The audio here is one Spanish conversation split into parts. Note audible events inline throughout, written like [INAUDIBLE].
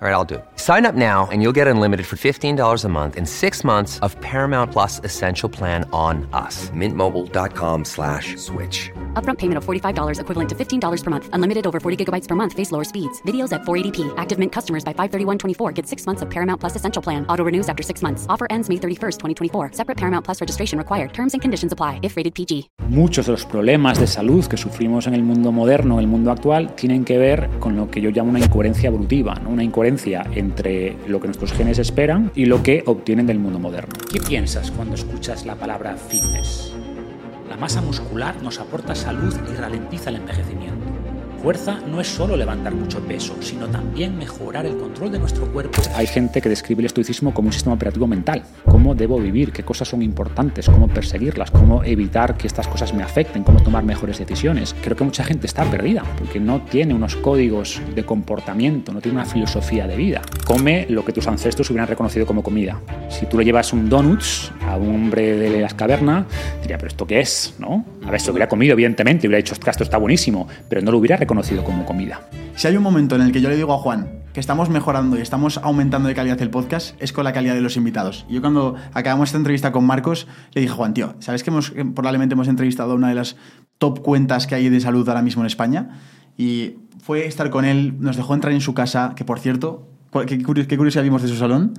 All right, I'll do it. Sign up now and you'll get unlimited for $15 a month in six months of Paramount Plus Essential Plan on us. Mintmobile.com slash switch. Upfront payment of $45 equivalent to $15 per month. Unlimited over 40 gigabytes per month. Face lower speeds. Videos at 480p. Active Mint customers by 531.24 get six months of Paramount Plus Essential Plan. Auto renews after six months. Offer ends May 31st, 2024. Separate Paramount Plus registration required. Terms and conditions apply if rated PG. Muchos de los problemas de salud que sufrimos en el mundo moderno, en el mundo actual, tienen que ver con lo que yo llamo una incoherencia evolutiva, ¿no? una incoherencia entre lo que nuestros genes esperan y lo que obtienen del mundo moderno. ¿Qué piensas cuando escuchas la palabra fitness? La masa muscular nos aporta salud y ralentiza el envejecimiento. Fuerza no es solo levantar mucho peso, sino también mejorar el control de nuestro cuerpo. Hay gente que describe el estoicismo como un sistema operativo mental. ¿Cómo debo vivir? ¿Qué cosas son importantes? ¿Cómo perseguirlas? ¿Cómo evitar que estas cosas me afecten? ¿Cómo tomar mejores decisiones? Creo que mucha gente está perdida porque no tiene unos códigos de comportamiento, no tiene una filosofía de vida. Come lo que tus ancestros hubieran reconocido como comida. Si tú le llevas un donuts a un hombre de las cavernas, diría, ¿pero esto qué es? ¿No? A ver, se lo hubiera comido, evidentemente, y hubiera dicho, esto está buenísimo, pero no lo hubiera reconocido como comida. Si hay un momento en el que yo le digo a Juan que estamos mejorando y estamos aumentando de calidad el podcast, es con la calidad de los invitados. Yo cuando acabamos esta entrevista con Marcos, le dije, Juan, tío, ¿sabes que hemos, probablemente hemos entrevistado a una de las top cuentas que hay de salud ahora mismo en España? Y fue estar con él, nos dejó entrar en su casa, que por cierto, ¿qué, qué curiosidad vimos de su salón?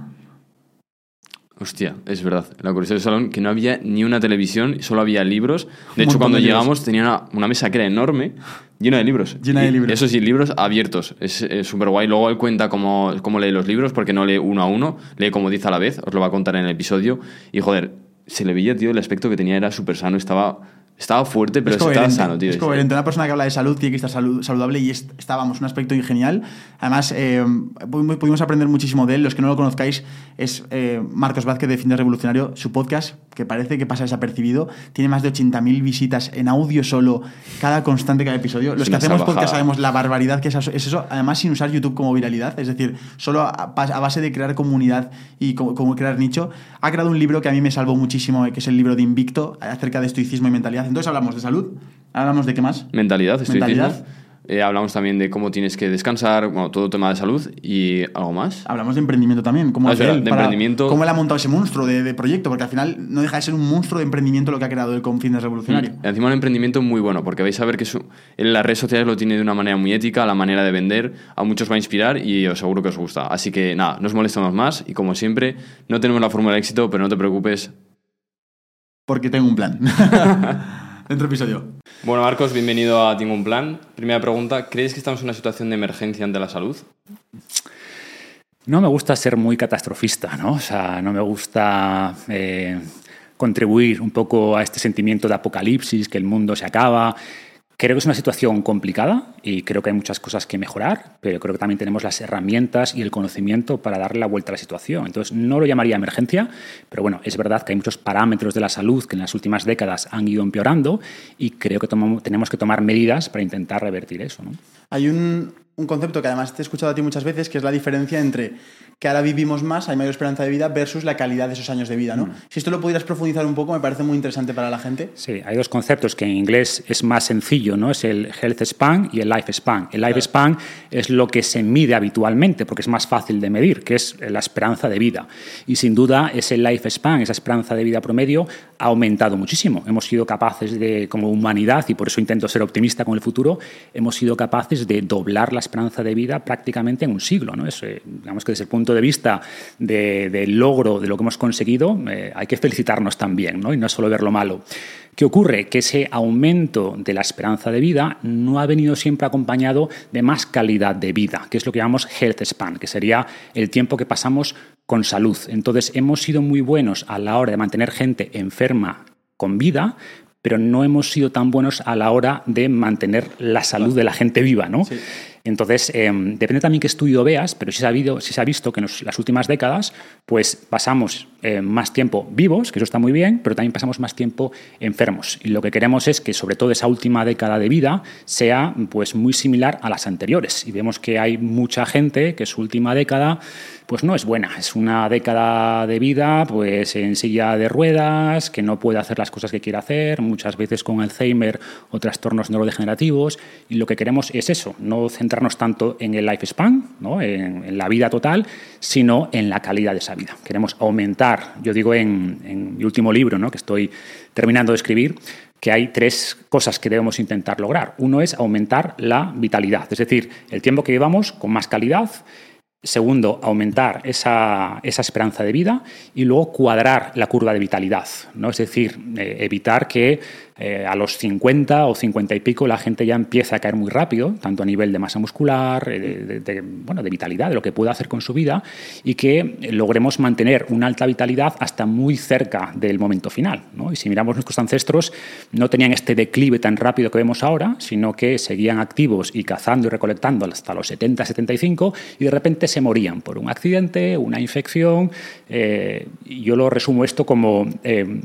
Hostia, es verdad. La curiosidad del salón, que no había ni una televisión, solo había libros. De hecho, cuando llegamos tenía una, una, mesa que era enorme, llena de libros. Llena de libros. Eso sí, libros abiertos. Es súper guay. Luego él cuenta cómo, cómo lee los libros, porque no lee uno a uno, lee como dice a la vez. Os lo va a contar en el episodio. Y joder, se le veía, tío, el aspecto que tenía era súper sano. Estaba estaba fuerte, pero estaba sano, tío. Es coherente. Una persona que habla de salud tiene que estar saludable y estábamos un aspecto genial. Además, eh, pudimos aprender muchísimo de él. Los que no lo conozcáis, es eh, Marcos Vázquez de Fin de Revolucionario. Su podcast, que parece que pasa desapercibido, tiene más de 80.000 visitas en audio solo, cada constante, cada episodio. Los que hacemos podcast sabemos la barbaridad que es eso. Además, sin usar YouTube como viralidad, es decir, solo a, base de crear comunidad y como, crear nicho. Ha creado un libro que a mí me salvó muchísimo, que es el libro de Invicto, acerca de estoicismo y mentalidad entonces hablamos de salud, hablamos de qué más. Mentalidad, Mentalidad. Eh, hablamos también de cómo tienes que descansar, bueno, todo tema de salud y algo más. Hablamos de emprendimiento también. Cómo, ah, de emprendimiento. cómo él ha montado ese monstruo de, proyecto, porque al final no deja de ser un monstruo de emprendimiento lo que ha creado el con fitness revolucionario. Y encima un emprendimiento muy bueno, porque vais a ver que en las redes sociales lo tiene de una manera muy ética, la manera de vender, a muchos va a inspirar y os seguro que os gusta. Así que nada, no os molestamos más y como siempre, no tenemos la fórmula de éxito, pero no te preocupes. Porque tengo un plan. [LAUGHS] Dentro episodio. Bueno, Marcos, bienvenido a Tengo un Plan. Primera pregunta, ¿crees que estamos en una situación de emergencia ante la salud? No me gusta ser muy catastrofista, ¿no? O sea, no me gusta eh, contribuir un poco a este sentimiento de apocalipsis, que el mundo se acaba. Creo que es una situación complicada y creo que hay muchas cosas que mejorar, pero creo que también tenemos las herramientas y el conocimiento para darle la vuelta a la situación. Entonces, no lo llamaría emergencia, pero bueno, es verdad que hay muchos parámetros de la salud que en las últimas décadas han ido empeorando y creo que tenemos que tomar medidas para intentar revertir eso. Hay un, un concepto que además te he escuchado a ti muchas veces, que es la diferencia entre que ahora vivimos más, hay mayor esperanza de vida, versus la calidad de esos años de vida. ¿no? Mm. Si esto lo pudieras profundizar un poco, me parece muy interesante para la gente. Sí, hay dos conceptos que en inglés es más sencillo, ¿no? es el health span y el life span. El life span es lo que se mide habitualmente, porque es más fácil de medir, que es la esperanza de vida. Y sin duda ese life span, esa esperanza de vida promedio, ha aumentado muchísimo. Hemos sido capaces de, como humanidad, y por eso intento ser optimista con el futuro, hemos sido capaces de doblar la esperanza de vida prácticamente en un siglo. ¿no? Es, eh, digamos que desde el punto de vista del logro de lo que hemos conseguido, eh, hay que felicitarnos también, ¿no? y no solo ver lo malo. ¿Qué ocurre? Que ese aumento de la esperanza de vida no ha venido siempre acompañado de más calidad de vida, que es lo que llamamos health span, que sería el tiempo que pasamos con salud. Entonces, hemos sido muy buenos a la hora de mantener gente enferma con vida, pero no hemos sido tan buenos a la hora de mantener la salud de la gente viva, ¿no? Entonces, em, depende también qué estudio veas, pero si se ha, habido, si se ha visto que en las últimas décadas pues pasamos eh, más tiempo vivos, que eso está muy bien, pero también pasamos más tiempo enfermos. Y lo que queremos es que sobre todo esa última década de vida sea pues muy similar a las anteriores. Y vemos que hay mucha gente que su última década pues no es buena. Es una década de vida pues en silla de ruedas, que no puede hacer las cosas que quiere hacer, muchas veces con Alzheimer o trastornos neurodegenerativos. Y lo que queremos es eso, no centrarnos tanto en el lifespan, ¿no? en, la vida total, sino en la calidad de esa vida. Queremos aumentar, yo digo en, en mi último libro, ¿no? que estoy terminando de escribir, que hay tres cosas que debemos intentar lograr. Uno es aumentar la vitalidad, es decir, el tiempo que llevamos con más calidad Segundo, aumentar esa, esperanza de vida y luego cuadrar la curva de vitalidad, ¿no? es decir, eh, evitar que eh, a los 50 o 50 y pico la gente ya empieza a caer muy rápido, tanto a nivel de masa muscular, eh, de, bueno, de vitalidad, de lo que puede hacer con su vida, y que logremos mantener una alta vitalidad hasta muy cerca del momento final. Y si miramos nuestros ancestros, no tenían este declive tan rápido que vemos ahora, sino que seguían activos y cazando y recolectando hasta los 70, 75, y de repente se morían por un accidente, una infección. Eh, yo lo resumo esto como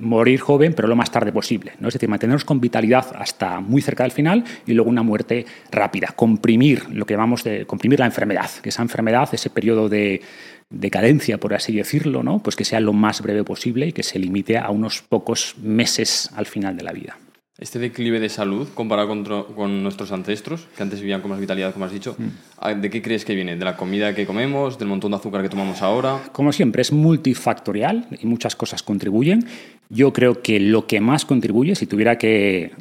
morir joven, pero lo más tarde posible. ¿no? Es decir, mantenernos con vitalidad hasta muy cerca del final y luego una muerte rápida, comprimir lo que llamamos de comprimir la enfermedad, que esa enfermedad, ese periodo de decadencia, por así decirlo, ¿no? pues que sea lo más breve posible y que se limite a unos pocos meses al final de la vida. Este declive de salud comparado con, nuestros ancestros, que antes vivían con más vitalidad, como has dicho, mm. ¿de qué crees que viene? ¿De la comida que comemos? ¿Del montón de azúcar que tomamos ahora? Como siempre, es multifactorial y muchas cosas contribuyen. Yo creo que lo que más contribuye, si tuviera que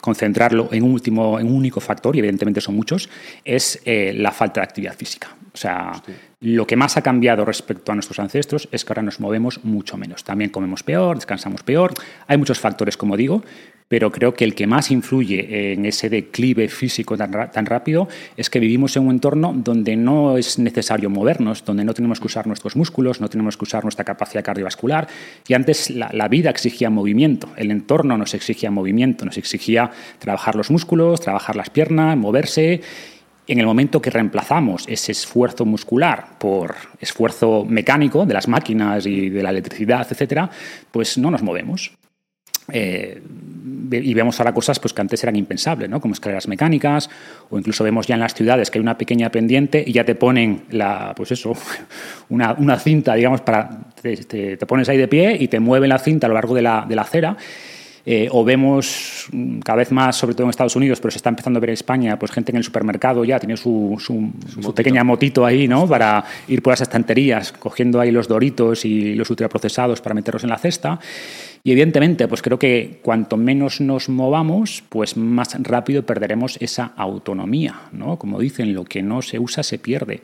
concentrarlo en un, último, en un único factor, y evidentemente son muchos, es eh, la falta de actividad física. O sea, lo que más ha cambiado respecto a nuestros ancestros es que ahora nos movemos mucho menos. También comemos peor, descansamos peor. Hay muchos factores, como digo, pero creo que el que más influye en ese declive físico tan, rápido es que vivimos en un entorno donde no es necesario movernos, donde no tenemos que usar nuestros músculos, no tenemos que usar nuestra capacidad cardiovascular. Y antes la, la vida exigía movimiento, el entorno nos exigía movimiento, nos exigía trabajar los músculos, trabajar las piernas, moverse en el momento que reemplazamos ese esfuerzo muscular por esfuerzo mecánico de las máquinas y de la electricidad, etcétera, pues no nos movemos. Eh, y vemos ahora cosas pues, que antes eran impensables, ¿no? como escaleras mecánicas, o incluso vemos ya en las ciudades que hay una pequeña pendiente y ya te ponen la, pues eso, [LAUGHS] una, una cinta, digamos, para te, te, pones ahí de pie y te mueven la cinta a lo largo de la, de la acera eh, o vemos mm, cada vez más, sobre todo en Estados Unidos, pero se está empezando a ver en España, pues gente en el supermercado ya tiene su, su, pequeña motito ahí, ¿no? Para ir por las estanterías, cogiendo ahí los doritos y los ultraprocesados para meterlos en la cesta. Y evidentemente, pues creo que cuanto menos nos movamos, pues más rápido perderemos esa autonomía, ¿no? Como dicen, lo que no se usa se pierde.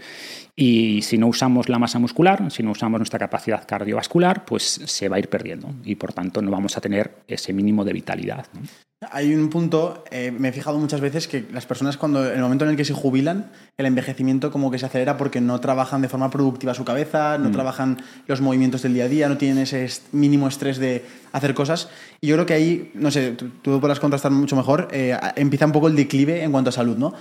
Y si no usamos la masa muscular, si no usamos nuestra capacidad cardiovascular, pues se va a ir perdiendo y por tanto no vamos a tener ese mínimo de vitalidad. Hay un punto, eh, me he fijado muchas veces que las personas cuando en el momento en el que se jubilan, el envejecimiento como que se acelera porque no trabajan de forma productiva su cabeza, no mm. trabajan los movimientos del día a día, no tienen ese mínimo estrés de hacer cosas. Y yo creo que ahí, no sé, tú, tú podrás contrastar mucho mejor, eh, empieza un poco el declive en cuanto a salud, ¿no?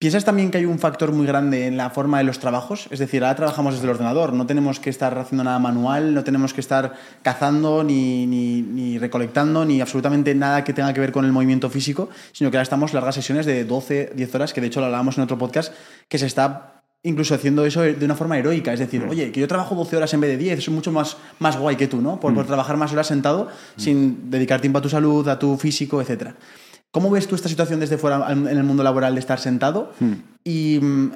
¿Piensas también que hay un factor muy grande en la forma de los trabajos? Es decir, ahora trabajamos desde el ordenador, no tenemos que estar haciendo nada manual, no tenemos que estar cazando, ni, ni, recolectando, ni absolutamente nada que tenga que ver con el movimiento físico, sino que ahora estamos largas sesiones de 12, 10 horas, que de hecho lo hablábamos en otro podcast, que se está incluso haciendo eso de una forma heroica. Es decir, mm. oye, que yo trabajo 12 horas en vez de 10, es mucho más, más guay que tú, ¿no? Por, por mm. trabajar más horas sentado mm. sin dedicar tiempo a tu salud, a tu físico, etcétera. ¿Cómo ves tú esta situación desde fuera en el mundo laboral de estar sentado? Hmm. ¿Y mm,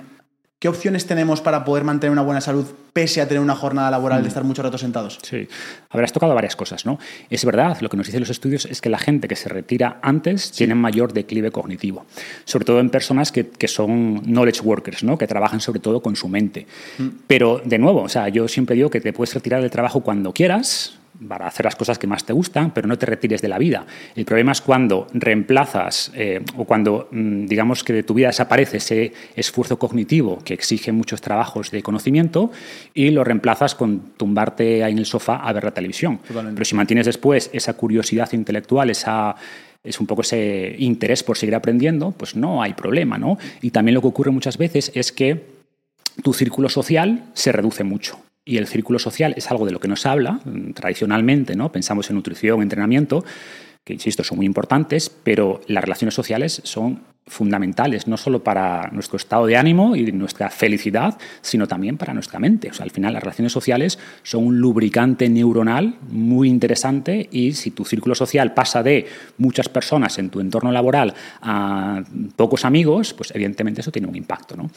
qué opciones tenemos para poder mantener una buena salud pese a tener una jornada laboral de hmm. estar mucho rato sentados? Sí, habrás tocado varias cosas, ¿no? Es verdad, lo que nos dicen los estudios es que la gente que se retira antes tiene mayor declive cognitivo, sobre todo en personas que, son knowledge workers, ¿no? Que trabajan sobre todo con su mente. Hmm. Pero, de nuevo, o sea, yo siempre digo que te puedes retirar del trabajo cuando quieras, para hacer las cosas que más te gustan, pero no te retires de la vida. El problema es cuando reemplazas eh, o cuando, mm, digamos, que de tu vida desaparece ese esfuerzo cognitivo que exige muchos trabajos de conocimiento y lo reemplazas con tumbarte ahí en el sofá a ver la televisión. Pero si mantienes después esa curiosidad intelectual, esa es un poco ese interés por seguir aprendiendo, pues no hay problema, ¿no? Y también lo que ocurre muchas veces es que tu círculo social se reduce mucho. Y el círculo social es algo de lo que nos habla mm, tradicionalmente, ¿no? Pensamos en nutrición, entrenamiento, que insisto, son muy importantes, pero las relaciones sociales son fundamentales, no solo para nuestro estado de ánimo y nuestra felicidad, sino también para nuestra mente. O sea, al final las relaciones sociales son un lubricante neuronal muy interesante y si tu círculo social pasa de muchas personas en tu entorno laboral a pocos amigos, pues evidentemente eso tiene un impacto. ¿no?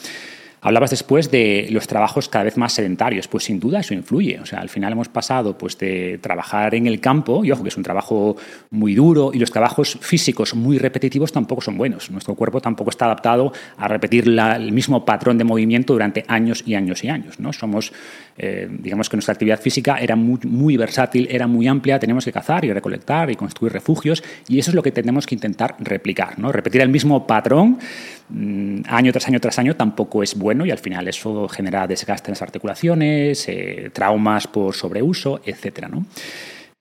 Hablabas después de los trabajos cada vez más sedentarios, pues sin duda eso influye. O sea, al final hemos pasado pues, de trabajar en el campo, y ojo que es un trabajo muy duro, y los trabajos físicos muy repetitivos tampoco son buenos. Nuestro cuerpo tampoco está adaptado a repetir el mismo patrón de movimiento durante años y años y años. ¿no? Somos, eh, digamos que nuestra actividad física era muy, versátil, era muy amplia, tenemos que cazar y recolectar y construir refugios, y eso es lo que tenemos que intentar replicar. ¿no? Repetir el mismo patrón mm, año tras año tras año tampoco es bueno y al final eso genera desgaste en las articulaciones, eh, traumas por sobreuso, etc.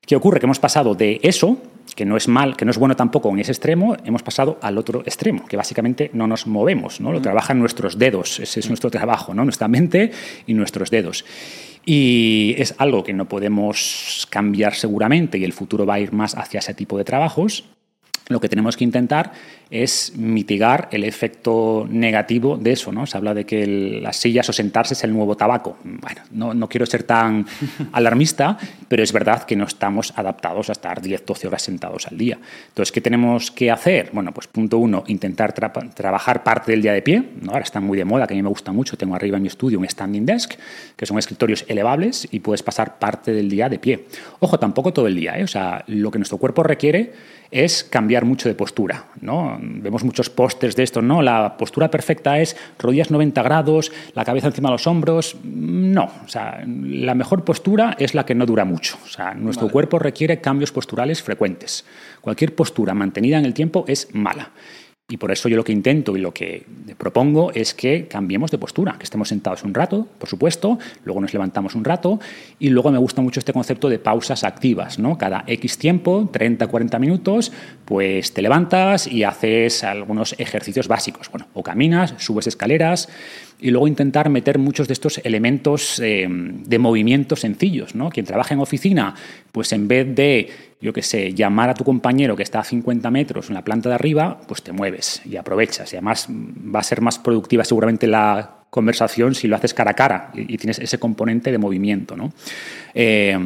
¿Qué ocurre? Que hemos pasado de eso, que no es mal, que no es bueno tampoco en ese extremo, hemos pasado al otro extremo, que básicamente no nos movemos, ¿no? Lo trabajan nuestros dedos, ese es nuestro trabajo, ¿no? Nuestra mente y nuestros dedos. Y es algo que no podemos cambiar seguramente y el futuro va a ir más hacia ese tipo de trabajos. Lo que tenemos que intentar es mitigar el efecto negativo de eso. ¿no? Se habla de que las sillas o sentarse es el nuevo tabaco. Bueno, no, no, quiero ser tan [LAUGHS] alarmista, pero es verdad que no estamos adaptados a estar 10, 12 horas sentados al día. Entonces, ¿qué tenemos que hacer? Bueno, pues punto uno, intentar trabajar parte del día de pie. ¿no? Ahora está muy de moda, que a mí me gusta mucho. Tengo arriba en mi estudio un standing desk, que son escritorios elevables y puedes pasar parte del día de pie. Ojo, tampoco todo el día. ¿eh? O sea, lo que nuestro cuerpo requiere es cambiar mucho de postura. ¿no? Vemos muchos pósters de esto, ¿no? La postura perfecta es rodillas 90 grados, la cabeza encima de los hombros. No, o sea, la mejor postura es la que no dura mucho. O sea, nuestro cuerpo requiere cambios posturales frecuentes. Cualquier postura mantenida en el tiempo es mala. Y por eso yo lo que intento y lo que propongo es que cambiemos de postura, que estemos sentados un rato, por supuesto, luego nos levantamos un rato y luego me gusta mucho este concepto de pausas activas, ¿no? Cada X tiempo, 30, 40 minutos, pues te levantas y haces algunos ejercicios básicos, bueno, o caminas, subes escaleras, y luego intentar meter muchos de estos elementos eh, de movimiento sencillos. ¿no? Quien trabaja en oficina, pues en vez de, yo qué sé, llamar a tu compañero que está a 50 metros en la planta de arriba, pues te mueves y aprovechas. Y además va a ser más productiva seguramente la conversación si lo haces cara a cara y, tienes ese componente de movimiento. ¿no? Eh,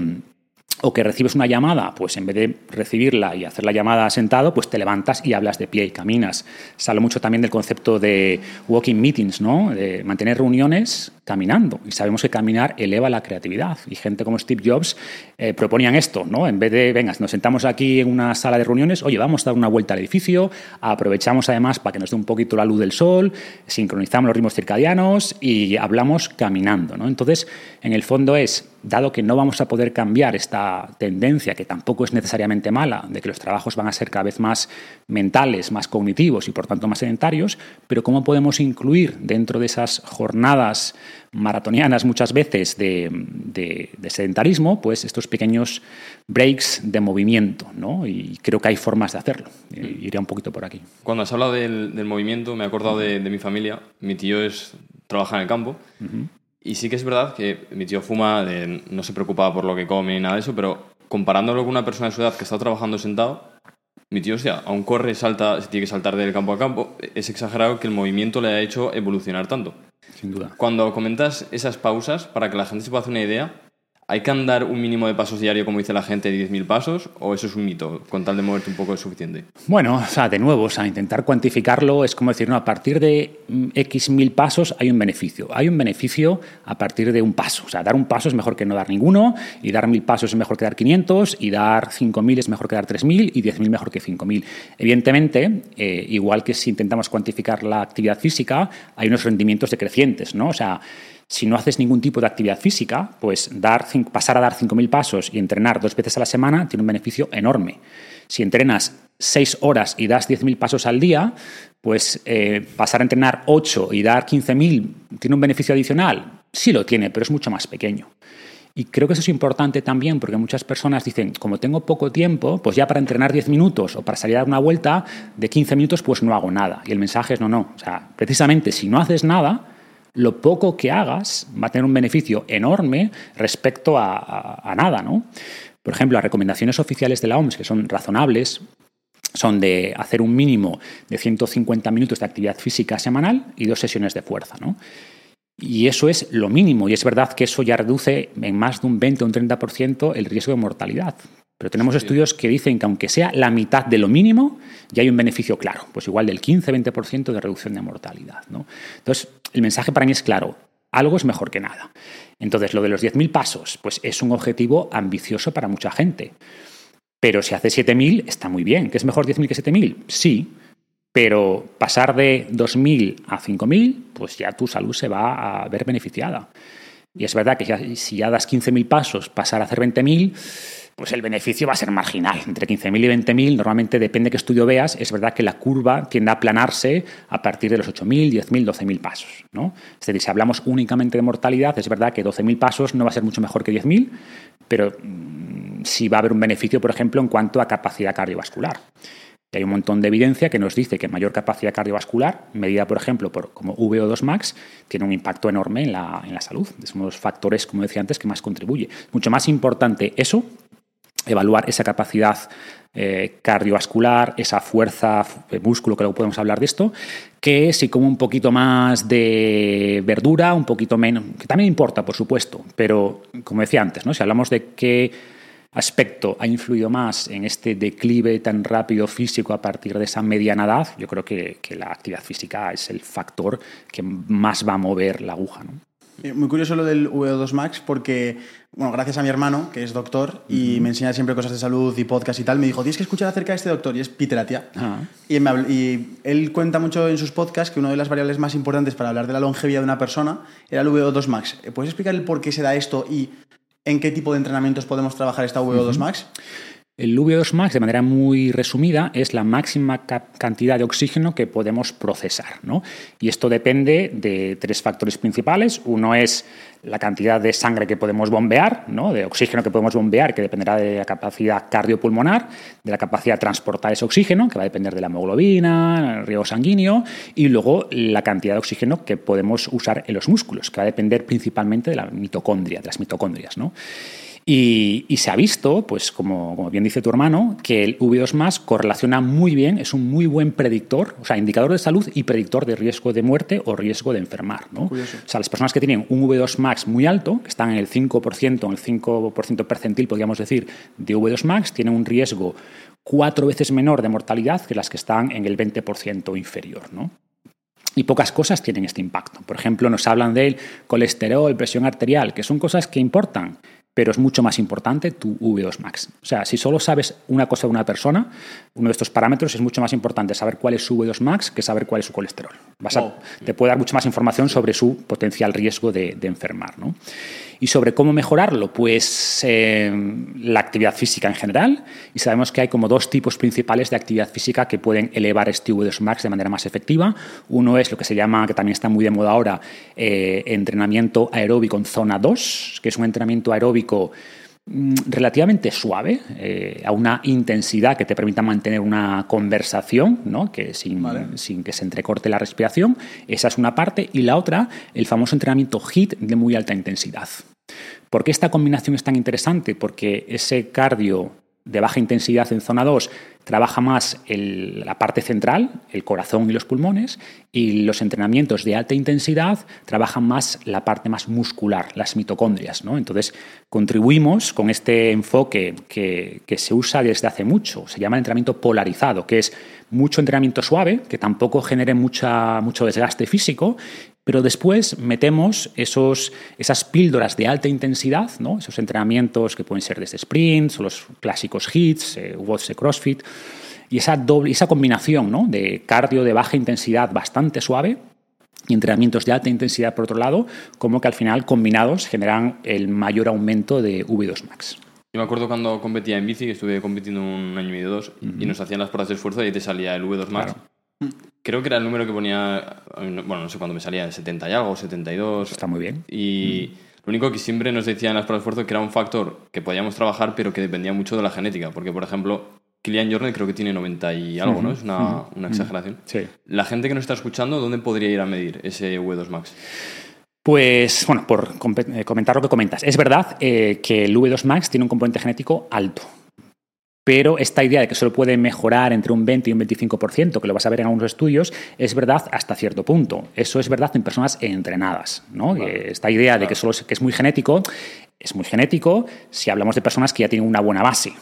o que recibes una llamada, pues en vez de recibirla y hacer la llamada sentado, pues te levantas y hablas de pie y caminas. Sale mucho también del concepto de walking meetings, ¿no? De mantener reuniones caminando. Y sabemos que caminar eleva la creatividad. Y gente como Steve Jobs eh, proponían esto, ¿no? En vez de, venga, nos sentamos aquí en una sala de reuniones, oye, vamos a dar una vuelta al edificio, aprovechamos además para que nos dé un poquito la luz del sol, sincronizamos los ritmos circadianos y hablamos caminando, ¿no? Entonces, en el fondo es, dado que no vamos a poder cambiar esta tendencia, que tampoco es necesariamente mala, de que los trabajos van a ser cada vez más mentales, más cognitivos y por tanto más sedentarios, pero cómo podemos incluir dentro de esas jornadas maratonianas muchas veces de, sedentarismo, pues estos pequeños breaks de movimiento, ¿no? Y creo que hay formas de hacerlo. Iré un poquito por aquí. Cuando has hablado del, movimiento, me he acordado de, mi familia. Mi tío es trabaja en el campo. Y sí que es verdad que mi tío fuma, no se preocupa por lo que come ni nada de eso, pero comparándolo con una persona de su edad que está trabajando sentado, mi tío, o sea, aún corre, salta, se tiene que saltar del campo a campo. Es exagerado que el movimiento le haya hecho evolucionar tanto. Sin duda. Cuando comentas esas pausas, para que la gente se pueda hacer una idea, ¿Hay que andar un mínimo de pasos diario, como dice la gente, de 10.000 pasos? ¿O eso es un mito? Con tal de moverte un poco es suficiente. Bueno, o sea, de nuevo, o sea, intentar cuantificarlo es como decir, no, a partir de mm, X mil pasos hay un beneficio. Hay un beneficio a partir de un paso. O sea, dar un paso es mejor que no dar ninguno, y dar mil pasos es mejor que dar 500, y dar 5.000 es mejor que dar 3.000, y 10.000 mejor que 5.000. Evidentemente, eh, igual que si intentamos cuantificar la actividad física, hay unos rendimientos decrecientes, ¿no? O sea, Si no haces ningún tipo de actividad física, pues dar, pasar a dar 5.000 pasos y entrenar dos veces a la semana tiene un beneficio enorme. Si entrenas 6 horas y das 10.000 pasos al día, pues eh, pasar a entrenar 8 y dar 15.000 tiene un beneficio adicional. Sí lo tiene, pero es mucho más pequeño. Y creo que eso es importante también porque muchas personas dicen, como tengo poco tiempo, pues ya para entrenar 10 minutos o para salir a dar una vuelta de 15 minutos, pues no hago nada. Y el mensaje es no, no. O sea, precisamente si no haces nada, lo poco que hagas va a tener un beneficio enorme respecto a, a nada, ¿no? Por ejemplo, las recomendaciones oficiales de la OMS, que son razonables, son de hacer un mínimo de 150 minutos de actividad física semanal y dos sesiones de fuerza. ¿no? Y eso es lo mínimo, y es verdad que eso ya reduce en más de un 20 o un 30% el riesgo de mortalidad. Pero tenemos estudios que dicen que aunque sea la mitad de lo mínimo, ya hay un beneficio claro, pues igual del 15-20% de reducción de mortalidad. ¿no? Entonces, el mensaje para mí es claro, algo es mejor que nada. Entonces, lo de los 10.000 pasos, pues es un objetivo ambicioso para mucha gente. Pero si hace 7.000, está muy bien. ¿Que es mejor 10.000 que 7.000? Sí. Pero pasar de 2.000 a 5.000, pues ya tu salud se va a ver beneficiada. Y es verdad que si ya das 15.000 pasos, pasar a hacer 20.000, pues el beneficio va a ser marginal. Entre 15.000 y 20.000, normalmente depende de qué estudio veas, es verdad que la curva tiende a aplanarse a partir de los 8.000, 10.000, 12.000 pasos. ¿no? Es decir, si hablamos únicamente de mortalidad, es verdad que 12.000 pasos no va a ser mucho mejor que 10.000, pero si va a haber un beneficio, por ejemplo, en cuanto a capacidad cardiovascular. Y hay un montón de evidencia que nos dice que mayor capacidad cardiovascular, medida, por ejemplo, por como VO2 max, tiene un impacto enorme en la, en la salud. Es uno de los factores, como decía antes, que más contribuye. Mucho más importante eso, evaluar esa capacidad eh, cardiovascular, esa fuerza de músculo, que luego podemos hablar de esto, que si como un poquito más de verdura, un poquito menos, que también importa, por supuesto, pero como decía antes, ¿no? si hablamos de que aspecto ha influido más en este declive tan rápido físico a partir de esa mediana edad, yo creo que, la actividad física es el factor que más va a mover la aguja. Eh, muy curioso lo del VO2 Max porque, bueno, gracias a mi hermano, que es doctor y me enseña siempre cosas de salud y podcast y tal, me dijo, tienes que escuchar acerca de este doctor y es Peter Atia. Y, y, él cuenta mucho en sus podcasts que una de las variables más importantes para hablar de la longevidad de una persona era el VO2 Max. ¿Puedes explicar el por qué se da esto y en qué tipo de entrenamientos podemos trabajar esta VO2 Max? El VO2 max, de manera muy resumida, es la máxima cantidad de oxígeno que podemos procesar. ¿no? Y esto depende de tres factores principales. Uno es la cantidad de sangre que podemos bombear, ¿no? de oxígeno que podemos bombear, que dependerá de la capacidad cardiopulmonar, de la capacidad de transportar ese oxígeno, que va a depender de la hemoglobina, el riego sanguíneo, y luego la cantidad de oxígeno que podemos usar en los músculos, que va a depender principalmente de la mitocondria, de las mitocondrias. ¿no? Y, se ha visto, pues como, como, bien dice tu hermano, que el V2 más correlaciona muy bien, es un muy buen predictor, o sea, indicador de salud y predictor de riesgo de muerte o riesgo de enfermar. ¿no? O sea, las personas que tienen un V2 max muy alto, que están en el 5%, en el 5% percentil, podríamos decir, de V2 max, tienen un riesgo cuatro veces menor de mortalidad que las que están en el 20% inferior. ¿no? Y pocas cosas tienen este impacto. Por ejemplo, nos hablan del colesterol, presión arterial, que son cosas que importan, pero es mucho más importante tu V2 max. O sea, si solo sabes una cosa de una persona, uno de estos parámetros es mucho más importante saber cuál es su V2 max que saber cuál es su colesterol. Te puede dar mucha más información sobre su potencial riesgo de, enfermar. ¿no? Y sobre cómo mejorarlo, pues eh, la actividad física en general. Y sabemos que hay como dos tipos principales de actividad física que pueden elevar este V2 max de manera más efectiva. Uno es lo que se llama, que también está muy de moda ahora, eh, entrenamiento aeróbico en zona 2, que es un entrenamiento aeróbico relativamente suave, eh, a una intensidad que te permita mantener una conversación, ¿no? que sin, sin, que se entrecorte la respiración. Esa es una parte. Y la otra, el famoso entrenamiento HIT de muy alta intensidad. ¿Por qué esta combinación es tan interesante? Porque ese cardio de baja intensidad en zona 2 trabaja más la parte central, el corazón y los pulmones, y los entrenamientos de alta intensidad trabajan más la parte más muscular, las mitocondrias. ¿no? Entonces, contribuimos con este enfoque que, que se usa desde hace mucho, se llama entrenamiento polarizado, que es mucho entrenamiento suave, que tampoco genere mucha, mucho desgaste físico, pero después metemos esos, esas píldoras de alta intensidad, ¿no? esos entrenamientos que pueden ser desde sprints o los clásicos hits, eh, watts CrossFit, y esa, doble, esa combinación ¿no? de cardio de baja intensidad bastante suave y entrenamientos de alta intensidad por otro lado, como que al final combinados generan el mayor aumento de V2 Max. Yo me acuerdo cuando competía en bici, que estuve compitiendo un año y medio dos, y nos hacían las pruebas de esfuerzo y te salía el V2 Max. Creo que era el número que ponía, bueno, no sé cuándo me salía, 70 y algo, 72. Está muy bien. Y lo único que siempre nos decían las pruebas de esfuerzo que era un factor que podíamos trabajar, pero que dependía mucho de la genética. Porque, por ejemplo, Kilian Jornet creo que tiene 90 y algo, ¿no? Es una, una exageración. Sí. La gente que nos está escuchando, ¿dónde podría ir a medir ese V2 Max? Pues, bueno, por eh, comentar lo que comentas. Es verdad eh, que el V2 Max tiene un componente genético alto. Pero esta idea de que solo puede mejorar entre un 20 y un 25%, que lo vas a ver en algunos estudios, es verdad hasta cierto punto. Eso es verdad en personas entrenadas. ¿no? Esta idea de que, solo es, que es muy genético, es muy genético si hablamos de personas que ya tienen una buena base.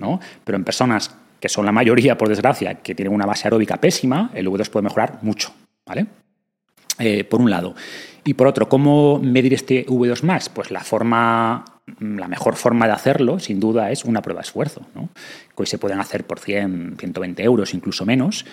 ¿no? Pero en personas que son la mayoría, por desgracia, que tienen una base aeróbica pésima, el V2 puede mejorar mucho. ¿vale? Eh, por un lado. Y por otro, ¿cómo medir este V2 Max? Pues la forma, la mejor forma de hacerlo, sin duda, es una prueba de esfuerzo, ¿no? que hoy se pueden hacer por 100, 120 euros, incluso menos.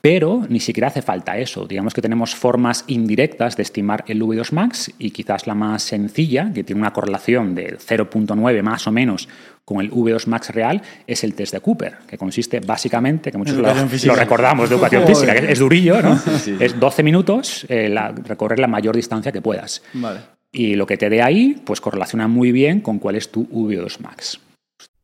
Pero ni siquiera hace falta eso. Digamos que tenemos formas indirectas de estimar el V2 max y quizás la más sencilla, que tiene una correlación de 0.9 más o menos con el V2 max real, es el test de Cooper, que consiste básicamente, que muchos lo, recordamos de educación física, que es durillo, ¿no? Es 12 minutos eh, recorrer la mayor distancia que puedas. Y lo que te dé ahí, pues correlaciona muy bien con cuál es tu V2 max.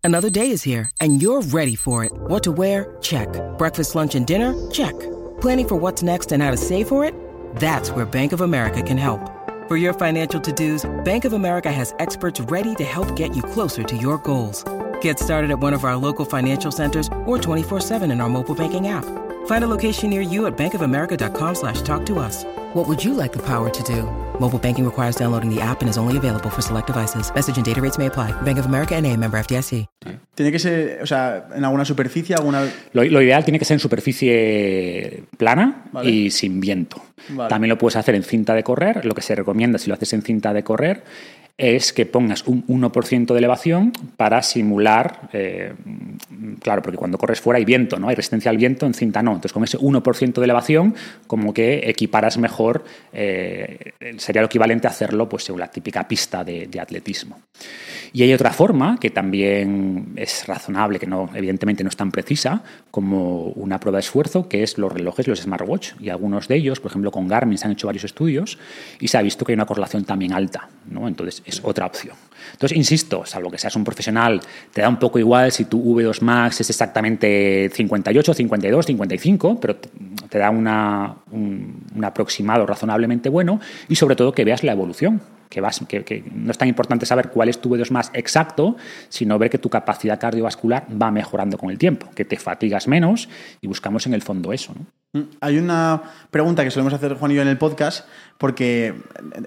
Another day is here and you're ready for it. What to wear? Check. Breakfast, lunch and dinner? Check. Planning for what's next and how to save for it? That's where Bank of America can help. For your financial to-dos, Bank of America has experts ready to help get you closer to your goals. Get started at one of our local financial centers or 24-7 in our mobile banking app. Find a location near you at bankofamerica.com slash talk to us. What would you like the power to do? Mobile banking requires downloading the app and is only available for select devices. Message and data rates may apply. Bank of America NA, member FDIC. Tiene que ser, o sea, en alguna superficie, alguna... Lo, lo ideal tiene que ser en superficie plana Vale. y sin viento. Vale. También lo puedes hacer en cinta de correr. Lo que se recomienda si lo haces en cinta de correr es que pongas un 1% de elevación para simular, eh, claro, porque cuando corres fuera hay viento, ¿no? Hay resistencia al viento, en cinta no. Entonces, con ese 1% de elevación, como que equiparas mejor, eh, sería lo equivalente a hacerlo pues, en la típica pista de, de atletismo. Y hay otra forma que también es razonable, que no, evidentemente no es tan precisa como una prueba de esfuerzo, que es los relojes, los smartwatch. Y algunos de ellos, por ejemplo, con Garmin se han hecho varios estudios y se ha visto que hay una correlación también alta. ¿no? Entonces, es otra opción. Entonces, insisto, salvo que seas un profesional, te da un poco igual si tu V2 Max es exactamente 58, 52, 55, pero te da una, un, aproximado razonablemente bueno y sobre todo que veas la evolución. Que, vas, que, que, no es tan importante saber cuál es tu V2 más exacto, sino ver que tu capacidad cardiovascular va mejorando con el tiempo, que te fatigas menos y buscamos en el fondo eso. Hay una pregunta que solemos hacer Juan y yo en el podcast, porque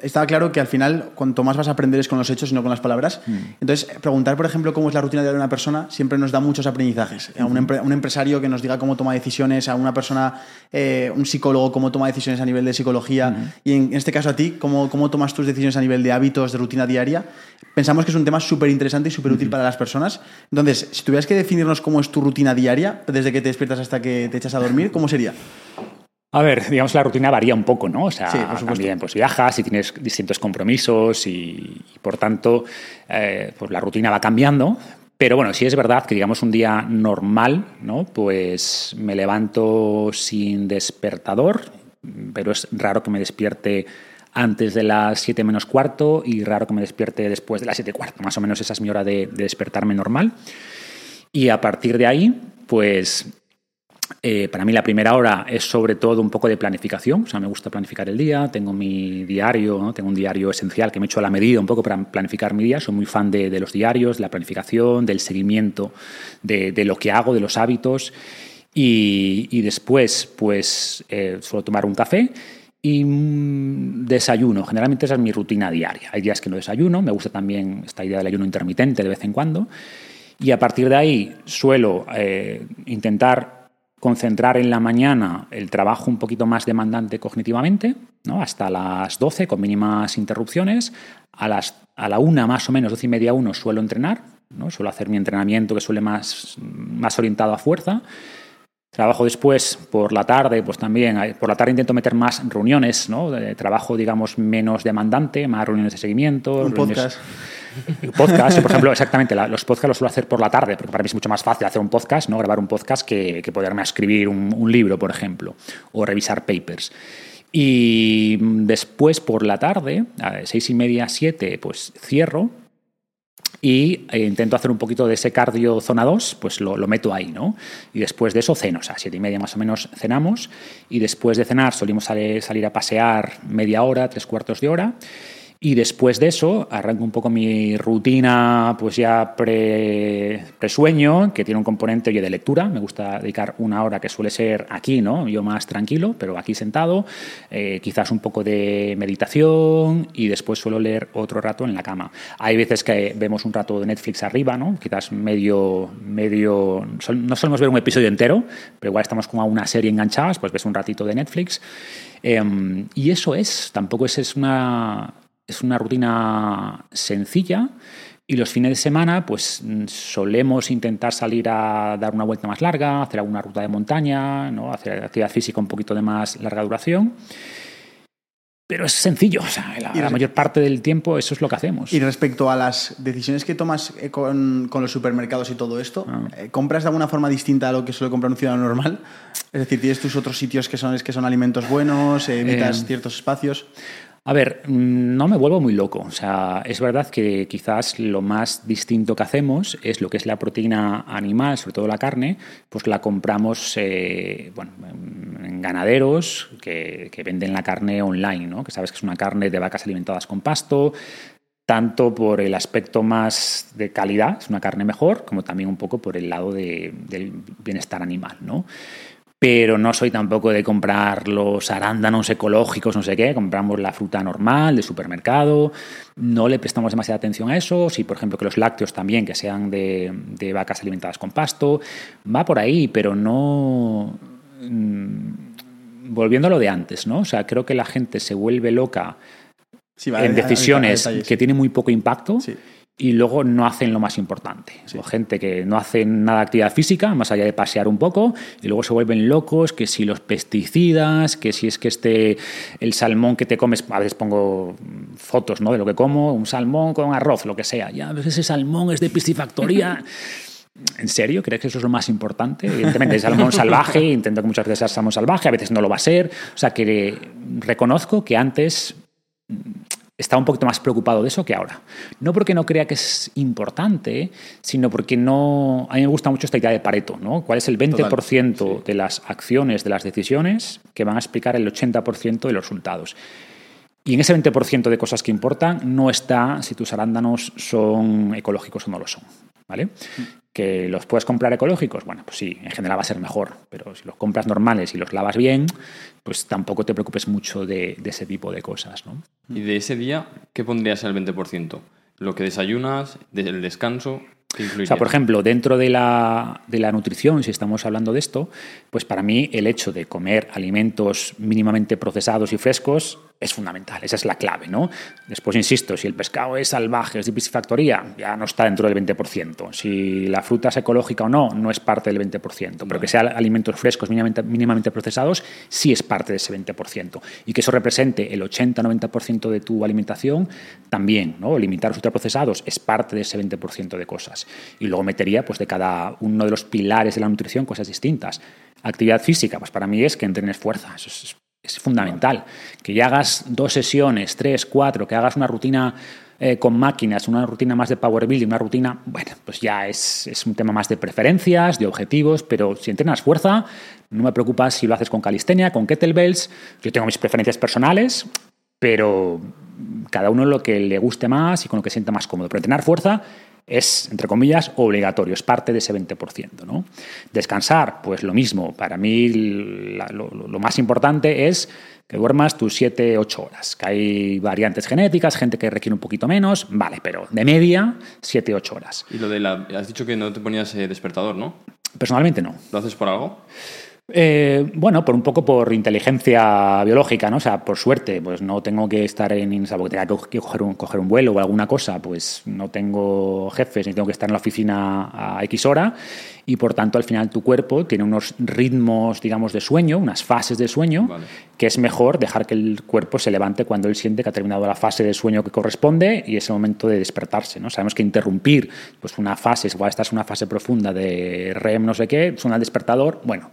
estaba claro que al final cuanto más vas a aprender es con los hechos y no con las palabras. Mm. Entonces, preguntar, por ejemplo, cómo es la rutina de una persona siempre nos da muchos aprendizajes. A un, empre un empresario que nos diga cómo toma decisiones, a una persona, eh, un psicólogo, cómo toma decisiones a nivel de psicología, mm. y en, este caso a ti, cómo, cómo tomas tus decisiones a nivel de hábitos, de rutina diaria. Pensamos que es un tema súper interesante y súper útil mm. para las personas. Entonces, si tuvieras que definirnos cómo es tu rutina diaria, desde que te despiertas hasta que te echas a dormir, ¿cómo sería? A ver, digamos, la rutina varía un poco, ¿no? O sea, sí, también pues, viajas y tienes distintos compromisos y, y por tanto, eh, pues la rutina va cambiando. Pero bueno, sí es verdad que, digamos, un día normal, ¿no? Pues me levanto sin despertador, pero es raro que me despierte antes de las 7 menos cuarto y raro que me despierte después de las 7 cuarto. Más o menos esa es mi hora de, de despertarme normal. Y a partir de ahí, pues eh, para mí la primera hora es sobre todo un poco de planificación, o sea, me gusta planificar el día, tengo mi diario, ¿no? tengo un diario esencial que me he hecho a la medida un poco para planificar mi día, soy muy fan de, de los diarios, de la planificación, del seguimiento de, de, lo que hago, de los hábitos. Y, y después pues eh, suelo tomar un café y mmm, desayuno, generalmente esa es mi rutina diaria, hay días que no desayuno, me gusta también esta idea del ayuno intermitente de vez en cuando. Y a partir de ahí suelo eh, intentar concentrar en la mañana el trabajo un poquito más demandante cognitivamente, ¿no? hasta las 12 con mínimas interrupciones. A, las, a la una más o menos, 12 y media, uno suelo entrenar, ¿no? suelo hacer mi entrenamiento que suele más, más orientado a fuerza. Trabajo después por la tarde, pues también, eh, por la tarde intento meter más reuniones, ¿no? De trabajo, digamos, menos demandante, más reuniones de seguimiento. Un reuniones- podcast. [LAUGHS] Podcast, por ejemplo, exactamente, la- los podcasts los suelo hacer por la tarde, porque para mí es mucho más fácil hacer un podcast, ¿no? Grabar un podcast que, que poderme escribir un, un libro, por ejemplo, o revisar papers. Y después por la tarde, a seis y media, siete, pues cierro y eh, intento hacer un poquito de ese cardio zona 2, pues lo, lo meto ahí, ¿no? Y después de eso ceno, o sea, siete y media más o menos cenamos y después de cenar solimos salir a pasear media hora, tres cuartos de hora y después de eso arranco un poco mi rutina pues ya pre, sueño que tiene un componente oye, de lectura. Me gusta dedicar una hora que suele ser aquí, ¿no? Yo más tranquilo, pero aquí sentado. eh, quizás un poco de meditación y después suelo leer otro rato en la cama. Hay veces que vemos un rato de Netflix arriba, ¿no? Quizás medio, medio... No solemos ver un episodio entero, pero igual estamos como a una serie enganchadas, pues ves un ratito de Netflix. Eh, y eso es, tampoco es, es una es una rutina sencilla y los fines de semana pues mm, solemos intentar salir a dar una vuelta más larga, hacer alguna ruta de montaña, ¿no? hacer actividad física un poquito de más larga duración. Pero es sencillo, o sea, la, mayor parte del tiempo eso es lo que hacemos. Y respecto a las decisiones que tomas eh, con, con los supermercados y todo esto, Ah. eh, ¿compras de alguna forma distinta a lo que suele comprar un ciudadano normal? Es decir, ¿tienes tus otros sitios que son, que son alimentos buenos, eh, evitas Eh, ciertos espacios? A ver, mm, no me vuelvo muy loco. O sea, es verdad que quizás lo más distinto que hacemos es lo que es la proteína animal, sobre todo la carne, pues la compramos eh, bueno, en ganaderos que, que venden la carne online, ¿no? que sabes que es una carne de vacas alimentadas con pasto, tanto por el aspecto más de calidad, es una carne mejor, como también un poco por el lado de- del bienestar animal, ¿no? Pero no soy tampoco de comprar los arándanos ecológicos, no sé qué, compramos la fruta normal de supermercado, no le prestamos demasiada atención a eso, sí, por ejemplo, que los lácteos también, que sean de, de vacas alimentadas con pasto, va por ahí, pero no... mm, Volviendo a lo de antes, ¿no? O sea, creo que la gente se vuelve loca Sí, vale, en decisiones que tienen muy poco impacto Sí. Y luego no hacen lo más importante. O gente que no hacen nada de actividad física, más allá de pasear un poco, y luego se vuelven locos, que si los pesticidas, que si es que este, el salmón que te comes, a veces pongo fotos ¿no? de lo que como, un salmón con arroz, lo que sea, ya ese salmón es de piscifactoría. [LAUGHS] ¿En serio? ¿Crees que eso es lo más importante? Evidentemente, el salmón salvaje, [LAUGHS] intento que muchas veces sea salmón salvaje, a veces no lo va a ser. O sea, que reconozco que antes estaba un poquito más preocupado de eso que ahora. No porque no crea que es importante, sino porque no. A mí me gusta mucho esta idea de Pareto, ¿no? ¿Cuál es el 20% de las acciones, de las decisiones que van a explicar el 80% de los resultados? Y en ese 20% de cosas que importan no está si tus arándanos son ecológicos o no lo son. ¿Vale? Que los puedes comprar ecológicos, bueno, pues sí, en general va a ser mejor, pero si los compras normales y los lavas bien, pues tampoco te preocupes mucho de, de ese tipo de cosas, ¿no? Y de ese día, ¿qué pondrías en el 20%? Lo que desayunas, del descanso, ¿qué O sea, por ejemplo, dentro de la, de la nutrición, si estamos hablando de esto, pues para mí el hecho de comer alimentos mínimamente procesados y frescos es fundamental, esa es la clave, ¿no? Después, insisto, si el pescado es salvaje, es de piscifactoría, ya no está dentro del 20%. Si la fruta es ecológica o no, no es parte del 20%. Pero que sean alimentos frescos, mínimamente, mínimamente procesados, sí es parte de ese 20%. Y que eso represente el 80-90% de tu alimentación, también, ¿no? Limitar los ultraprocesados es parte de ese 20% de cosas. Y luego metería, pues, de cada uno de los pilares de la nutrición cosas distintas. Actividad física, pues para mí es que entrenes fuerza, eso es, es fundamental. Que ya hagas dos sesiones, tres, cuatro, que hagas una rutina eh, con máquinas, una rutina más de power building, una rutina, bueno, pues ya es, un tema más de preferencias, de objetivos, pero si entrenas fuerza, no me preocupa si lo haces con calistenia, con kettlebells, yo tengo mis preferencias personales, pero cada uno lo que le guste más y con lo que sienta más cómodo. Pero entrenar fuerza es, entre comillas, obligatorio, es parte de ese 20%. ¿no? Descansar, pues lo mismo. Para mí la- lo, lo más importante es que duermas tus 7, 8 horas. Que hay variantes genéticas, gente que requiere un poquito menos, vale, pero de media 7, 8 horas. Y lo de la... Has dicho que no te ponías eh, despertador, ¿no? Personalmente no. ¿Lo haces por algo? Eh, bueno, por un poco por inteligencia biológica, ¿no? O sea, por suerte, pues no tengo que estar en, o sea, porque tenga que coger un, coger un vuelo o alguna cosa, pues no tengo jefes ni tengo que estar en la oficina a X hora y por tanto al final tu cuerpo tiene unos ritmos, digamos, de sueño, unas fases de sueño, Vale. que es mejor dejar que el cuerpo se levante cuando él siente que ha terminado la fase de sueño que corresponde y es el momento de despertarse, ¿no? Sabemos que interrumpir pues una fase, igual estás en una fase profunda de REM, no sé qué, suena el despertador, bueno,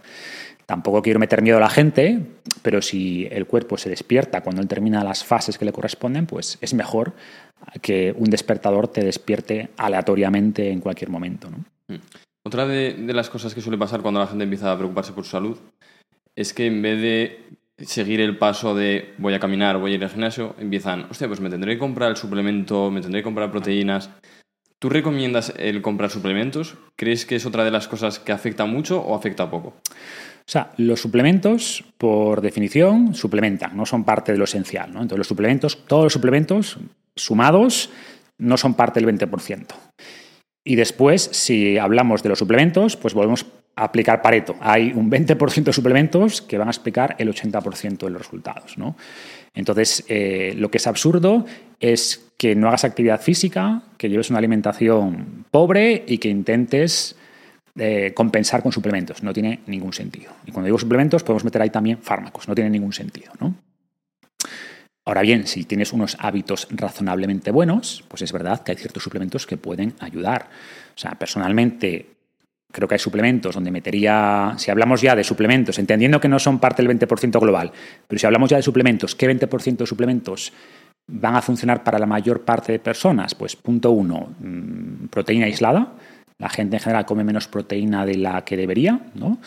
Tampoco quiero meter miedo a la gente, pero si el cuerpo se despierta cuando él termina las fases que le corresponden, pues es mejor que un despertador te despierte aleatoriamente en cualquier momento. ¿no? Otra de, de las cosas que suele pasar cuando la gente empieza a preocuparse por su salud es que en vez de seguir el paso de voy a caminar, voy a ir al gimnasio, empiezan, hostia, pues me tendré que comprar el suplemento, me tendré que comprar proteínas. ¿Tú recomiendas el comprar suplementos? ¿Crees que es otra de las cosas que afecta mucho o afecta poco? O sea, los suplementos, por definición, suplementan, no son parte de lo esencial. ¿no? Entonces, los suplementos, todos los suplementos sumados no son parte del 20%. Y después, si hablamos de los suplementos, pues volvemos a aplicar Pareto. Hay un 20% de suplementos que van a explicar el 80% de los resultados. ¿no? Entonces, eh, lo que es absurdo es que no hagas actividad física, que lleves una alimentación pobre y que intentes eh, compensar con suplementos. No tiene ningún sentido. Y cuando digo suplementos, podemos meter ahí también fármacos. No tiene ningún sentido. ¿no? Ahora bien, si tienes unos hábitos razonablemente buenos, pues es verdad que hay ciertos suplementos que pueden ayudar. O sea, personalmente creo que hay suplementos donde metería, si hablamos ya de suplementos, entendiendo que no son parte del 20% global, pero si hablamos ya de suplementos, ¿qué 20% de suplementos van a funcionar para la mayor parte de personas? Pues punto uno, mmm, proteína aislada. La gente en general come menos proteína de la que debería, ¿no?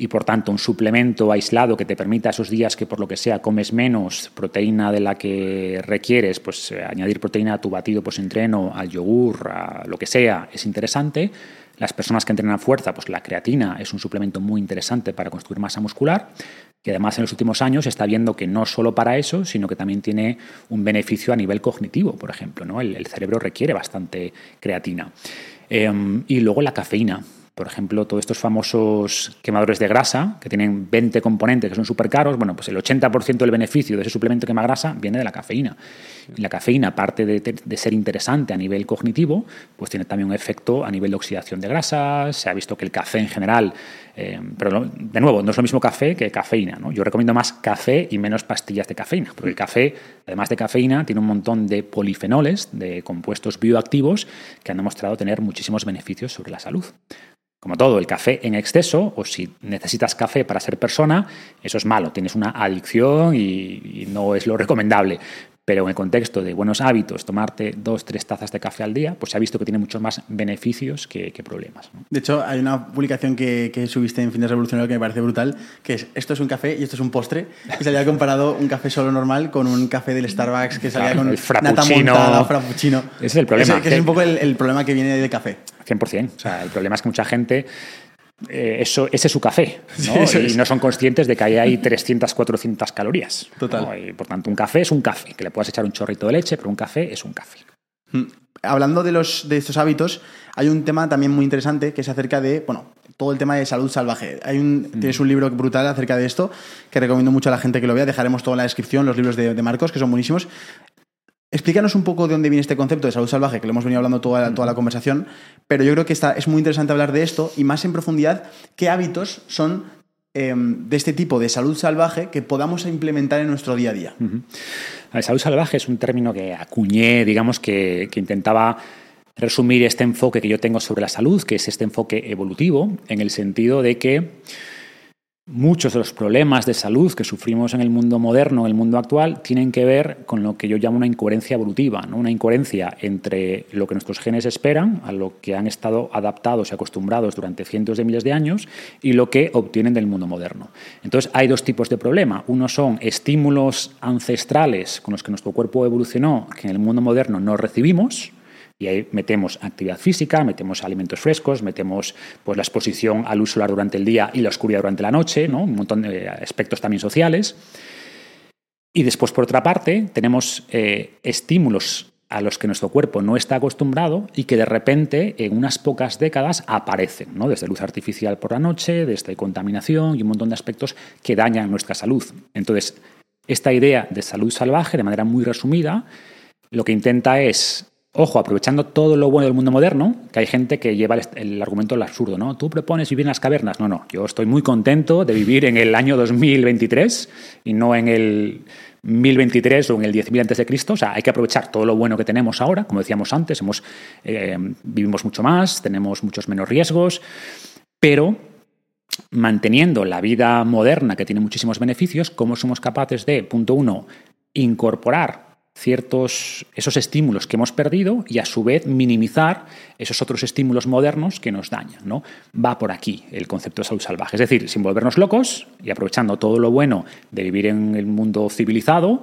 y por tanto un suplemento aislado que te permita esos días que por lo que sea comes menos proteína de la que requieres, pues eh, añadir proteína a tu batido post-entreno, al yogur, a lo que sea, es interesante. Las personas que entrenan fuerza, pues la creatina es un suplemento muy interesante para construir masa muscular, que además en los últimos años se está viendo que no solo para eso, sino que también tiene un beneficio a nivel cognitivo, por ejemplo. ¿no? El cerebro requiere bastante creatina. Eh, y luego la cafeína. Por ejemplo, todos estos famosos quemadores de grasa, que tienen 20 componentes que son súper caros, bueno, pues el 80% del beneficio de ese suplemento quema grasa viene de la cafeína. Y la cafeína, aparte de, de, ser interesante a nivel cognitivo, pues tiene también un efecto a nivel de oxidación de grasas. Se ha visto que el café en general, eh, pero de nuevo, no es lo mismo café que cafeína. ¿no? Yo recomiendo más café y menos pastillas de cafeína, porque el café, además de cafeína, tiene un montón de polifenoles, de compuestos bioactivos, que han demostrado tener muchísimos beneficios sobre la salud. Como todo, el café en exceso, o si necesitas café para ser persona, eso es malo, tienes una adicción y, y, no es lo recomendable. Pero en el contexto de buenos hábitos, tomarte dos, tres tazas de café al día, pues se ha visto que tiene muchos más beneficios que, que problemas. ¿no? De hecho, hay una publicación que, que, subiste en Fines Revolucionario que me parece brutal, que es esto es un café y esto es un postre. Y se había comparado un café solo normal con un café del Starbucks que salía claro, con nata montada, frappuccino. Ese es el problema. Ese, que es un poco el, el problema que viene del café. 100%. O sea, el problema es que mucha gente eh, eso, ese es su café, [LAUGHS] ¿no? Sí, y es. no son conscientes de que ahí hay 300, 400 calorías. Total. ¿no? Y por tanto, un café es un café, que le puedas echar un chorrito de leche, pero un café es un café. Mm. Hablando de, los, de estos hábitos, hay un tema también muy interesante que es acerca de, bueno, todo el tema de salud salvaje. Hay un, mm. Tienes un libro brutal acerca de esto que recomiendo mucho a la gente que lo vea. Dejaremos todo en la descripción, los libros de, de Marcos, que son buenísimos. Explícanos un poco de dónde viene este concepto de salud salvaje, que lo hemos venido hablando toda la, toda la conversación, pero yo creo que está, es muy interesante hablar de esto y más en profundidad qué hábitos son eh, de este tipo de salud salvaje que podamos implementar en nuestro día a día. Uh -huh. Salud salvaje es un término que acuñé, digamos, que, que intentaba resumir este enfoque que yo tengo sobre la salud, que es este enfoque evolutivo, en el sentido de que Muchos de los problemas de salud que sufrimos en el mundo moderno, en el mundo actual, tienen que ver con lo que yo llamo una incoherencia evolutiva, ¿no? una incoherencia entre lo que nuestros genes esperan, a lo que han estado adaptados y acostumbrados durante cientos de miles de años, y lo que obtienen del mundo moderno. Entonces hay dos tipos de problema. Uno son estímulos ancestrales con los que nuestro cuerpo evolucionó, que en el mundo moderno no recibimos, y ahí metemos actividad física, metemos alimentos frescos, metemos pues, la exposición a luz solar durante el día y la oscuridad durante la noche, ¿no? un montón de aspectos también sociales. Y después, por otra parte, tenemos eh, estímulos a los que nuestro cuerpo no está acostumbrado y que de repente en unas pocas décadas aparecen, ¿no? desde luz artificial por la noche, desde contaminación y un montón de aspectos que dañan nuestra salud. Entonces, esta idea de salud salvaje, de manera muy resumida, lo que intenta es, ojo, aprovechando todo lo bueno del mundo moderno, que hay gente que lleva el, argumento del absurdo, ¿no? Tú propones vivir en las cavernas. No, no, yo estoy muy contento de vivir en el año 2023 y no en el 1023 o en el 10.000 antes de Cristo. O sea, hay que aprovechar todo lo bueno que tenemos ahora. Como decíamos antes, hemos, eh, vivimos mucho más, tenemos muchos menos riesgos, pero manteniendo la vida moderna que tiene muchísimos beneficios, ¿cómo somos capaces de, punto uno, incorporar ciertos esos estímulos que hemos perdido y a su vez minimizar esos otros estímulos modernos que nos dañan, ¿no? Va por aquí el concepto de salud salvaje, es decir, sin volvernos locos y aprovechando todo lo bueno de vivir en el mundo civilizado,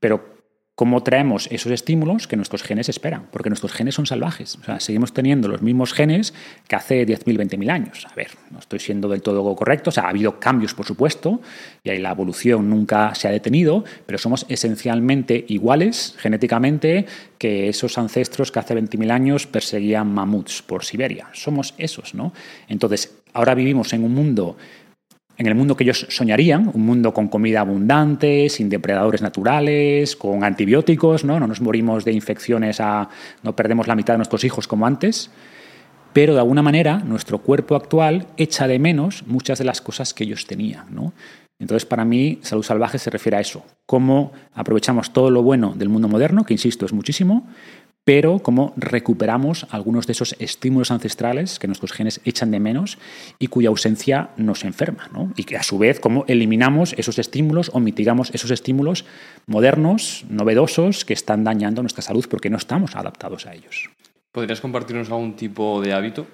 pero cómo traemos esos estímulos que nuestros genes esperan, porque nuestros genes son salvajes. O sea, seguimos teniendo los mismos genes que hace 10.000, 20.000 años. A ver, no estoy siendo del todo correcto, o sea, ha habido cambios, por supuesto, y ahí la evolución nunca se ha detenido, pero somos esencialmente iguales genéticamente que esos ancestros que hace 20.000 años perseguían mamuts por Siberia. Somos esos, ¿no? Entonces, ahora vivimos en un mundo en el mundo que ellos soñarían, un mundo con comida abundante, sin depredadores naturales, con antibióticos, ¿no? No nos morimos de infecciones a. no perdemos la mitad de nuestros hijos como antes. Pero de alguna manera nuestro cuerpo actual echa de menos muchas de las cosas que ellos tenían. Entonces, para mí, salud salvaje se refiere a eso. Cómo aprovechamos todo lo bueno del mundo moderno, que insisto, es muchísimo, pero cómo recuperamos algunos de esos estímulos ancestrales que nuestros genes echan de menos y cuya ausencia nos enferma, ¿no? Y que a su vez cómo eliminamos esos estímulos o mitigamos esos estímulos modernos, novedosos, que están dañando nuestra salud porque no estamos adaptados a ellos. ¿Podrías compartirnos algún tipo de hábito?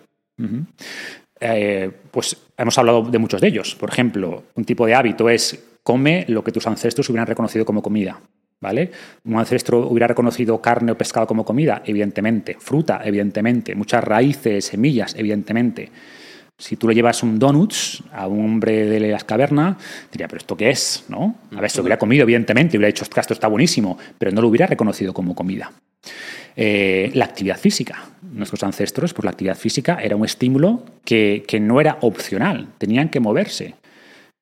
Eh, pues hemos hablado de muchos de ellos. Por ejemplo, un tipo de hábito es come lo que tus ancestros hubieran reconocido como comida. ¿Vale? Un ancestro hubiera reconocido carne o pescado como comida, evidentemente. Fruta, evidentemente. Muchas raíces, semillas, evidentemente. Si tú le llevas un donuts a un hombre de las cavernas, diría, ¿pero esto qué es? ¿No? A ver, se hubiera comido, evidentemente, hubiera dicho, esto está buenísimo, pero no lo hubiera reconocido como comida. Eh, la actividad física. Nuestros ancestros, pues la actividad física era un estímulo que, que no era opcional, tenían que moverse.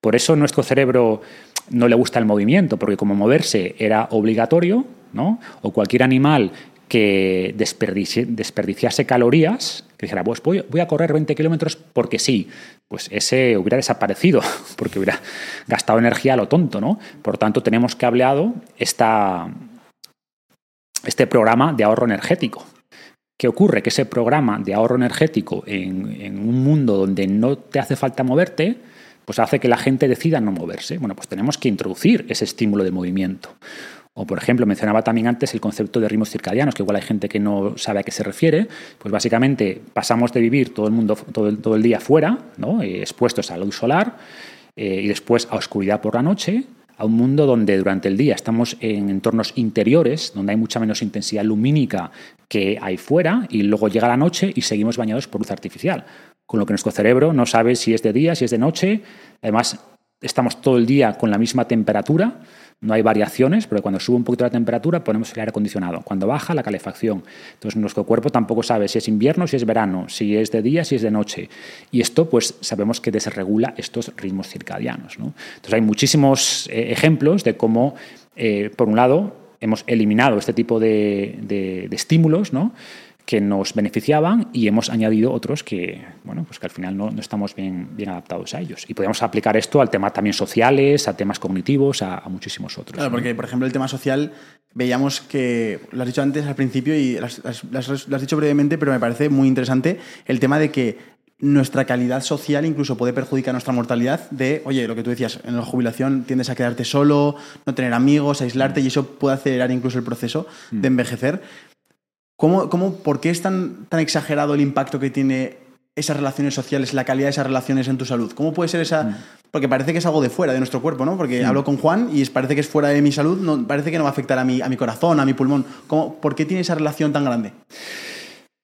Por eso nuestro cerebro no le gusta el movimiento, porque como moverse era obligatorio, ¿no? O cualquier animal que desperdiciase calorías, que dijera, pues voy, a correr 20 kilómetros porque sí, pues ese hubiera desaparecido, [LAUGHS] porque hubiera gastado energía a lo tonto, ¿no? Por tanto, tenemos que hablar esta, este programa de ahorro energético. ¿Qué ocurre? Que ese programa de ahorro energético en, en un mundo donde no te hace falta moverte, pues hace que la gente decida no moverse. Bueno, pues tenemos que introducir ese estímulo de movimiento. O, por ejemplo, mencionaba también antes el concepto de ritmos circadianos, que igual hay gente que no sabe a qué se refiere. Pues básicamente pasamos de vivir todo el mundo todo el, día fuera. Eh, expuestos a la luz solar, eh, y después a oscuridad por la noche, a un mundo donde durante el día estamos en entornos interiores, donde hay mucha menos intensidad lumínica que hay fuera, y luego llega la noche y seguimos bañados por luz artificial con lo que nuestro cerebro no sabe si es de día, si es de noche. Además, estamos todo el día con la misma temperatura, no hay variaciones, pero cuando sube un poquito la temperatura ponemos el aire acondicionado. Cuando baja, la calefacción. Entonces, nuestro cuerpo tampoco sabe si es invierno, si es verano, si es de día, si es de noche. Y esto, pues, sabemos que desregula estos ritmos circadianos. Entonces, hay muchísimos eh, ejemplos de cómo, eh, por un lado, hemos eliminado este tipo de, de estímulos, ¿no? Que nos beneficiaban y hemos añadido otros que, bueno, pues que al final no, estamos bien, bien adaptados a ellos. Y podemos aplicar esto al tema también sociales, a temas cognitivos, a, muchísimos otros. Claro, porque, por ejemplo, el tema social, veíamos que, lo has dicho antes al principio y lo has, dicho brevemente, pero me parece muy interesante el tema de que nuestra calidad social incluso puede perjudicar nuestra mortalidad de, oye, lo que tú decías, en la jubilación tiendes a quedarte solo, no tener amigos, aislarte y eso puede acelerar incluso el proceso de mm. envejecer. ¿Cómo, cómo, ¿Por qué es tan, tan exagerado el impacto que tiene esas relaciones sociales, la calidad de esas relaciones en tu salud? ¿Cómo puede ser esa...? Mm. Porque parece que es algo de fuera de nuestro cuerpo, ¿no? Porque hablo con Juan y parece que es fuera de mi salud, no, parece que no va a afectar a mi, a mi corazón, a mi pulmón. ¿Cómo, ¿Por qué tiene esa relación tan grande?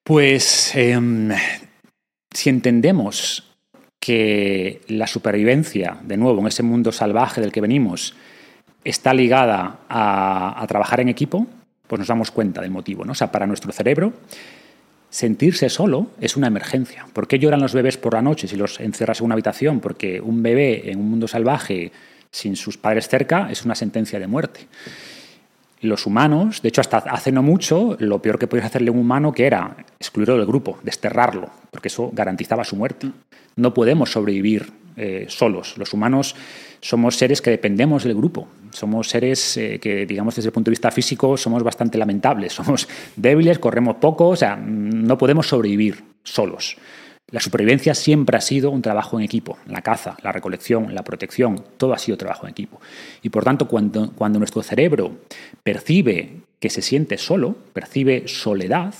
Pues em, si entendemos que la supervivencia, de nuevo, en ese mundo salvaje del que venimos, está ligada a trabajar en equipo, pues nos damos cuenta del motivo. ¿no? O sea, para nuestro cerebro, sentirse solo es una emergencia. ¿Por qué lloran los bebés por la noche si los encierras en una habitación? Porque un bebé en un mundo salvaje sin sus padres cerca es una sentencia de muerte. Los humanos, de hecho hasta hace no mucho, lo peor que podías hacerle a un humano que era excluirlo del grupo, desterrarlo, porque eso garantizaba su muerte. No podemos sobrevivir eh, solos. Los humanos somos seres que dependemos del grupo. Somos seres eh, que, digamos, desde el punto de vista físico, somos bastante lamentables. Somos [LAUGHS] débiles, corremos poco, o sea, no podemos sobrevivir solos. La supervivencia siempre ha sido un trabajo en equipo. La caza, la recolección, la protección, todo ha sido trabajo en equipo. Y por tanto, cuando, cuando nuestro cerebro percibe que se siente solo, percibe soledad,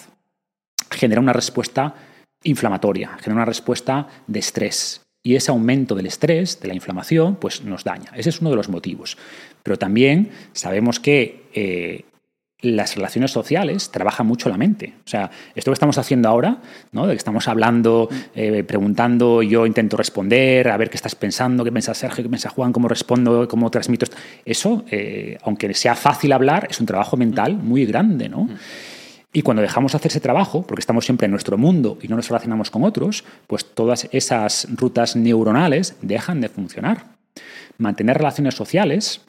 genera una respuesta inflamatoria, genera una respuesta de estrés. Y ese aumento del estrés, de la inflamación, pues nos daña. Ese es uno de los motivos. Pero también sabemos que eh, las relaciones sociales trabajan mucho la mente. O sea, esto que estamos haciendo ahora, ¿no? de que estamos hablando, eh, preguntando, yo intento responder, a ver qué estás pensando, qué piensa Sergio, qué piensa Juan, cómo respondo, cómo transmito. Esto. Eso, eh, aunque sea fácil hablar, es un trabajo mental muy grande. ¿no? Y cuando dejamos de hacer ese trabajo, porque estamos siempre en nuestro mundo y no nos relacionamos con otros, pues todas esas rutas neuronales dejan de funcionar. Mantener relaciones sociales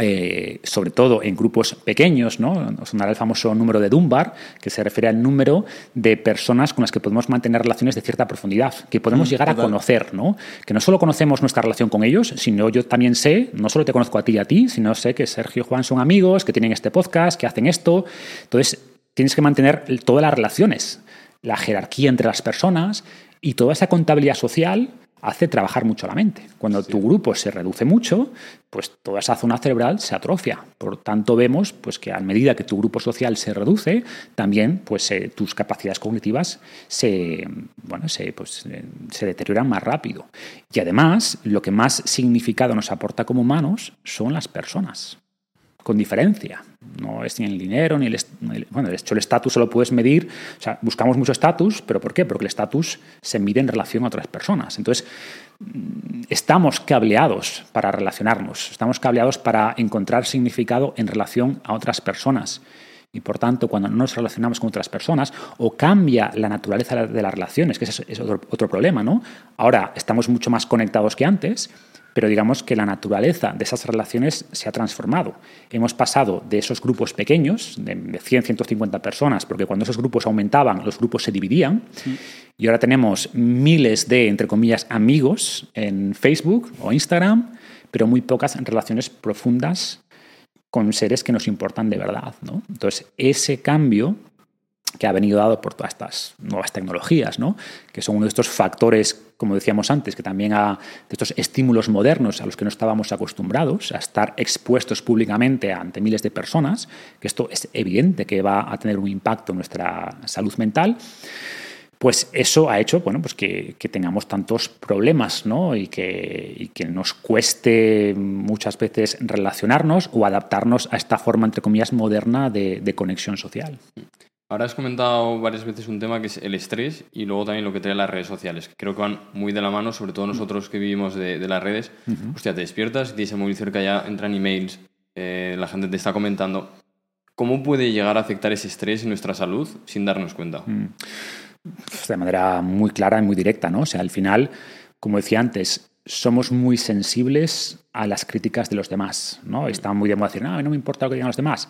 eh, sobre todo en grupos pequeños, ¿no? sonará el famoso número de Dunbar, que se refiere al número de personas con las que podemos mantener relaciones de cierta profundidad, que podemos mm, llegar a conocer, ¿no? que no solo conocemos nuestra relación con ellos, sino yo también sé, no solo te conozco a ti y a ti, sino sé que Sergio y Juan son amigos, que tienen este podcast, que hacen esto. Entonces, tienes que mantener todas las relaciones, la jerarquía entre las personas y toda esa contabilidad social hace trabajar mucho la mente. Cuando tu grupo se reduce mucho, pues toda esa zona cerebral se atrofia. Por tanto, vemos pues, que a medida que tu grupo social se reduce, también pues, eh, tus capacidades cognitivas se, bueno, se, pues, eh, se deterioran más rápido. Y además, lo que más significado nos aporta como humanos son las personas con diferencia. No es ni el dinero, ni el... Bueno, de hecho el estatus solo puedes medir, o sea, buscamos mucho estatus, pero ¿por qué? Porque el estatus se mide en relación a otras personas. Entonces, mm, estamos cableados para relacionarnos, estamos cableados para encontrar significado en relación a otras personas. Y por tanto, cuando no nos relacionamos con otras personas, o cambia la naturaleza de las relaciones, que ese es otro, otro problema, ¿no? Ahora estamos mucho más conectados que antes, pero digamos que la naturaleza de esas relaciones se ha transformado. Hemos pasado de esos grupos pequeños, de 100, 150 personas, porque cuando esos grupos aumentaban, los grupos se dividían, y ahora tenemos miles de, entre comillas, amigos en Facebook o Instagram, pero muy pocas relaciones profundas con seres que nos importan de verdad. ¿no? Entonces, ese cambio que ha venido dado por todas estas nuevas tecnologías, ¿no? que son uno de estos factores, como decíamos antes, que también ha, de estos estímulos modernos a los que no estábamos acostumbrados, a estar expuestos públicamente ante miles de personas, que esto es evidente que va a tener un impacto en nuestra salud mental, pues eso ha hecho bueno, pues que, tengamos tantos problemas ¿no? y, que, nos cueste muchas veces relacionarnos o adaptarnos a esta forma, entre comillas, moderna de, de conexión social. Ahora has comentado varias veces un tema que es el estrés y luego también lo que trae las redes sociales, que creo que van muy de la mano, sobre todo nosotros que vivimos de, las redes. Hostia, te despiertas, tienes el móvil cerca, ya entran emails, eh, la gente te está comentando. ¿Cómo puede llegar a afectar ese estrés en nuestra salud sin darnos cuenta? Mm. De manera muy clara y muy directa, ¿no? O sea, al final, como decía antes, somos muy sensibles a las críticas de los demás, ¿no? Está muy de moda decir, no, no me importa lo que digan los demás.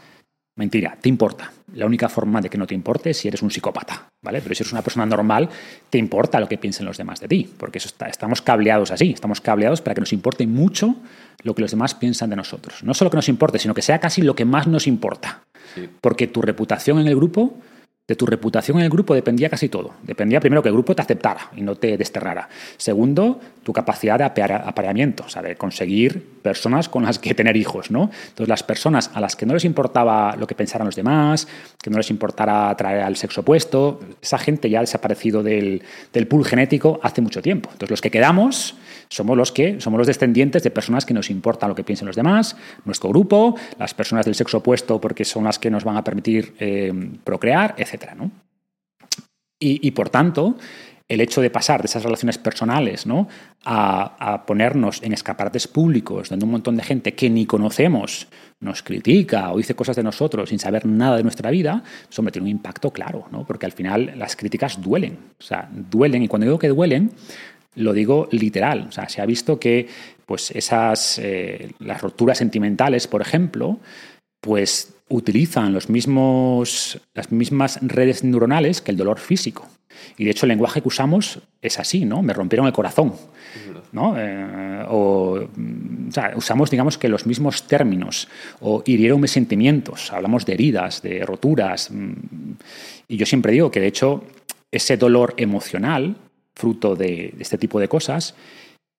Mentira, te importa. La única forma de que no te importe es si eres un psicópata, ¿vale? Pero si eres una persona normal, te importa lo que piensen los demás de ti, porque eso estamos cableados así, estamos cableados para que nos importe mucho lo que los demás piensan de nosotros. No solo que nos importe, sino que sea casi lo que más nos importa. Porque tu reputación en el grupo de tu reputación en el grupo dependía casi todo. Dependía primero que el grupo te aceptara y no te desterrara. Segundo, tu capacidad de apareamiento, o sea, de conseguir personas con las que tener hijos, ¿no? Entonces, las personas a las que no les importaba lo que pensaran los demás, que no les importara atraer al sexo opuesto, esa gente ya ha desaparecido del, del pool genético hace mucho tiempo. Entonces, los que quedamos somos los que somos los descendientes de personas que nos importa lo que piensen los demás, nuestro grupo, las personas del sexo opuesto porque son las que nos van a permitir eh, procrear, etc. ¿no? Y, por tanto, el hecho de pasar de esas relaciones personales ¿no? a, ponernos en escaparates públicos, donde un montón de gente que ni conocemos nos critica o dice cosas de nosotros sin saber nada de nuestra vida, eso me tiene un impacto claro, ¿no? porque al final las críticas duelen, o sea, duelen, y cuando digo que duelen, lo digo literal, o sea, se ha visto que pues esas, eh, las rupturas sentimentales, por ejemplo, pues utilizan los mismos, las mismas redes neuronales que el dolor físico. Y de hecho el lenguaje que usamos es así, ¿no? Me rompieron el corazón. ¿no? Eh, o, sea, usamos, digamos, que los mismos términos. O hirieron mis sentimientos. Hablamos de heridas, de roturas. Mm, y yo siempre digo que, de hecho, ese dolor emocional, fruto de, este tipo de cosas,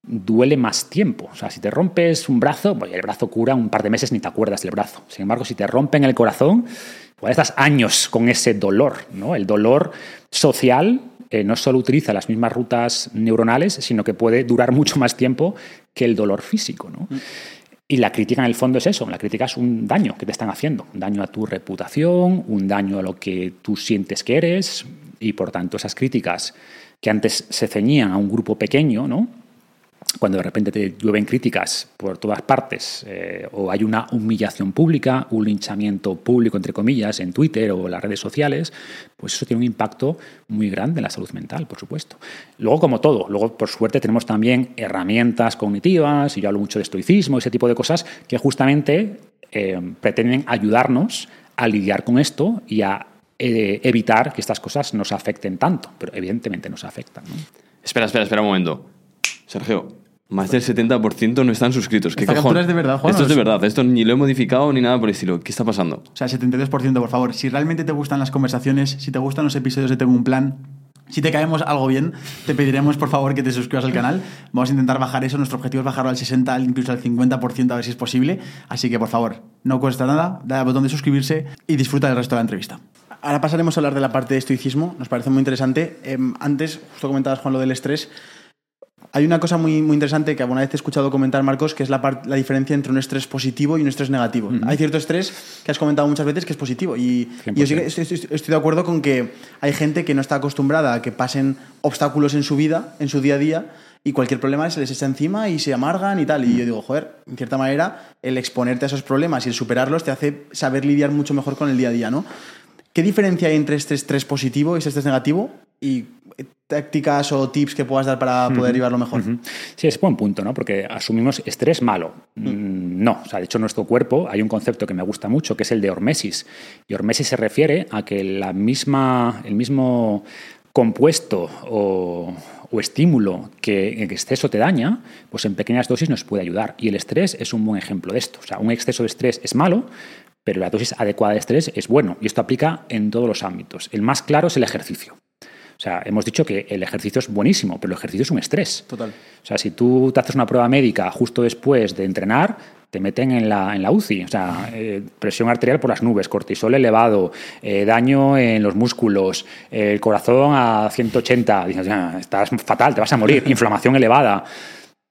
duele más tiempo. O sea, si te rompes un brazo, pues el brazo cura un par de meses ni te acuerdas del brazo. Sin embargo, si te rompen el corazón, pues estás años con ese dolor, ¿no? El dolor social eh, no solo utiliza las mismas rutas neuronales, sino que puede durar mucho más tiempo que el dolor físico. ¿no? Y la crítica en el fondo es eso, la crítica es un daño que te están haciendo, un daño a tu reputación, un daño a lo que tú sientes que eres, y por tanto esas críticas que antes se ceñían a un grupo pequeño, ¿no? cuando de repente te llueven críticas por todas partes eh, o hay una humillación pública, un linchamiento público, entre comillas, en Twitter o las redes sociales, pues eso tiene un impacto muy grande en la salud mental, por supuesto. Luego, como todo, luego, por suerte, tenemos también herramientas cognitivas, y yo hablo mucho de estoicismo, ese tipo de cosas que justamente eh, pretenden ayudarnos a lidiar con esto y a eh, evitar que estas cosas nos afecten tanto, pero evidentemente nos afectan. Espera, espera, espera un momento. Sergio, más del 70% no están suscritos. ¿Qué Esta captura es de verdad, Juan, Esto ¿o es de es- verdad. Esto ni lo he modificado ni nada por el estilo. ¿Qué está pasando? O sea, 72%, por favor. Si realmente te gustan las conversaciones, si te gustan los episodios de Tengo un Plan, si te caemos algo bien, te pediremos, por favor, que te suscribas al canal. Vamos a intentar bajar eso. Nuestro objetivo es bajarlo al 60, al- incluso al 50%, a ver si es posible. Así que, por favor, no cuesta nada. Dale al botón de suscribirse y disfruta del resto de la entrevista. Ahora pasaremos a hablar de la parte de estoicismo. Nos parece muy interesante. Em, antes, justo comentabas, Juan, lo del estrés. Hay una cosa muy, muy interesante que alguna vez te he escuchado comentar, Marcos, que es la, la diferencia entre un estrés positivo y un estrés negativo. Hay cierto estrés que has comentado muchas veces que es positivo. Y, y yo sí que estoy, estoy- estoy de acuerdo con que hay gente que no está acostumbrada a que pasen obstáculos en su vida, en su día a día, y cualquier problema se les echa encima y se amargan y tal. Y yo digo, joder, en cierta manera, el exponerte a esos problemas y el superarlos te hace saber lidiar mucho mejor con el día a día, ¿no? ¿Qué diferencia hay entre este estrés positivo y este estrés negativo? Y eh, tácticas o tips que puedas dar para poder llevarlo mejor. Sí, es buen punto, ¿no? Porque asumimos estrés malo. Mm, No, o sea, de hecho nuestro cuerpo hay un concepto que me gusta mucho, que es el de hormesis. Y hormesis se refiere a que la misma, el mismo compuesto o, o estímulo que en exceso te daña, pues en pequeñas dosis nos puede ayudar. Y el estrés es un buen ejemplo de esto. O sea, un exceso de estrés es malo, pero la dosis adecuada de estrés es bueno. Y esto aplica en todos los ámbitos. El más claro es el ejercicio. O sea, hemos dicho que el ejercicio es buenísimo, pero el ejercicio es un estrés. Total. O sea, si tú te haces una prueba médica justo después de entrenar, te meten en la, en la UCI. O sea, eh, presión arterial por las nubes, cortisol elevado, eh, daño en los músculos, eh, el corazón a 180. Dices, "Ah, estás fatal, te vas a morir. [LAUGHS] Inflamación elevada.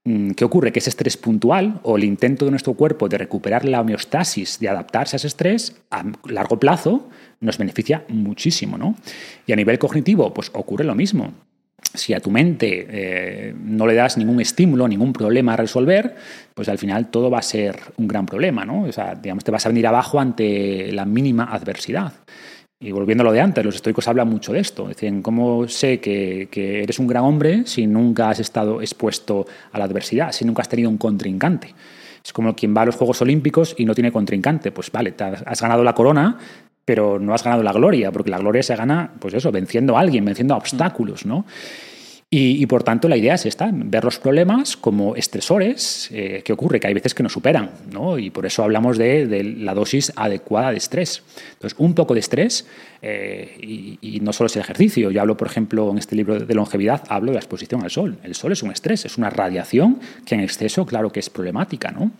Mm, ¿Qué ocurre? Que ese estrés puntual o el intento de nuestro cuerpo de recuperar la homeostasis, de adaptarse a ese estrés, a largo plazo nos beneficia muchísimo. ¿no? Y a nivel cognitivo, pues ocurre lo mismo. Si a tu mente eh, no le das ningún estímulo, ningún problema a resolver, pues al final todo va a ser un gran problema. ¿no? O sea, digamos, te vas a venir abajo ante la mínima adversidad. Y volviendo a lo de antes, los estoicos hablan mucho de esto. Dicen, ¿cómo sé que, eres un gran hombre si nunca has estado expuesto a la adversidad, si nunca has tenido un contrincante? Es como quien va a los Juegos Olímpicos y no tiene contrincante. Pues vale, has ganado la corona, pero no has ganado la gloria, porque la gloria se gana, pues eso, venciendo a alguien, venciendo a obstáculos, ¿no? Y, por tanto la idea es esta, ver los problemas como estresores, eh, que ocurre, que hay veces que nos superan, ¿no? Y por eso hablamos de, de la dosis adecuada de estrés. Entonces, un poco de estrés, eh, y, y, no solo es el ejercicio, yo hablo, por ejemplo, en este libro de longevidad, hablo de la exposición al sol. El sol es un estrés, es una radiación que en exceso, claro que es problemática, ¿no?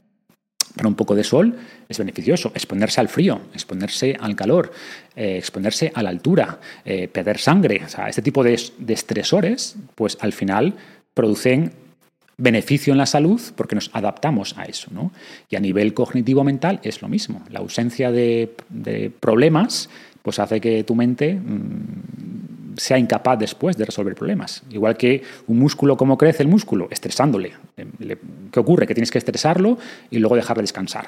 Pero un poco de sol es beneficioso. Exponerse al frío, exponerse al calor, eh, exponerse a la altura, eh, perder sangre. O sea, este tipo de, de, estresores, pues al final producen beneficio en la salud porque nos adaptamos a eso. ¿no? Y a nivel cognitivo-mental es lo mismo. La ausencia de, de, problemas pues hace que tu mente mmm, sea incapaz después de resolver problemas. Igual que un músculo, ¿cómo crece el músculo? Estresándole. ¿Qué ocurre? Que tienes que estresarlo y luego dejarle descansar.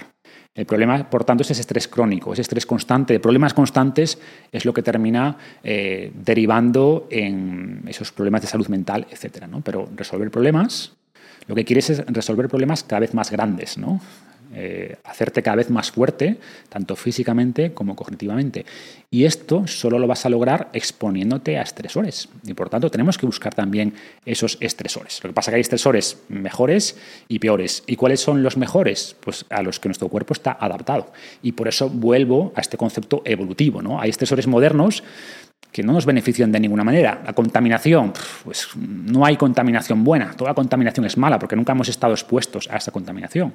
El problema, por tanto, es ese estrés crónico, ese estrés constante de problemas constantes es lo que termina eh, derivando en esos problemas de salud mental, etc. ¿no? Pero resolver problemas, lo que quieres es resolver problemas cada vez más grandes, ¿no? Eh, hacerte cada vez más fuerte, tanto físicamente como cognitivamente. Y esto solo lo vas a lograr exponiéndote a estresores. Y por tanto tenemos que buscar también esos estresores. Lo que pasa es que hay estresores mejores y peores. ¿Y cuáles son los mejores? Pues a los que nuestro cuerpo está adaptado. Y por eso vuelvo a este concepto evolutivo. ¿no? Hay estresores modernos que no nos benefician de ninguna manera. La contaminación, pues no hay contaminación buena, toda contaminación es mala porque nunca hemos estado expuestos a esa contaminación.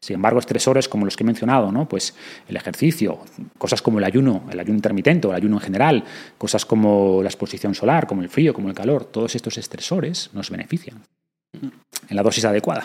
Sin embargo, estresores como los que he mencionado, ¿no? pues el ejercicio, cosas como el ayuno, el ayuno intermitente o el ayuno en general, cosas como la exposición solar, como el frío, como el calor, todos estos estresores nos benefician en la dosis adecuada.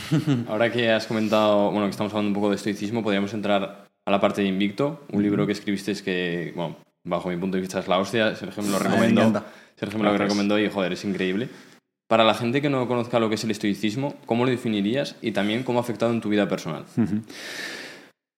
[LAUGHS] Ahora que has comentado, bueno, que estamos hablando un poco de estoicismo, podríamos entrar a la parte de Invicto, un libro que escribiste que, bueno, bajo mi punto de vista es la hostia, Sergio me lo recomendó. Sergio me lo recomendó y, joder, es increíble. Para la gente que no conozca lo que es el estoicismo, ¿cómo lo definirías y también cómo ha afectado en tu vida personal?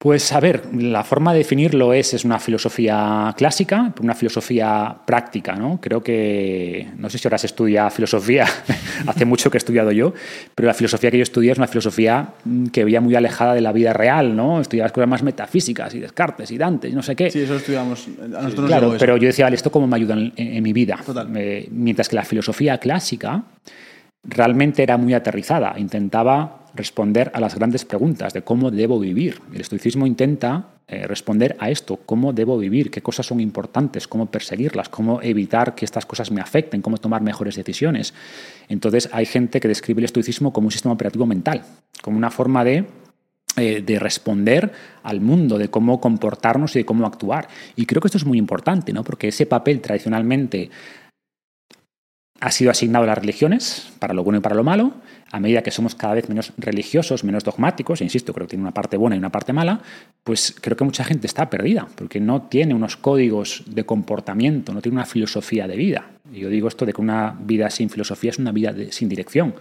Pues a ver, la forma de definirlo es, es una filosofía clásica, una filosofía práctica, ¿no? Creo que, no sé si ahora se estudia filosofía, [LAUGHS] hace mucho que he estudiado yo, pero la filosofía que yo estudié es una filosofía que veía muy alejada de la vida real, ¿no? Estudiaba cosas más metafísicas y Descartes y Dante y no sé qué. Sí, eso estudiamos. A nosotros claro, pero yo decía, vale, ¿esto cómo me ayuda en, mi vida? Eh, mientras que la filosofía clásica realmente era muy aterrizada, intentaba responder a las grandes preguntas de cómo debo vivir. El estoicismo intenta eh, responder a esto, cómo debo vivir, qué cosas son importantes, cómo perseguirlas, cómo evitar que estas cosas me afecten, cómo tomar mejores decisiones. Entonces hay gente que describe el estoicismo como un sistema operativo mental, como una forma de eh, de responder al mundo, de cómo comportarnos y de cómo actuar. Y creo que esto es muy importante, ¿no? porque ese papel tradicionalmente ha sido asignado a las religiones, para lo bueno y para lo malo. A medida que somos cada vez menos religiosos, menos dogmáticos, e insisto, creo que tiene una parte buena y una parte mala, pues creo que mucha gente está perdida, porque no tiene unos códigos de comportamiento, no tiene una filosofía de vida. Y yo digo esto de que una vida sin filosofía es una vida sin dirección.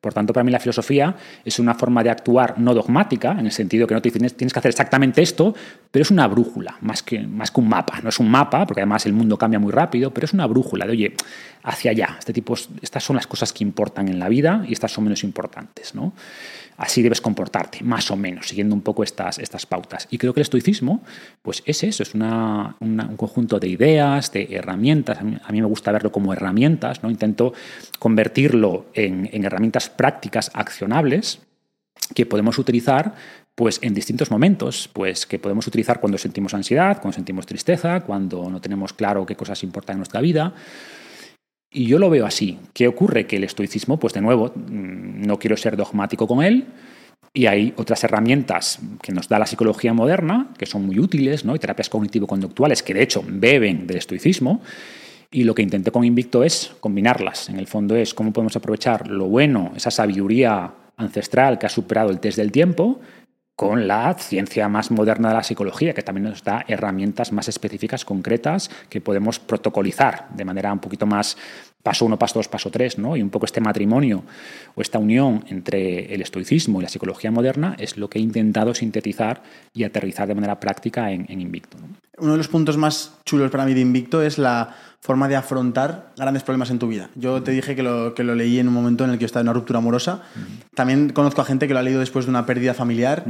Por tanto, para mí la filosofía es una forma de actuar no dogmática, en el sentido que no te tienes, tienes que hacer exactamente esto, pero es una brújula, más que, más que un mapa. No es un mapa, porque además el mundo cambia muy rápido, pero es una brújula de, oye, hacia allá. Este tipo, estas son las cosas que importan en la vida y estas son menos importantes. ¿no? así debes comportarte, más o menos, siguiendo un poco estas, estas pautas. Y creo que el estoicismo, pues es eso, es un conjunto de ideas, de herramientas. A mí, me gusta verlo como herramientas, ¿no? Intento convertirlo en, herramientas prácticas, accionables, que podemos utilizar pues en distintos momentos, pues que podemos utilizar cuando sentimos ansiedad, cuando sentimos tristeza, cuando no tenemos claro qué cosas importan en nuestra vida, y yo lo veo así. ¿Qué ocurre? Que el estoicismo, pues de nuevo, mm, no quiero ser dogmático con él, y hay otras herramientas que nos da la psicología moderna, que son muy útiles, ¿no? y terapias cognitivo-conductuales, que de hecho beben del estoicismo. Y lo que intenté con Invicto es combinarlas. En el fondo es cómo podemos aprovechar lo bueno, esa sabiduría ancestral que ha superado el test del tiempo, con la ciencia más moderna de la psicología, que también nos da herramientas más específicas, concretas, que podemos protocolizar de manera un poquito más paso uno, paso dos, paso tres, ¿no? Y un poco este matrimonio o esta unión entre el estoicismo y la psicología moderna es lo que he intentado sintetizar y aterrizar de manera práctica en, Invicto. Uno de los puntos más chulos para mí de Invicto es la forma de afrontar grandes problemas en tu vida. Yo te dije que lo, que lo leí en un momento en el que yo estaba en una ruptura amorosa. También conozco a gente que lo ha leído después de una pérdida familiar.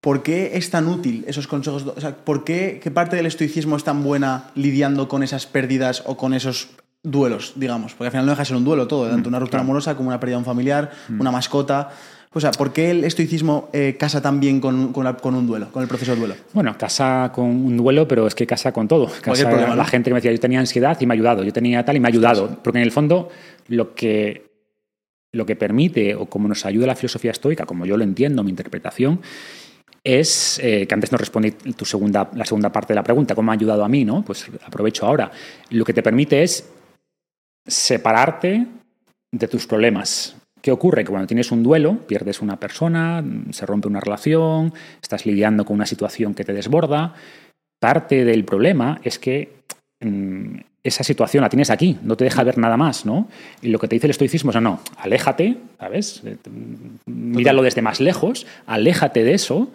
¿Por qué es tan útil esos consejos? O sea, ¿Por qué, qué parte del estoicismo es tan buena lidiando con esas pérdidas o con esos duelos, digamos? Porque al final no deja de ser un duelo todo, tanto una ruptura amorosa como una pérdida de un familiar, una mascota. O sea, ¿por qué el estoicismo eh, casa tan bien con, con, la- con un duelo, con el proceso de duelo? Bueno, casa con un duelo, pero es que casa con todo. Casa problema, ¿no? la gente que me decía, yo tenía ansiedad y me ha ayudado, yo tenía tal y me ha ayudado. Porque en el fondo, lo que, lo que permite, o como nos ayuda la filosofía estoica, como yo lo entiendo, mi interpretación, es eh, que antes no respondí tu segunda, la segunda parte de la pregunta, ¿cómo me ha ayudado a mí? ¿no? Pues aprovecho ahora. Lo que te permite es separarte de tus problemas. ¿Qué ocurre? Que cuando tienes un duelo, pierdes una persona, se rompe una relación, estás lidiando con una situación que te desborda, parte del problema es que mm, esa situación la tienes aquí, no te deja ver nada más, ¿no? Y lo que te dice el estoicismo es, no, aléjate, ¿sabes? Eh, mm, Míralo desde más lejos, aléjate de eso,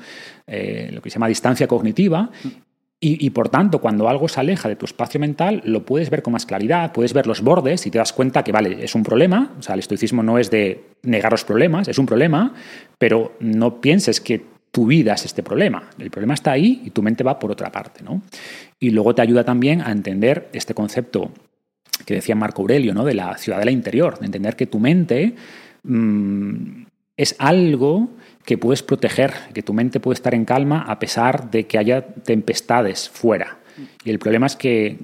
eh, lo que se llama distancia cognitiva, y, por tanto, cuando algo se aleja de tu espacio mental, lo puedes ver con más claridad, puedes ver los bordes y te das cuenta que, vale, es un problema. O sea, el estoicismo no es de negar los problemas, es un problema, pero no pienses que tu vida es este problema. El problema está ahí y tu mente va por otra parte, ¿no? Y luego te ayuda también a entender este concepto que decía Marco Aurelio, ¿no? De la ciudadela interior, de entender que tu mente mmm, es algo que puedes proteger, que tu mente puede estar en calma a pesar de que haya tempestades fuera. Y el problema es que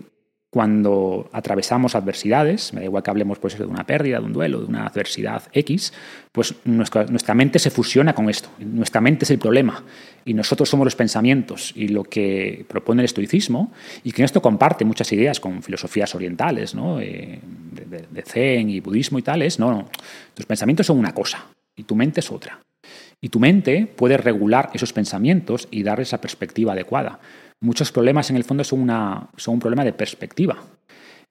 cuando atravesamos adversidades, me da igual que hablemos pues, de una pérdida, de un duelo, de una adversidad X, pues nuestra, nuestra mente se fusiona con esto. Nuestra mente es el problema y nosotros somos los pensamientos. Y lo que propone el estoicismo, y que esto comparte muchas ideas con filosofías orientales, ¿no? eh, de Zen y budismo y tales, no, no, tus pensamientos son una cosa y tu mente es otra. Y tu mente puede regular esos pensamientos y darles la perspectiva adecuada. Muchos problemas en el fondo son, una, son un problema de perspectiva.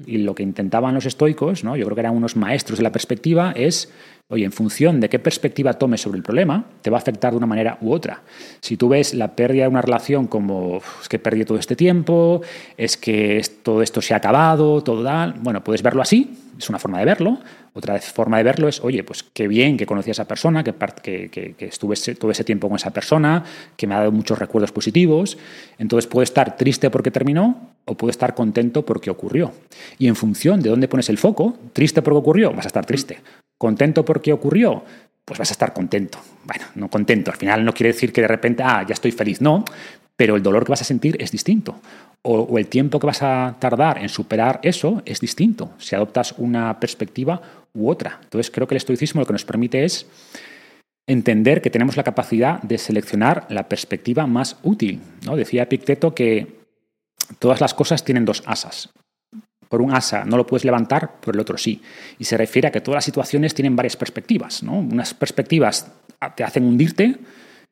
Y lo que intentaban los estoicos, ¿no? yo creo que eran unos maestros de la perspectiva, es, oye, en función de qué perspectiva tomes sobre el problema, te va a afectar de una manera u otra. Si tú ves la pérdida de una relación como, es que perdí todo este tiempo, es que todo esto se ha acabado, todo tal, bueno, puedes verlo así, es una forma de verlo. Otra forma de verlo es, oye, pues qué bien que conocí a esa persona, que, que, que, que estuve ese, todo ese tiempo con esa persona, que me ha dado muchos recuerdos positivos. Entonces puedo estar triste porque terminó o puedo estar contento porque ocurrió. Y en función de dónde pones el foco, triste porque ocurrió, vas a estar triste. Contento porque ocurrió, pues vas a estar contento. Bueno, no contento. Al final no quiere decir que de repente, ah, ya estoy feliz. No, pero el dolor que vas a sentir es distinto. O, el tiempo que vas a tardar en superar eso es distinto si adoptas una perspectiva u otra. Entonces creo que el estoicismo lo que nos permite es entender que tenemos la capacidad de seleccionar la perspectiva más útil. ¿no? Decía Epicteto que todas las cosas tienen dos asas. Por un asa no lo puedes levantar, por el otro sí. Y se refiere a que todas las situaciones tienen varias perspectivas. ¿no? Unas perspectivas te hacen hundirte,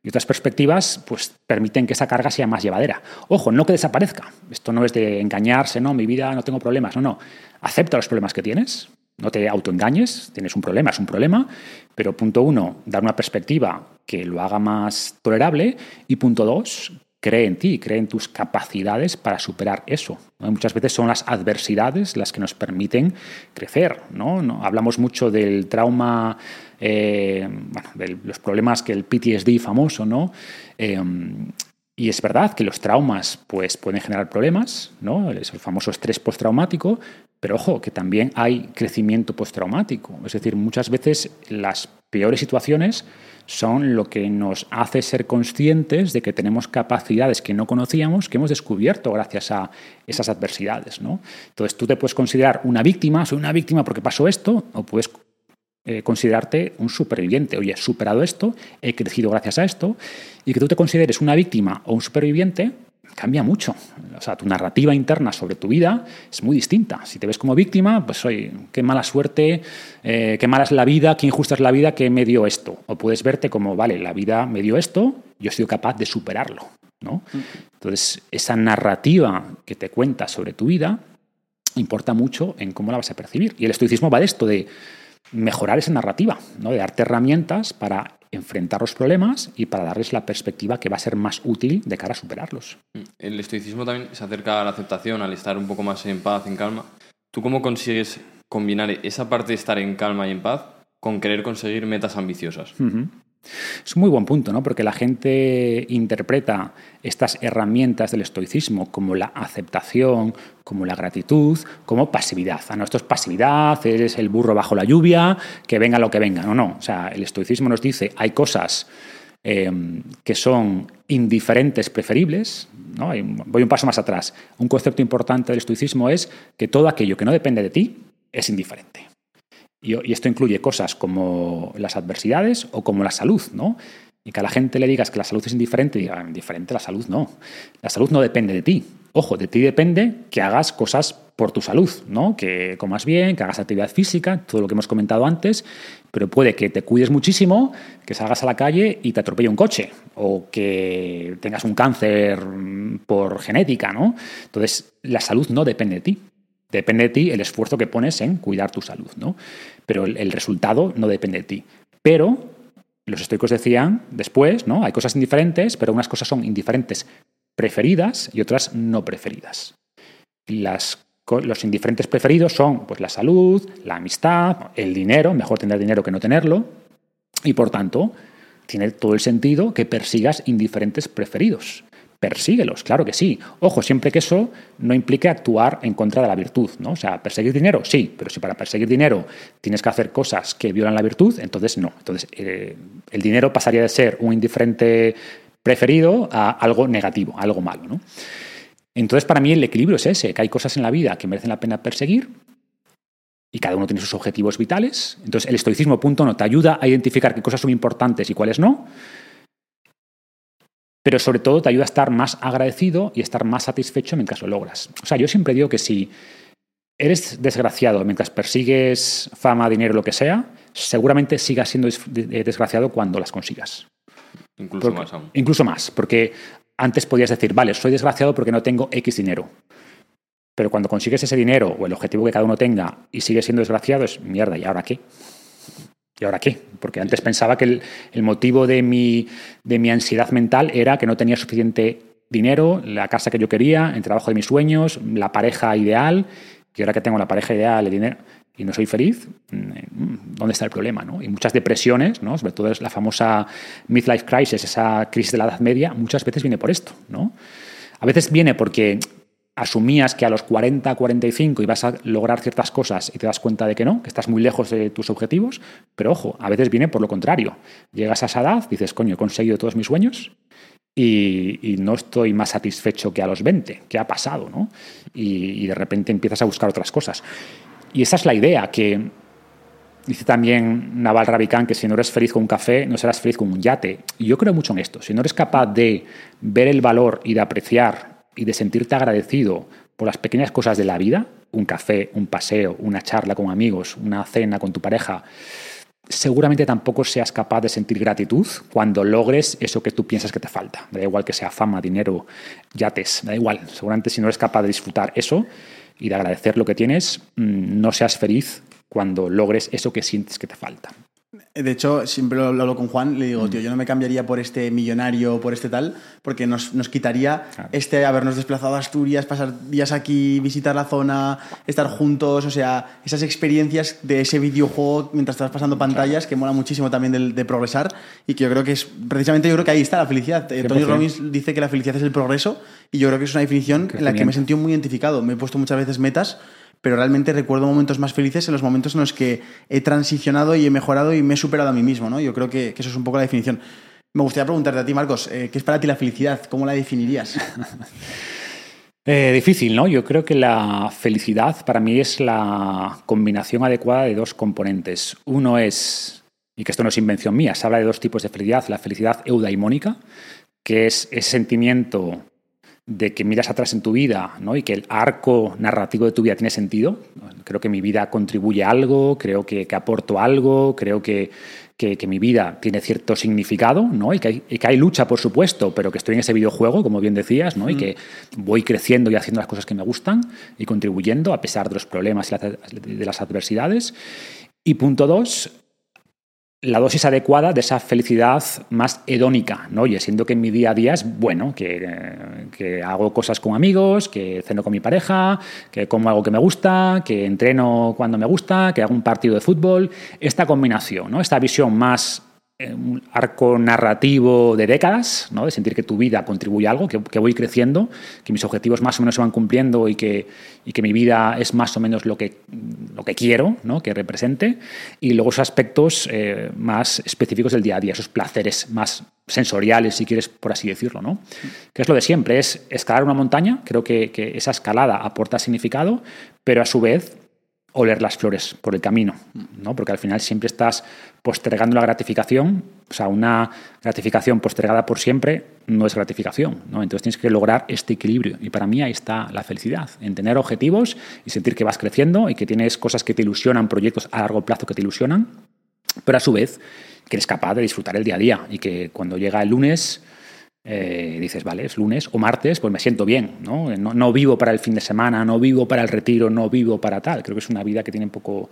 y otras perspectivas pues, permiten que esa carga sea más llevadera. Ojo, no que desaparezca. Esto no es de engañarse, no, mi vida no tengo problemas. No, no. Acepta los problemas que tienes, no te autoengañes, tienes un problema, es un problema, pero punto uno, dar una perspectiva que lo haga más tolerable y punto dos, cree en ti, cree en tus capacidades para superar eso. Muchas veces son las adversidades las que nos permiten crecer. ¿no? ¿No? Hablamos mucho del trauma, eh, bueno, de los problemas que el PTSD famoso, ¿no? Eh, y es verdad que los traumas pues, pueden generar problemas, ¿no? El famoso estrés postraumático, pero ojo, que también hay crecimiento postraumático. Es decir, muchas veces las peores situaciones son lo que nos hace ser conscientes de que tenemos capacidades que no conocíamos, que hemos descubierto gracias a esas adversidades. ¿no? Entonces tú te puedes considerar una víctima, soy una víctima porque pasó esto, o puedes eh, considerarte un superviviente. Oye, he superado esto, he crecido gracias a esto, y que tú te consideres una víctima o un superviviente cambia mucho. O sea, tu narrativa interna sobre tu vida es muy distinta. Si te ves como víctima, pues oye, qué mala suerte, eh, qué mala es la vida, qué injusta es la vida que me dio esto. O puedes verte como, vale, la vida me dio esto, yo he sido capaz de superarlo. ¿no? Entonces, esa narrativa que te cuenta sobre tu vida importa mucho en cómo la vas a percibir. Y el estoicismo va de esto, de mejorar esa narrativa, ¿no? de darte herramientas para enfrentar los problemas y para darles la perspectiva que va a ser más útil de cara a superarlos. El estoicismo también se acerca a la aceptación, al estar un poco más en paz, en calma. ¿Tú cómo consigues combinar esa parte de estar en calma y en paz con querer conseguir metas ambiciosas? Uh -huh. Es un muy buen punto, ¿no? Porque la gente interpreta estas herramientas del estoicismo como la aceptación, como la gratitud, como pasividad. Ah, no, esto es pasividad, eres el burro bajo la lluvia, que venga lo que venga. No, no. O sea, el estoicismo nos dice hay cosas eh, que son indiferentes preferibles. ¿no? Voy un paso más atrás. Un concepto importante del estoicismo es que todo aquello que no depende de ti es indiferente. Y, esto incluye cosas como las adversidades o como la salud, ¿no? Y que a la gente le digas que la salud es indiferente, diga, indiferente la salud no. La salud no depende de ti. Ojo, de ti depende que hagas cosas por tu salud, ¿no? Que comas bien, que hagas actividad física, todo lo que hemos comentado antes, pero puede que te cuides muchísimo, que salgas a la calle y te atropelle un coche, o que tengas un cáncer por genética, ¿no? Entonces, la salud no depende de ti. Depende de ti el esfuerzo que pones en cuidar tu salud, ¿no? Pero el, resultado no depende de ti. Pero los estoicos decían después, ¿no? Hay cosas indiferentes, pero unas cosas son indiferentes preferidas y otras no preferidas. Las, los indiferentes preferidos son pues, la salud, la amistad, el dinero, mejor tener dinero que no tenerlo, y por tanto tiene todo el sentido que persigas indiferentes preferidos persíguelos, claro que sí. Ojo, siempre que eso no implique actuar en contra de la virtud, ¿no? O sea, perseguir dinero, sí, pero si para perseguir dinero tienes que hacer cosas que violan la virtud, entonces no. Entonces, eh, el dinero pasaría de ser un indiferente preferido a algo negativo, a algo malo, ¿no? Entonces, para mí el equilibrio es ese, que hay cosas en la vida que merecen la pena perseguir y cada uno tiene sus objetivos vitales. Entonces, el estoicismo, punto no, te ayuda a identificar qué cosas son importantes y cuáles no, pero sobre todo te ayuda a estar más agradecido y estar más satisfecho mientras lo logras. O sea, yo siempre digo que si eres desgraciado mientras persigues fama, dinero, lo que sea, seguramente sigas siendo desgraciado cuando las consigas. Incluso más aún. Incluso más, porque antes podías decir, vale, soy desgraciado porque no tengo X dinero. Pero cuando consigues ese dinero o el objetivo que cada uno tenga y sigues siendo desgraciado, es mierda, ¿y ahora qué? ¿Y ahora qué? Porque antes pensaba que el, motivo de mi, de mi ansiedad mental era que no tenía suficiente dinero, la casa que yo quería, el trabajo de mis sueños, la pareja ideal, y ahora que tengo la pareja ideal, el dinero, y no soy feliz, mm, ¿dónde está el problema? ¿no? Y muchas depresiones, ¿no? sobre todo es la famosa midlife crisis, esa crisis de la Edad Media, muchas veces viene por esto. ¿no? A veces viene porque asumías que a los 40, 45 ibas a lograr ciertas cosas y te das cuenta de que no, que estás muy lejos de tus objetivos, pero ojo, a veces viene por lo contrario. Llegas a esa edad, dices, coño, he conseguido todos mis sueños y, no estoy más satisfecho que a los 20, ¿qué ha pasado? ¿no? Y, de repente empiezas a buscar otras cosas. Y esa es la idea, que dice también Naval Ravikant que si no eres feliz con un café, no serás feliz con un yate. Y yo creo mucho en esto. Si no eres capaz de ver el valor y de apreciar y de sentirte agradecido por las pequeñas cosas de la vida, un café, un paseo, una charla con amigos, una cena con tu pareja, seguramente tampoco seas capaz de sentir gratitud cuando logres eso que tú piensas que te falta. Da igual que sea fama, dinero, yates, da igual. Seguramente si no eres capaz de disfrutar eso y de agradecer lo que tienes, mm, no seas feliz cuando logres eso que sientes que te falta. De hecho, siempre lo hablo con Juan, le digo, tío, yo no me cambiaría por este millonario, por este tal, porque nos, quitaría este habernos desplazado a Asturias, pasar días aquí, visitar la zona, estar juntos, o sea, esas experiencias de ese videojuego mientras estás pasando pantallas, que mola muchísimo también de, progresar, y que yo creo que es, precisamente yo creo que ahí está la felicidad. Eh, Tony Robbins dice que la felicidad es el progreso, y yo creo que es una definición en la que me he sentido muy identificado. Me he puesto muchas veces metas pero realmente recuerdo momentos más felices en los momentos en los que he transicionado y he mejorado y me he superado a mí mismo, ¿no? Yo creo que, eso es un poco la definición. Me gustaría preguntarte a ti, Marcos, eh, ¿qué es para ti la felicidad? ¿Cómo la definirías? [LAUGHS] Eh, difícil, ¿no? Yo creo que la felicidad para mí es la combinación adecuada de dos componentes. Uno es, y que esto no es invención mía, se habla de dos tipos de felicidad. La felicidad eudaimónica, que es ese sentimiento de que miras atrás en tu vida ¿no? y que el arco narrativo de tu vida tiene sentido. Creo que mi vida contribuye a algo, creo que, aporto algo, creo que, que, mi vida tiene cierto significado ¿no? y, que hay, y, que hay, lucha, por supuesto, pero que estoy en ese videojuego, como bien decías, ¿no? y que voy creciendo y haciendo las cosas que me gustan y contribuyendo a pesar de los problemas y de las adversidades. Y punto dos, la dosis adecuada de esa felicidad más hedónica, ¿no? Oye, siento que en mi día a día es bueno, que, hago cosas con amigos, que ceno con mi pareja, que como algo que me gusta, que entreno cuando me gusta, que hago un partido de fútbol. Esta combinación, ¿no? Esta visión más un arco narrativo de décadas, ¿no? de sentir que tu vida contribuye a algo, que, voy creciendo, que mis objetivos más o menos se van cumpliendo y que, y que mi vida es más o menos lo que, lo que quiero ¿no? que represente, y luego esos aspectos eh, más específicos del día a día, esos placeres más sensoriales, si quieres, por así decirlo, ¿no? Que es lo de siempre, es escalar una montaña, creo que, que esa escalada aporta significado, pero a su vez oler las flores por el camino, ¿no? porque al final siempre estás postergando la gratificación, o sea, una gratificación postergada por siempre no es gratificación, ¿no? entonces tienes que lograr este equilibrio y para mí ahí está la felicidad, en tener objetivos y sentir que vas creciendo y que tienes cosas que te ilusionan, proyectos a largo plazo que te ilusionan, pero a su vez que eres capaz de disfrutar el día a día y que cuando llega el lunes eh, dices, vale, es lunes o martes, pues me siento bien, ¿no? ¿no? ¿no? vivo para el fin de semana, no vivo para el retiro, no vivo para tal. Creo que es una vida que tiene poco,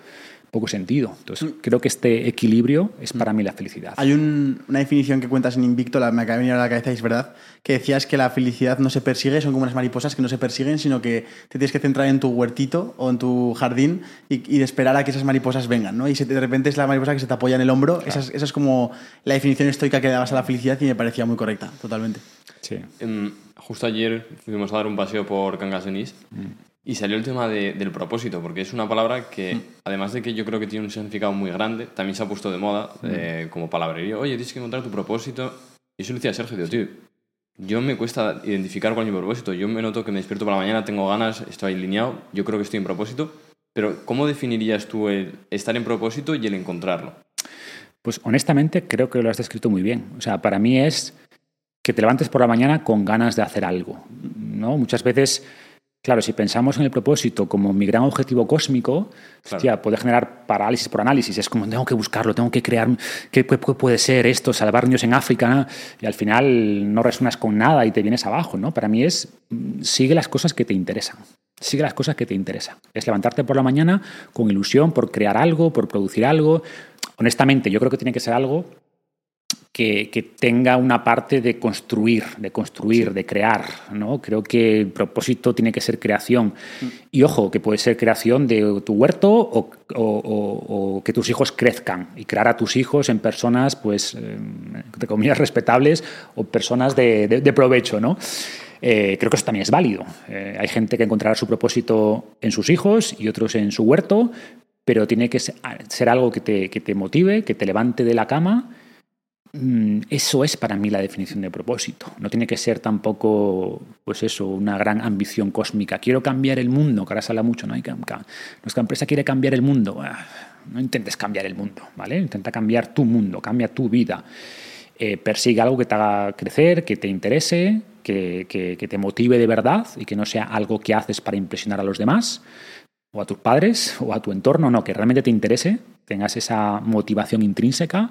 poco sentido. Entonces, mm. creo que este equilibrio es para mí la felicidad. Hay un, una definición que cuentas en Invicto, la, me acaba de venir a la cabeza, es verdad, que decías que la felicidad no se persigue, son como unas mariposas que no se persiguen, sino que te tienes que centrar en tu huertito o en tu jardín y, y de esperar a que esas mariposas vengan, ¿no? Y de repente es la mariposa que se te apoya en el hombro. Claro. Esa, es, esa, es, como la definición estoica que dabas a la felicidad y me parecía muy correcta, totalmente. Sí. Um, justo ayer fuimos a dar un paseo por Cangas de Nis mm. Y salió el tema de, del propósito, porque es una palabra que, mm. además de que yo creo que tiene un significado muy grande, también se ha puesto de moda mm. eh, como palabrería. Oye, tienes que encontrar tu propósito. Y eso lo decía Sergio, tío, yo me cuesta identificar cuál es mi propósito. Yo me noto que me despierto por la mañana, tengo ganas, estoy alineado, yo creo que estoy en propósito. Pero, ¿cómo definirías tú el estar en propósito y el encontrarlo? Pues honestamente creo que lo has descrito muy bien. O sea, para mí es que te levantes por la mañana con ganas de hacer algo. ¿no? Muchas veces Claro, si pensamos en el propósito como mi gran objetivo cósmico, claro. hostia, puede generar parálisis por análisis. Es como, tengo que buscarlo, tengo que crear, ¿qué, puede ser esto? Salvar niños en África. Y al final no resuenas con nada y te vienes abajo. ¿no? Para mí es, mm, sigue las cosas que te interesan. Sigue las cosas que te interesan. Es levantarte por la mañana con ilusión por crear algo, por producir algo. Honestamente, yo creo que tiene que ser algo que, que, tenga una parte de construir, de construir, sí. de crear. ¿no? Creo que el propósito tiene que ser creación. Mm. Y ojo, que puede ser creación de tu huerto o, o, o, o, que tus hijos crezcan y crear a tus hijos en personas, pues, eh, entre comillas, respetables o personas de, de, de provecho. ¿no? Eh, creo que eso también es válido. Eh, hay gente que encontrará su propósito en sus hijos y otros en su huerto, pero tiene que ser algo que te, que te motive, que te levante de la cama eso es para mí la definición de propósito. No tiene que ser tampoco, pues eso, una gran ambición cósmica. Quiero cambiar el mundo, que ahora se habla mucho, ¿no? Nuestra empresa quiere cambiar el mundo. Ah, no intentes cambiar el mundo, ¿vale? Intenta cambiar tu mundo, cambia tu vida. Eh, persigue algo que te haga crecer, que te interese, que, que, que te motive de verdad y que no sea algo que haces para impresionar a los demás o a tus padres o a tu entorno, no, que realmente te interese, tengas esa motivación intrínseca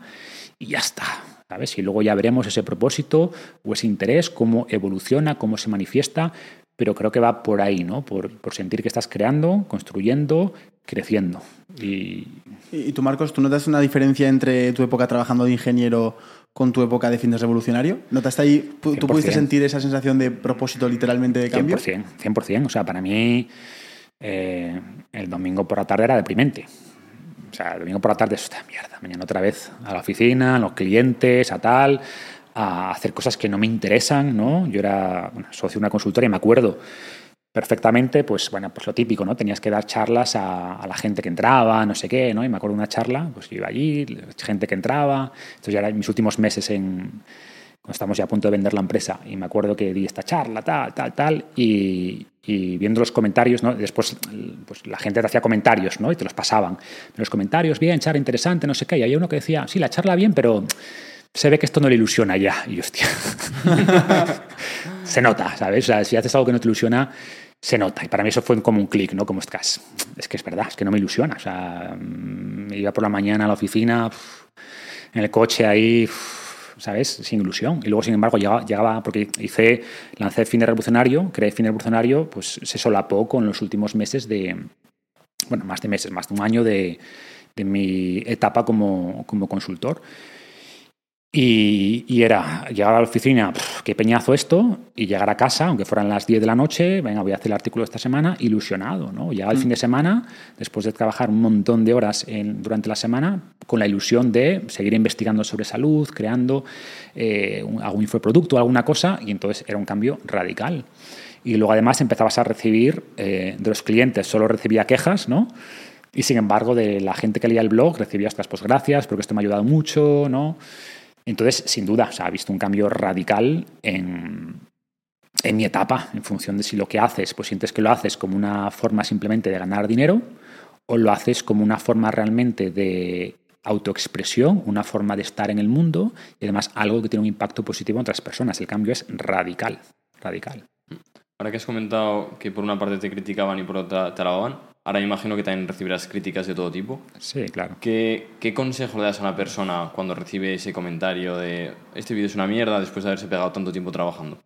y ya está. ¿Sabes? Y luego ya veremos ese propósito o ese interés, cómo evoluciona, cómo se manifiesta, pero creo que va por ahí, ¿no? Por, por sentir que estás creando, construyendo, creciendo. Y... y tú, Marcos, ¿tú notas una diferencia entre tu época trabajando de ingeniero con tu época de fines revolucionario? ¿Notaste ahí, tú pudiste sentir esa sensación de propósito literalmente de cambio? 100%, 100%. O sea, para mí eh, el domingo por la tarde era deprimente. O sea, el domingo por la tarde, esta mierda, mañana otra vez a la oficina, a los clientes, a tal, a hacer cosas que no me interesan, ¿no? Yo era bueno, socio de una consultoría y me acuerdo perfectamente, pues bueno, pues lo típico, ¿no? Tenías que dar charlas a, la gente que entraba, no sé qué, ¿no? Y me acuerdo una charla, pues yo iba allí, gente que entraba, entonces ya era mis últimos meses en, cuando estamos ya a punto de vender la empresa, y me acuerdo que di esta charla, tal, tal, tal, y, y viendo los comentarios, ¿no? después pues, la gente te hacía comentarios ¿no? y te los pasaban. Los comentarios, bien, charla interesante, no sé qué, y había uno que decía, sí, la charla bien, pero se ve que esto no le ilusiona ya. Y hostia, [LAUGHS] se nota, ¿sabes? O sea, si haces algo que no te ilusiona, se nota. Y para mí eso fue como un clic, ¿no? Como estás, es que es verdad, es que no me ilusiona. O sea, me iba por la mañana a la oficina, en el coche ahí... ¿sabes? Sin ilusión. Y luego, sin embargo, llegaba, llegaba porque hice, lancé Fin de Revolucionario, creé Fin de Revolucionario, pues se solapó con los últimos meses de, bueno, más de meses, más de un año de, de mi etapa como, como consultor. Y, y era llegar a la oficina, qué peñazo esto, y llegar a casa, aunque fueran las 10 de la noche, venga, voy a hacer el artículo esta semana, ilusionado, ¿no? Llegar el fin de semana, después de trabajar un montón de horas en- durante la semana, con la ilusión de seguir investigando sobre salud, creando eh, un- algún infoproducto, alguna cosa, y entonces era un cambio radical. Y luego además empezabas a recibir eh, de los clientes, solo recibía quejas, ¿no? Y sin embargo, de la gente que leía el blog recibía estas, pues gracias, porque esto me ha ayudado mucho, ¿no? Entonces, sin duda, o ha visto un cambio radical en, en mi etapa, en función de si lo que haces, pues sientes que lo haces como una forma simplemente de ganar dinero o lo haces como una forma realmente de autoexpresión, una forma de estar en el mundo y además algo que tiene un impacto positivo en otras personas. El cambio es radical, radical. Ahora que has comentado que por una parte te criticaban y por otra te alababan, ahora me imagino que también recibirás críticas de todo tipo. Sí, claro. ¿Qué, qué consejo le das a una persona cuando recibe ese comentario de este vídeo es una mierda después de haberse pegado tanto tiempo trabajando?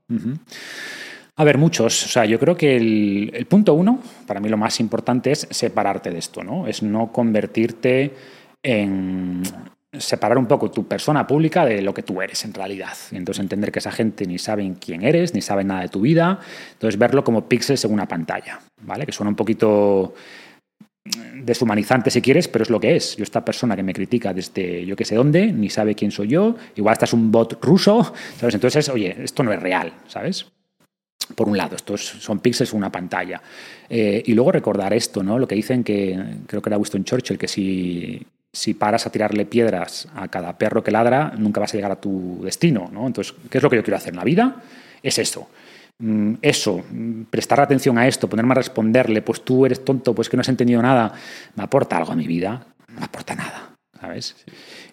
A ver, muchos. O sea, yo creo que el, el punto uno, para mí lo más importante es separarte de esto, ¿no? Es no convertirte en separar un poco tu persona pública de lo que tú eres en realidad. Entonces entender que esa gente ni saben quién eres, ni saben nada de tu vida. Entonces verlo como píxeles en una pantalla, ¿vale? Que suena un poquito deshumanizante si quieres, pero es lo que es. Yo esta persona que me critica desde yo que sé dónde, ni sabe quién soy yo, igual esta es un bot ruso, [LAUGHS] ¿sabes? Entonces, oye, esto no es real, ¿sabes? Por un lado, estos son píxeles en una pantalla. Eh, y luego recordar esto, ¿no? Lo que dicen que, creo que era Winston Churchill, que si, si paras a tirarle piedras a cada perro que ladra, nunca vas a llegar a tu destino, ¿no? Entonces, ¿qué es lo que yo quiero hacer en la vida? Es eso. Mm, Eso, mm, prestar atención a esto, ponerme a responderle, pues tú eres tonto, pues que no has entendido nada, me aporta algo a mi vida, no me aporta nada, ¿sabes?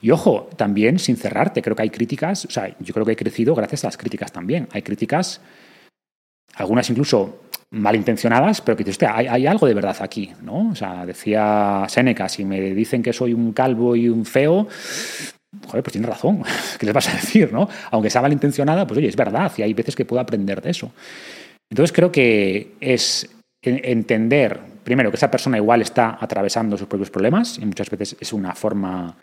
Y ojo, también sin cerrarte, creo que hay críticas, o sea, yo creo que he crecido gracias a las críticas también. Hay críticas algunas incluso malintencionadas, pero que dices, hostia, hay, algo de verdad aquí, ¿no? O sea, decía Séneca, si me dicen que soy un calvo y un feo, joder, pues tienes razón, [LAUGHS] ¿qué les vas a decir, no? Aunque sea malintencionada, pues oye, es verdad, y hay veces que puedo aprender de eso. Entonces creo que es en- entender, primero, que esa persona igual está atravesando sus propios problemas, y muchas veces es una forma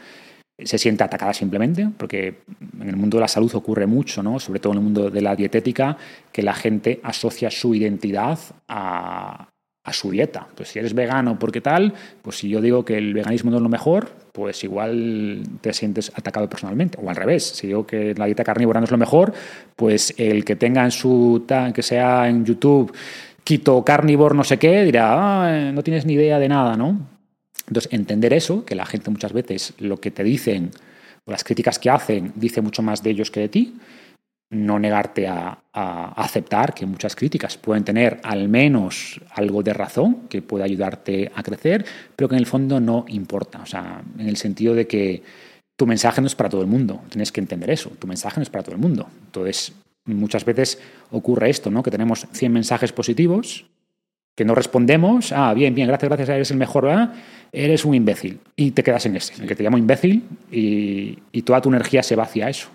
se siente atacada simplemente, porque en el mundo de la salud ocurre mucho, ¿no? sobre todo en el mundo de la dietética, que la gente asocia su identidad a, su dieta. Pues si eres vegano, porque tal? Pues si yo digo que el veganismo no es lo mejor, pues igual te sientes atacado personalmente. O al revés, si digo que la dieta carnívora no es lo mejor, pues el que tenga en su, que sea en YouTube, quito carnívoro no sé qué, dirá, "Ah, eh, no tienes ni idea de nada, ¿no? Entonces, entender eso, que la gente muchas veces lo que te dicen o las críticas que hacen dice mucho más de ellos que de ti, no negarte a, aceptar que muchas críticas pueden tener al menos algo de razón que puede ayudarte a crecer, pero que en el fondo no importa. O sea, en el sentido de que tu mensaje no es para todo el mundo. Tienes que entender eso. Tu mensaje no es para todo el mundo. Entonces, muchas veces ocurre esto, ¿no? Que tenemos 100 mensajes positivos que no respondemos, ah, bien, bien, gracias, gracias, eres el mejor, ¿verdad? Eres un imbécil. Y te quedas en ese, en el que te llamo imbécil y, y toda tu energía se va hacia eso.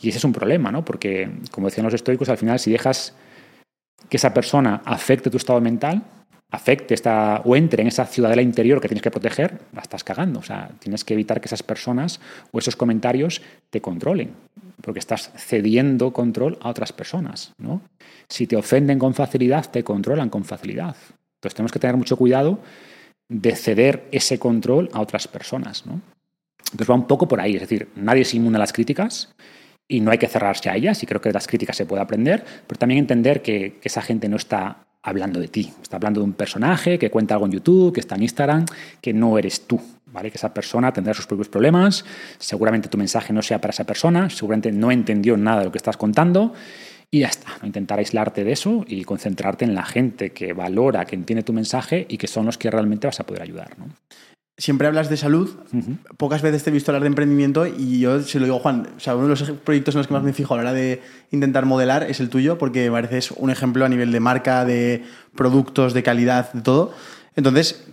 Y ese es un problema, ¿no? Porque, como decían los estoicos, al final, si dejas que esa persona afecte tu estado mental, afecte esta, o entre en esa ciudadela interior que tienes que proteger, la estás cagando. O sea, tienes que evitar que esas personas o esos comentarios te controlen, porque estás cediendo control a otras personas, ¿no? Si te ofenden con facilidad, te controlan con facilidad. Entonces tenemos que tener mucho cuidado de ceder ese control a otras personas, ¿no? Entonces va un poco por ahí, es decir, nadie es inmune a las críticas y no hay que cerrarse a ellas, y creo que de las críticas se puede aprender, pero también entender que, que esa gente no está hablando de ti, está hablando de un personaje que cuenta algo en YouTube, que está en Instagram, que no eres tú, ¿vale? Que esa persona tendrá sus propios problemas, seguramente tu mensaje no sea para esa persona, seguramente no entendió nada de lo que estás contando y ya está, intentar aislarte de eso y concentrarte en la gente que valora, que entiende tu mensaje y que son los que realmente vas a poder ayudar, ¿no? Siempre hablas de salud, pocas veces te he visto hablar de emprendimiento y yo se lo digo, Juan, o sea, uno de los proyectos en los que más me fijo a la hora de intentar modelar es el tuyo, porque pareces un ejemplo a nivel de marca, de productos, de calidad, de todo. Entonces,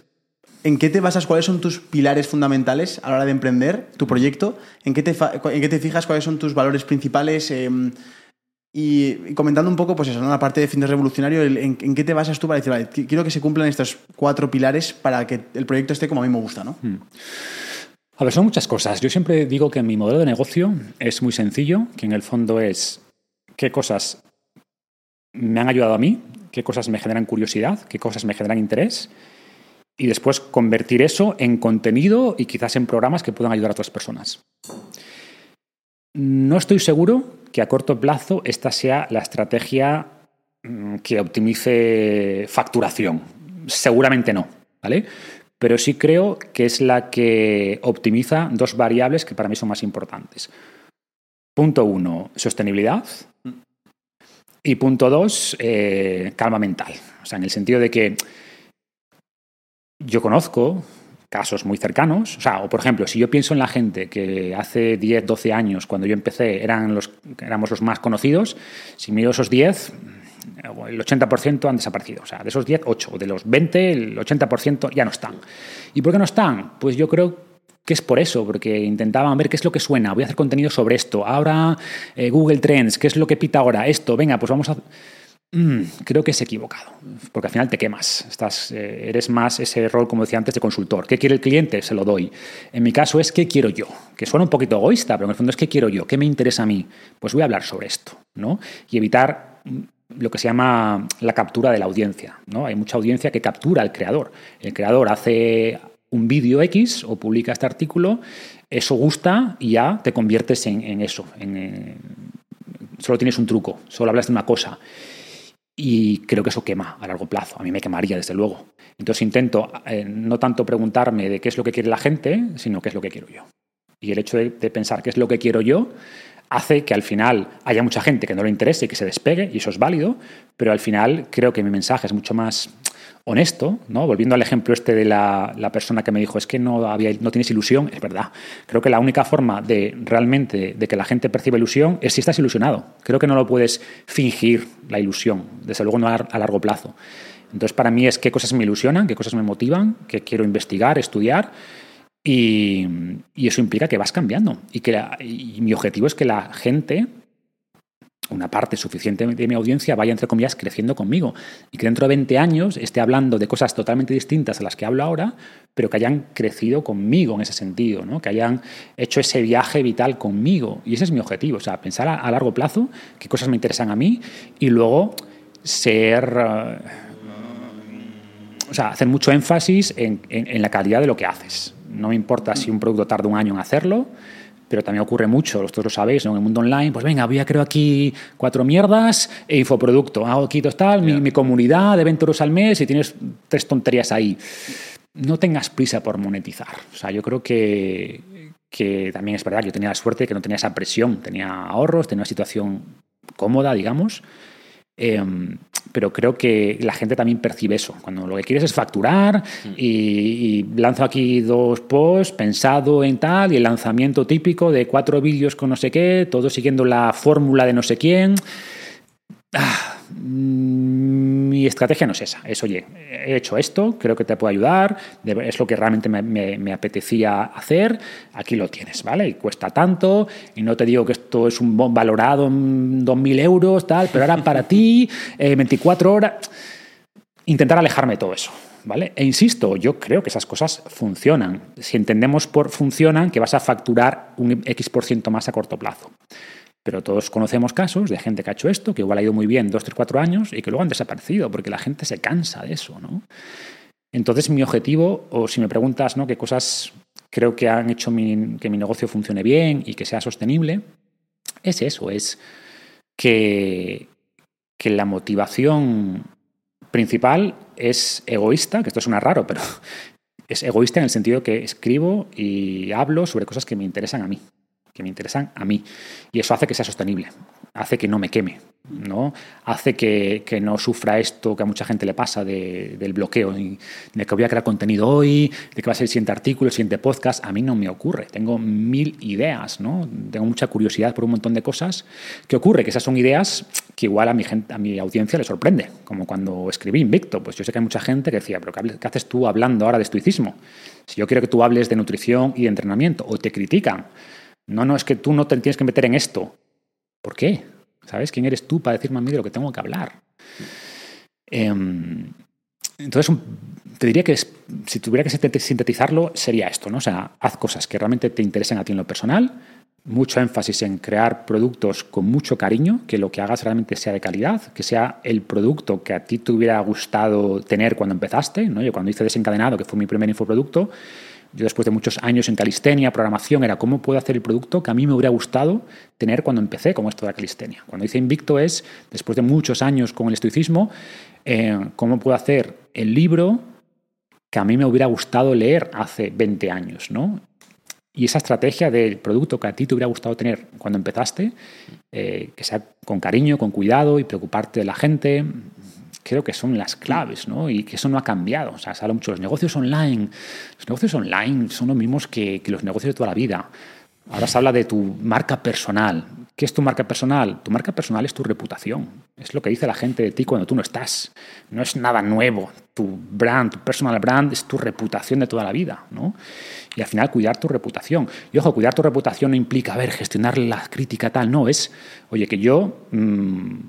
¿en qué te basas? ¿Cuáles son tus pilares fundamentales a la hora de emprender tu proyecto? ¿En qué te, en qué te fijas? ¿Cuáles son tus valores principales? Em, y, comentando un poco, pues eso, ¿no? la parte de fines revolucionario, el- en, qué te basas tú para decir, vale, qu- quiero que se cumplan estos cuatro pilares para que el proyecto esté como a mí me gusta, ¿no? A ver, son muchas cosas. Yo siempre digo que mi modelo de negocio es muy sencillo, que en el fondo es qué cosas me han ayudado a mí, qué cosas me generan curiosidad, qué cosas me generan interés, y después convertir eso en contenido y quizás en programas que puedan ayudar a otras personas. No estoy seguro que a corto plazo esta sea la estrategia mm, que optimice facturación. Seguramente no, ¿vale? Pero sí creo que es la que optimiza dos variables que para mí son más importantes. Punto uno, sostenibilidad. Y punto dos, eh, calma mental. O sea, en el sentido de que yo conozco casos muy cercanos. O sea, o por ejemplo, si yo pienso en la gente que hace 10, 12 años, cuando yo empecé, eran los, éramos los más conocidos, si miro esos 10, el 80% han desaparecido. O sea, de esos 10, 8. De los 20, el 80% ya no están. ¿Y por qué no están? Pues yo creo que es por eso, porque intentaban ver qué es lo que suena. Voy a hacer contenido sobre esto. Ahora eh, Google Trends, ¿qué es lo que pita ahora? Esto, venga, pues vamos a... Mm, creo que es equivocado, porque al final te quemas. Estás, eh, eres más ese rol, como decía antes, de consultor. ¿Qué quiere el cliente? Se lo doy. En mi caso es qué quiero yo, que suena un poquito egoísta, pero en el fondo es qué quiero yo, qué me interesa a mí. Pues voy a hablar sobre esto, ¿no? Y evitar lo que se llama la captura de la audiencia. ¿no? Hay mucha audiencia que captura al creador. El creador hace un vídeo X o publica este artículo, eso gusta y ya te conviertes en, eso. En, solo tienes un truco, solo hablas de una cosa. Y creo que eso quema a largo plazo. A mí me quemaría, desde luego. Entonces intento eh, no tanto preguntarme de qué es lo que quiere la gente, sino qué es lo que quiero yo. Y el hecho de, pensar qué es lo que quiero yo hace que al final haya mucha gente que no le interese y que se despegue, y eso es válido, pero al final creo que mi mensaje es mucho más honesto, ¿no? Volviendo al ejemplo este de la, persona que me dijo, es que no, tienes ilusión, es verdad. Creo que la única forma de realmente de que la gente perciba ilusión es si estás ilusionado. Creo que no lo puedes fingir la ilusión, desde luego no a, largo plazo. Entonces, para mí es qué cosas me ilusionan, qué cosas me motivan, qué quiero investigar, estudiar. Y, eso implica que vas cambiando. Y, que y mi objetivo es que la gente una parte suficiente de mi audiencia vaya, entre comillas, creciendo conmigo. Y que dentro de 20 años esté hablando de cosas totalmente distintas a las que hablo ahora, pero que hayan crecido conmigo en ese sentido, ¿no? que hayan hecho ese viaje vital conmigo. Y ese es mi objetivo, o sea, pensar a, largo plazo qué cosas me interesan a mí y luego ser... Eh, o sea, hacer mucho énfasis en, en la calidad de lo que haces. No me importa si un producto tarda un año en hacerlo, pero también ocurre mucho, vosotros lo sabéis, en el mundo online, pues venga, voy a crear aquí cuatro mierdas e infoproducto, hago aquí tal, mi, comunidad de 20 euros al mes y tienes tres tonterías ahí. No tengas prisa por monetizar. O sea, yo creo que, que también es verdad, yo tenía la suerte de que no tenía esa presión, tenía ahorros, tenía una situación cómoda, digamos, Em, pero creo que la gente también percibe eso. Cuando lo que quieres es facturar mm. y, lanzo aquí dos posts pensado en tal y el lanzamiento típico de cuatro vídeos con no sé qué, todo siguiendo la fórmula de no sé quién. Ah, estrategia no es esa. Es, oye, he hecho esto, creo que te puede ayudar, es lo que realmente me, apetecía hacer, aquí lo tienes, ¿vale? Y cuesta tanto, y no te digo que esto es un valorado en 2.000 euros, tal, pero ahora para ti, 24 [LAUGHS] eh, horas. Intentar alejarme de todo eso. ¿Vale? E insisto, yo creo que esas cosas funcionan. Si entendemos por funcionan, que vas a facturar un X% por ciento más a corto plazo. Pero todos conocemos casos de gente que ha hecho esto, que igual ha ido muy bien dos, tres, cuatro años y que luego han desaparecido porque la gente se cansa de eso, ¿no? Entonces mi objetivo, o si me preguntas ¿no? qué cosas creo que han hecho que mi negocio funcione bien y que sea sostenible, es eso, es que, que la motivación principal es egoísta, que esto suena raro, pero [LAUGHS] es egoísta en el sentido que escribo y hablo sobre cosas que me interesan a mí que me interesan a mí. Y eso hace que sea sostenible, hace que no me queme, ¿no? hace que, no sufra esto que a mucha gente le pasa del bloqueo, de que voy a crear contenido hoy, de que va a ser el siguiente artículo, el siguiente podcast. A mí no me ocurre. Tengo mil ideas, ¿no? tengo mucha curiosidad por un montón de cosas. ¿Qué ocurre? Que esas son ideas que igual a mi, gente, a mi audiencia le sorprende, como cuando escribí Invicto. Pues yo sé que hay mucha gente que decía, pero ¿qué haces tú hablando ahora de estoicismo? Si yo quiero que tú hables de nutrición y de entrenamiento, o te critican no, no, es que tú no te tienes que meter en esto. ¿Por qué? ¿Sabes? ¿Quién eres tú para decirme a mí de lo que tengo que hablar? Em, entonces, te diría que si tuviera que sinte- sintetizarlo, sería esto, ¿no? O sea, haz cosas que realmente te interesen a ti en lo personal, mucho énfasis en crear productos con mucho cariño, que lo que hagas realmente sea de calidad, que sea el producto que a ti te hubiera gustado tener cuando empezaste, ¿no? Yo cuando hice Desencadenado, que fue mi primer infoproducto, yo después de muchos años en calistenia, programación, era cómo puedo hacer el producto que a mí me hubiera gustado tener cuando empecé con esto de la calistenia. Cuando hice Invicto es, después de muchos años con el estoicismo, eh, cómo puedo hacer el libro que a mí me hubiera gustado leer hace 20 años, ¿no? Y esa estrategia del producto que a ti te hubiera gustado tener cuando empezaste, eh, que sea con cariño, con cuidado y preocuparte de la gente, creo que son las claves, ¿no? Y que eso no ha cambiado. O sea, se habla mucho de los negocios online. Los negocios online son los mismos que, los negocios de toda la vida. Ahora se habla de tu marca personal. ¿Qué es tu marca personal? Tu marca personal es tu reputación. Es lo que dice la gente de ti cuando tú no estás. No es nada nuevo. Tu brand, tu personal brand es tu reputación de toda la vida, ¿no? Y al final cuidar tu reputación. Y ojo, cuidar tu reputación no implica, a ver, gestionar la crítica tal. No, es, oye, que yo mm,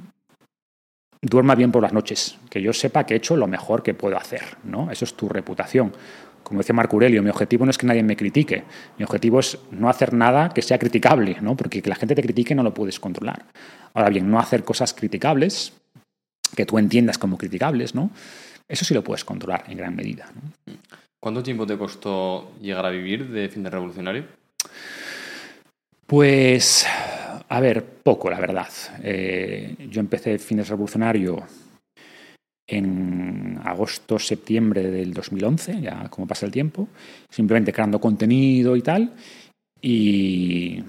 duerma bien por las noches, que yo sepa que he hecho lo mejor que puedo hacer, ¿no? Eso es tu reputación. Como decía Marco Aurelio, mi objetivo no es que nadie me critique, mi objetivo es no hacer nada que sea criticable, ¿no? Porque que la gente te critique no lo puedes controlar. Ahora bien, no hacer cosas criticables, que tú entiendas como criticables, ¿no? Eso sí lo puedes controlar en gran medida. ¿no? ¿Cuánto tiempo te costó llegar a vivir de fin de revolucionario? Pues, a ver, poco, la verdad. Eh, yo empecé Fines Revolucionario en agosto, septiembre del 2011, ya como pasa el tiempo, simplemente creando contenido y tal. Y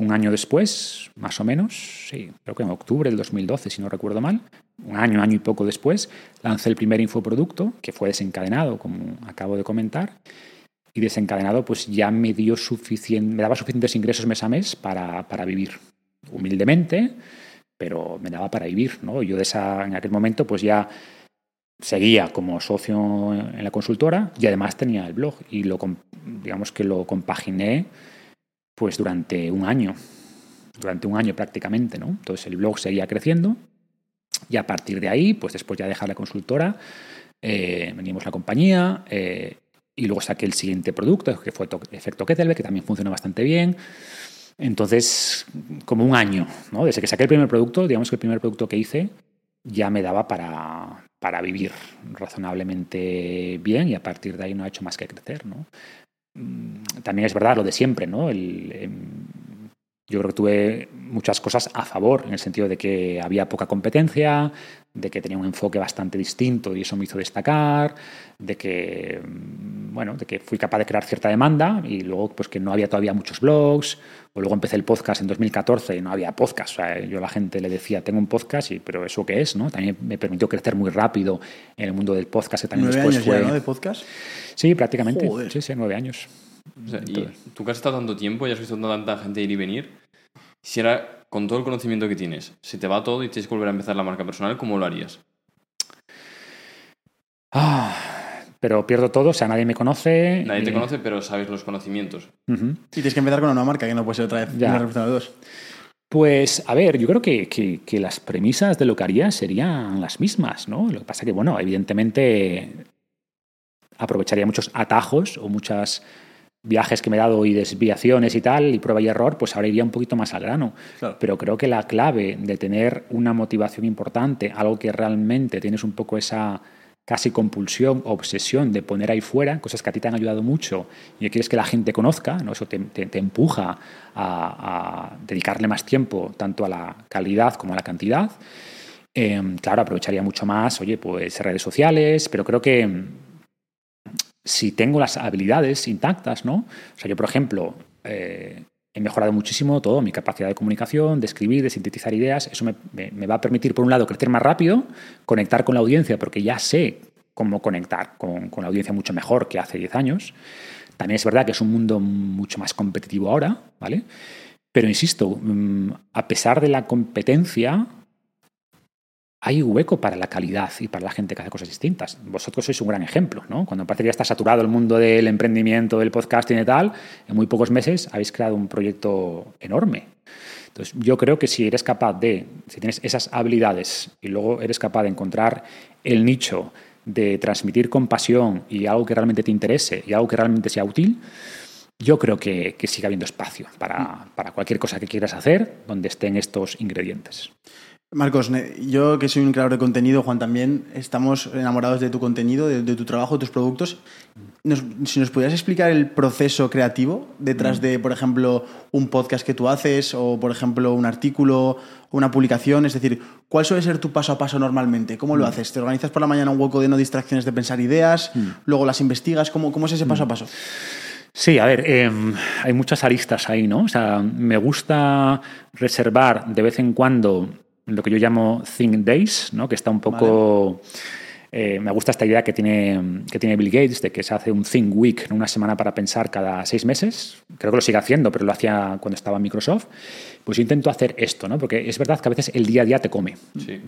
un año después, más o menos, sí, creo que en octubre del 2012, si no recuerdo mal, un año, año y poco después, lancé el primer infoproducto, que fue desencadenado, como acabo de comentar. Y desencadenado, pues ya me dio suficiente, me daba suficientes ingresos mes a mes para, para vivir. Humildemente, pero me daba para vivir, ¿no? Yo en aquel momento, pues ya seguía como socio en la consultora y además tenía el blog y lo, digamos que lo compaginé pues durante un año, durante un año prácticamente, ¿no? Entonces el blog seguía creciendo y a partir de ahí, pues después ya de dejar la consultora, eh, venimos la compañía eh, y luego saqué el siguiente producto, que fue To- Efecto Kettlebell, que también funcionó bastante bien. Entonces, como un año, ¿no? Desde que saqué el primer producto, digamos que el primer producto que hice ya me daba para, para vivir razonablemente bien y a partir de ahí no ha hecho más que crecer, ¿no? Mm, También es verdad lo de siempre, ¿no? El, em, yo creo que tuve muchas cosas a favor, en el sentido de que había poca competencia, de que tenía un enfoque bastante distinto y eso me hizo destacar, de que, mm, bueno, de que fui capaz de crear cierta demanda y luego pues que no había todavía muchos blogs, o luego empecé el podcast en 2014 y no había podcast, o sea, yo a la gente le decía, tengo un podcast, y, pero ¿eso qué es? ¿no? También me permitió crecer muy rápido en el mundo del podcast, que también Nueve después años fue... ya, ¿no? De podcast. Sí, prácticamente, Joder. sí, sí, nueve años. O sea, y Entonces- tú que has estado tanto tiempo y has visto tanta gente ir y venir, si era con todo el conocimiento que tienes, se te va todo y tienes que volver a empezar la marca personal, ¿cómo lo harías? Ah, pero pierdo todo, o sea, nadie me conoce. Nadie te conoce, pero sabes los conocimientos. Y tienes que empezar con una nueva marca, que no puede ser otra vez Ya. una de dos. Pues, a ver, yo creo que, que- que las premisas de lo que haría serían las mismas, ¿no? Lo que pasa que, bueno, evidentemente aprovecharía muchos atajos o muchos viajes que me he dado y desviaciones y tal, y prueba y error, pues ahora iría un poquito más al grano. Claro. Pero creo que la clave de tener una motivación importante, algo que realmente tienes un poco esa casi compulsión, obsesión de poner ahí fuera, cosas que a ti te han ayudado mucho y que quieres que la gente conozca, ¿no? eso te, te- te empuja a, a dedicarle más tiempo tanto a la calidad como a la cantidad. Eh, claro, aprovecharía mucho más, oye, pues redes sociales, pero creo que si tengo las habilidades intactas, ¿no? O sea, yo, por ejemplo, eh, he mejorado muchísimo todo, mi capacidad de comunicación, de escribir, de sintetizar ideas. Eso me, me- va a permitir, por un lado, crecer más rápido, conectar con la audiencia, porque ya sé cómo conectar con, con la audiencia mucho mejor que hace 10 años. También es verdad que es un mundo mucho más competitivo ahora, ¿vale? Pero insisto, mm, a pesar de la competencia, hay hueco para la calidad y para la gente que hace cosas distintas. Vosotros sois un gran ejemplo, ¿no? Cuando parece que ya está saturado el mundo del emprendimiento, del podcasting y tal, en muy pocos meses habéis creado un proyecto enorme. Entonces, yo creo que si eres capaz de, si tienes esas habilidades y luego eres capaz de encontrar el nicho de transmitir compasión y algo que realmente te interese y algo que realmente sea útil, yo creo que, que sigue habiendo espacio para, para cualquier cosa que quieras hacer donde estén estos ingredientes. Marcos, yo que soy un creador de contenido, Juan también, estamos enamorados de tu contenido, de, tu trabajo, de tus productos. si nos pudieras explicar el proceso creativo detrás de, por ejemplo, un podcast que tú haces o, por ejemplo, un artículo, una publicación, es decir, ¿cuál suele ser tu paso a paso normalmente? ¿Cómo lo mm. haces? ¿Te organizas por la mañana un hueco de no distracciones de pensar ideas? Mm. ¿Luego las investigas? ¿Cómo, cómo es ese paso a mm. paso? Sí, a ver, em, hay muchas aristas ahí, ¿no? O sea, me gusta reservar de vez en cuando lo que yo llamo Think Days, ¿no? que está un poco... Eh, me gusta esta idea que tiene, que tiene Bill Gates de que se hace un Think Week, una semana para pensar cada seis meses. Creo que lo sigue haciendo, pero lo hacía cuando estaba en Microsoft. Pues yo intento hacer esto, ¿no? porque es verdad que a veces el día a día te come.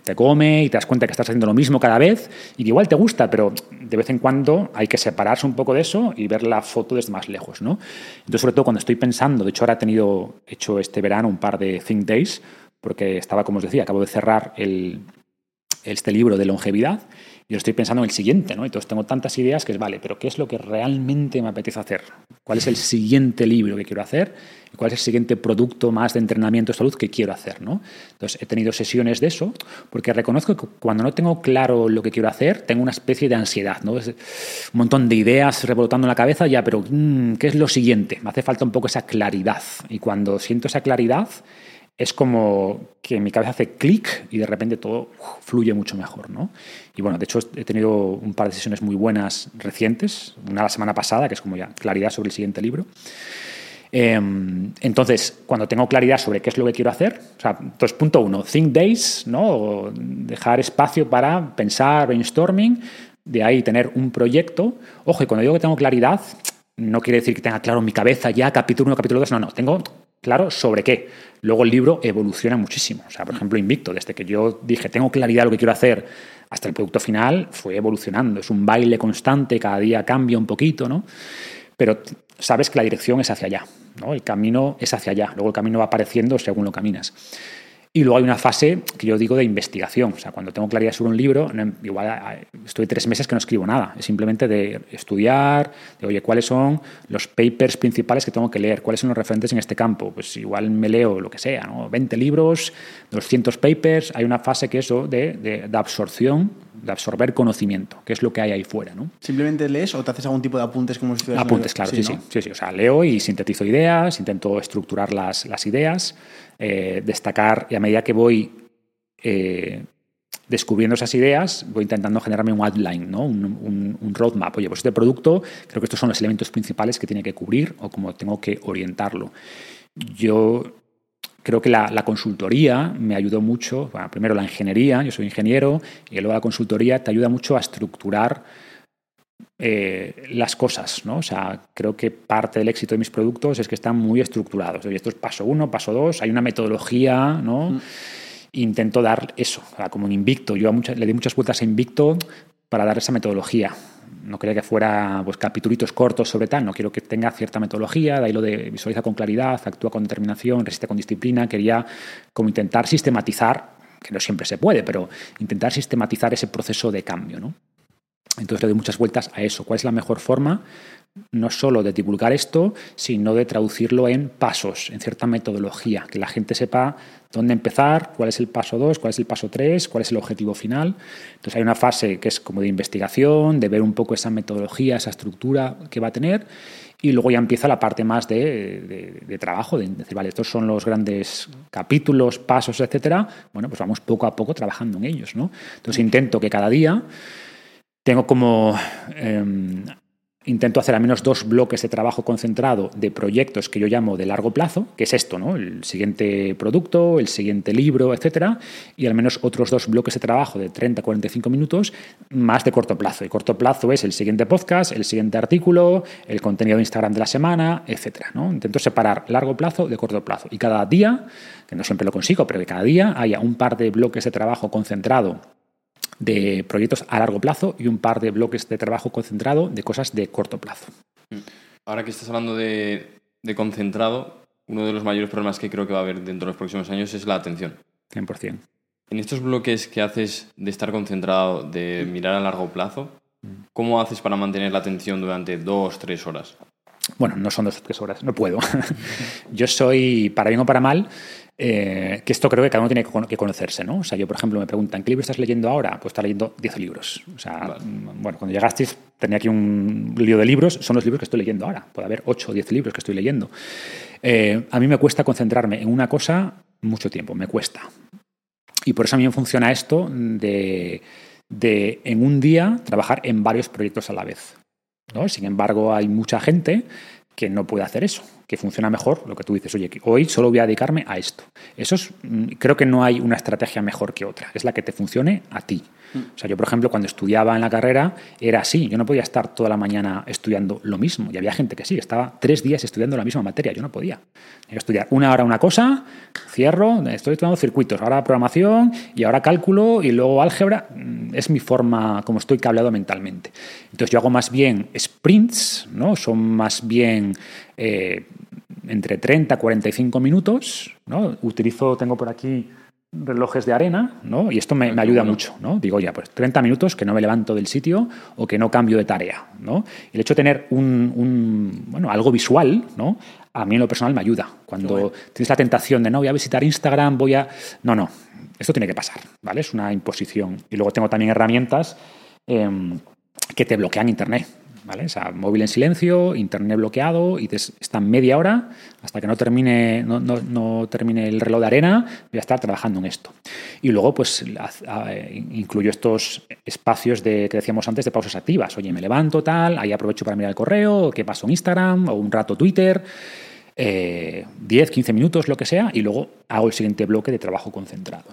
Te come y te das cuenta que estás haciendo lo mismo cada vez y que igual te gusta, pero de vez en cuando hay que separarse un poco de eso y ver la foto desde más lejos. ¿no? Entonces, sobre todo cuando estoy pensando, de hecho ahora he tenido hecho este verano un par de Think Days, porque estaba, como os decía, acabo de cerrar este libro de longevidad y estoy pensando en el siguiente, ¿no? Entonces tengo tantas ideas que es, vale, pero ¿qué es lo que realmente me apetece hacer? ¿Cuál es el siguiente libro que quiero hacer? ¿Y cuál es el siguiente producto más de entrenamiento de salud que quiero hacer, ¿no? Entonces he tenido sesiones de eso porque reconozco que cuando no tengo claro lo que quiero hacer, tengo una especie de ansiedad, ¿no? Es un montón de ideas revolotando en la cabeza, ya, pero mm, ¿qué es lo siguiente? Me hace falta un poco esa claridad y cuando siento esa claridad es como que mi cabeza hace clic y de repente todo fluye mucho mejor, ¿no? Y bueno, de hecho he tenido un par de sesiones muy buenas recientes, una la semana pasada, que es como ya claridad sobre el siguiente libro. Em, entonces, cuando tengo claridad sobre qué es lo que quiero hacer, o sea, entonces punto uno, think days, ¿no? dejar espacio para pensar, brainstorming, de ahí tener un proyecto. Ojo, y cuando digo que tengo claridad, no quiere decir que tenga claro en mi cabeza ya capítulo 1, capítulo 2, no, no, tengo claro sobre qué. Luego el libro evoluciona muchísimo. O sea, por ejemplo, Invicto, desde que yo dije tengo claridad lo que quiero hacer hasta el producto final, fue evolucionando. Es un baile constante, cada día cambia un poquito, ¿no? Pero sabes que la dirección es hacia allá, ¿no? El camino es hacia allá. Luego el camino va apareciendo según lo caminas. Y luego hay una fase que yo digo de investigación. O sea, cuando tengo claridad sobre un libro, igual estoy tres meses que no escribo nada. Es simplemente de estudiar, de, oye, ¿cuáles son los papers principales que tengo que leer? ¿Cuáles son los referentes en este campo? Pues igual me leo lo que sea, ¿no? 20 libros, 200 papers. Hay una fase que es eso de, de, absorción, de absorber conocimiento, que es lo que hay ahí fuera, ¿no? ¿Simplemente lees o te haces algún tipo de apuntes como si Apuntes, claro, sí, sí, sí, sí. O sea, leo y sintetizo ideas, intento estructurar las, las ideas. Eh, destacar y a medida que voy eh, descubriendo esas ideas, voy intentando generarme un outline, ¿no? un, roadmap. Oye, pues este producto, creo que estos son los elementos principales que tiene que cubrir o cómo tengo que orientarlo. Yo creo que la, consultoría me ayudó mucho, primero la ingeniería, yo soy ingeniero, y luego la consultoría te ayuda mucho a estructurar eh, las cosas, ¿no? O sea, creo que parte del éxito de mis productos es que están muy estructurados. esto es paso uno, paso dos, hay una metodología, ¿no? Mm. Intento dar eso, como en Invicto. Yo le di muchas vueltas a Invicto para dar esa metodología. No quería que fuera pues, capitulitos cortos sobre tal, no quiero que tenga cierta metodología, de ahí lo de visualiza con claridad, actúa con determinación, resiste con disciplina. Quería como intentar sistematizar, que no siempre se puede, pero intentar sistematizar ese proceso de cambio, ¿no? Entonces le doy muchas vueltas a eso. ¿Cuál es la mejor forma? No solo de divulgar esto, sino de traducirlo en pasos, en cierta metodología, que la gente sepa dónde empezar, cuál es el paso 2, cuál es el paso 3, cuál es el objetivo final. Entonces hay una fase que es como de investigación, de ver un poco esa metodología, esa estructura que va a tener, y luego ya empieza la parte más de, trabajo, de decir, vale, estos son los grandes capítulos, pasos, etcétera. Bueno, pues vamos poco a poco trabajando en ellos, ¿no? Entonces intento que cada día tengo como... Em, intento hacer al menos dos bloques de trabajo concentrado de proyectos que yo llamo de largo plazo, que es esto, ¿no? El siguiente producto, el siguiente libro, etcétera, y al menos otros dos bloques de trabajo de 30 45 minutos más de corto plazo. Y corto plazo es el siguiente podcast, el siguiente artículo, el contenido de Instagram de la semana, etcétera, ¿no? Intento separar largo plazo de corto plazo y cada día, que no siempre lo consigo, pero que cada día haya un par de bloques de trabajo concentrado de proyectos a largo plazo y un par de bloques de trabajo concentrado de cosas de corto plazo. Ahora que estás hablando de, concentrado, uno de los mayores problemas que creo que va a haber dentro de los próximos años es la atención. 100%. En estos bloques que haces de estar concentrado, de mirar a largo plazo, ¿cómo haces para mantener la atención durante dos, tres horas? Bueno, no son dos o tres horas, no puedo. [LAUGHS] yo soy, para bien o para mal, eh, que esto creo que cada uno tiene que conocerse, ¿no? O sea, yo, por ejemplo, me preguntan, ¿qué libro estás leyendo ahora? Pues está leyendo 10 libros. O sea, mm, bueno, cuando llegasteis tenía aquí un lío de libros, son los libros que estoy leyendo ahora. Puede haber 8 o 10 libros que estoy leyendo. Eh, a mí me cuesta concentrarme en una cosa mucho tiempo, me cuesta. Y por eso a mí me funciona esto de, de en un día trabajar en varios proyectos a la vez. ¿no? Sin embargo, hay mucha gente que no puede hacer eso, que funciona mejor lo que tú dices, oye, hoy solo voy a dedicarme a esto. Eso es, mm, creo que no hay una estrategia mejor que otra, es la que te funcione a ti. O sea, yo, por ejemplo, cuando estudiaba en la carrera era así. Yo no podía estar toda la mañana estudiando lo mismo. Y había gente que sí, estaba tres días estudiando la misma materia. Yo no podía. Yo estudiar una hora una cosa, cierro, estoy estudiando circuitos, ahora programación y ahora cálculo y luego álgebra. Mm, es mi forma como estoy cableado mentalmente. Entonces yo hago más bien sprints, ¿no? Son más bien... Eh, entre 30 y 45 minutos, ¿no? Utilizo, tengo por aquí relojes de arena, ¿no? Y esto me, me ayuda mucho, ¿no? Digo, ya, pues 30 minutos que no me levanto del sitio o que no cambio de tarea, ¿no? El hecho de tener un, un bueno, algo visual, ¿no? A mí en lo personal me ayuda. Cuando tienes la tentación de, no, voy a visitar Instagram, voy a... No, no, esto tiene que pasar, ¿vale? Es una imposición. Y luego tengo también herramientas eh, que te bloquean Internet. O sea, móvil en silencio, internet bloqueado, y están media hora hasta que no termine, no, no, termine el reloj de arena, voy a estar trabajando en esto. Y luego, pues, incluyo estos espacios de, que decíamos antes de pausas activas. Oye, me levanto, tal, ahí aprovecho para mirar el correo, qué pasó en Instagram, o un rato Twitter. 10, eh, 15 minutos, lo que sea, y luego hago el siguiente bloque de trabajo concentrado.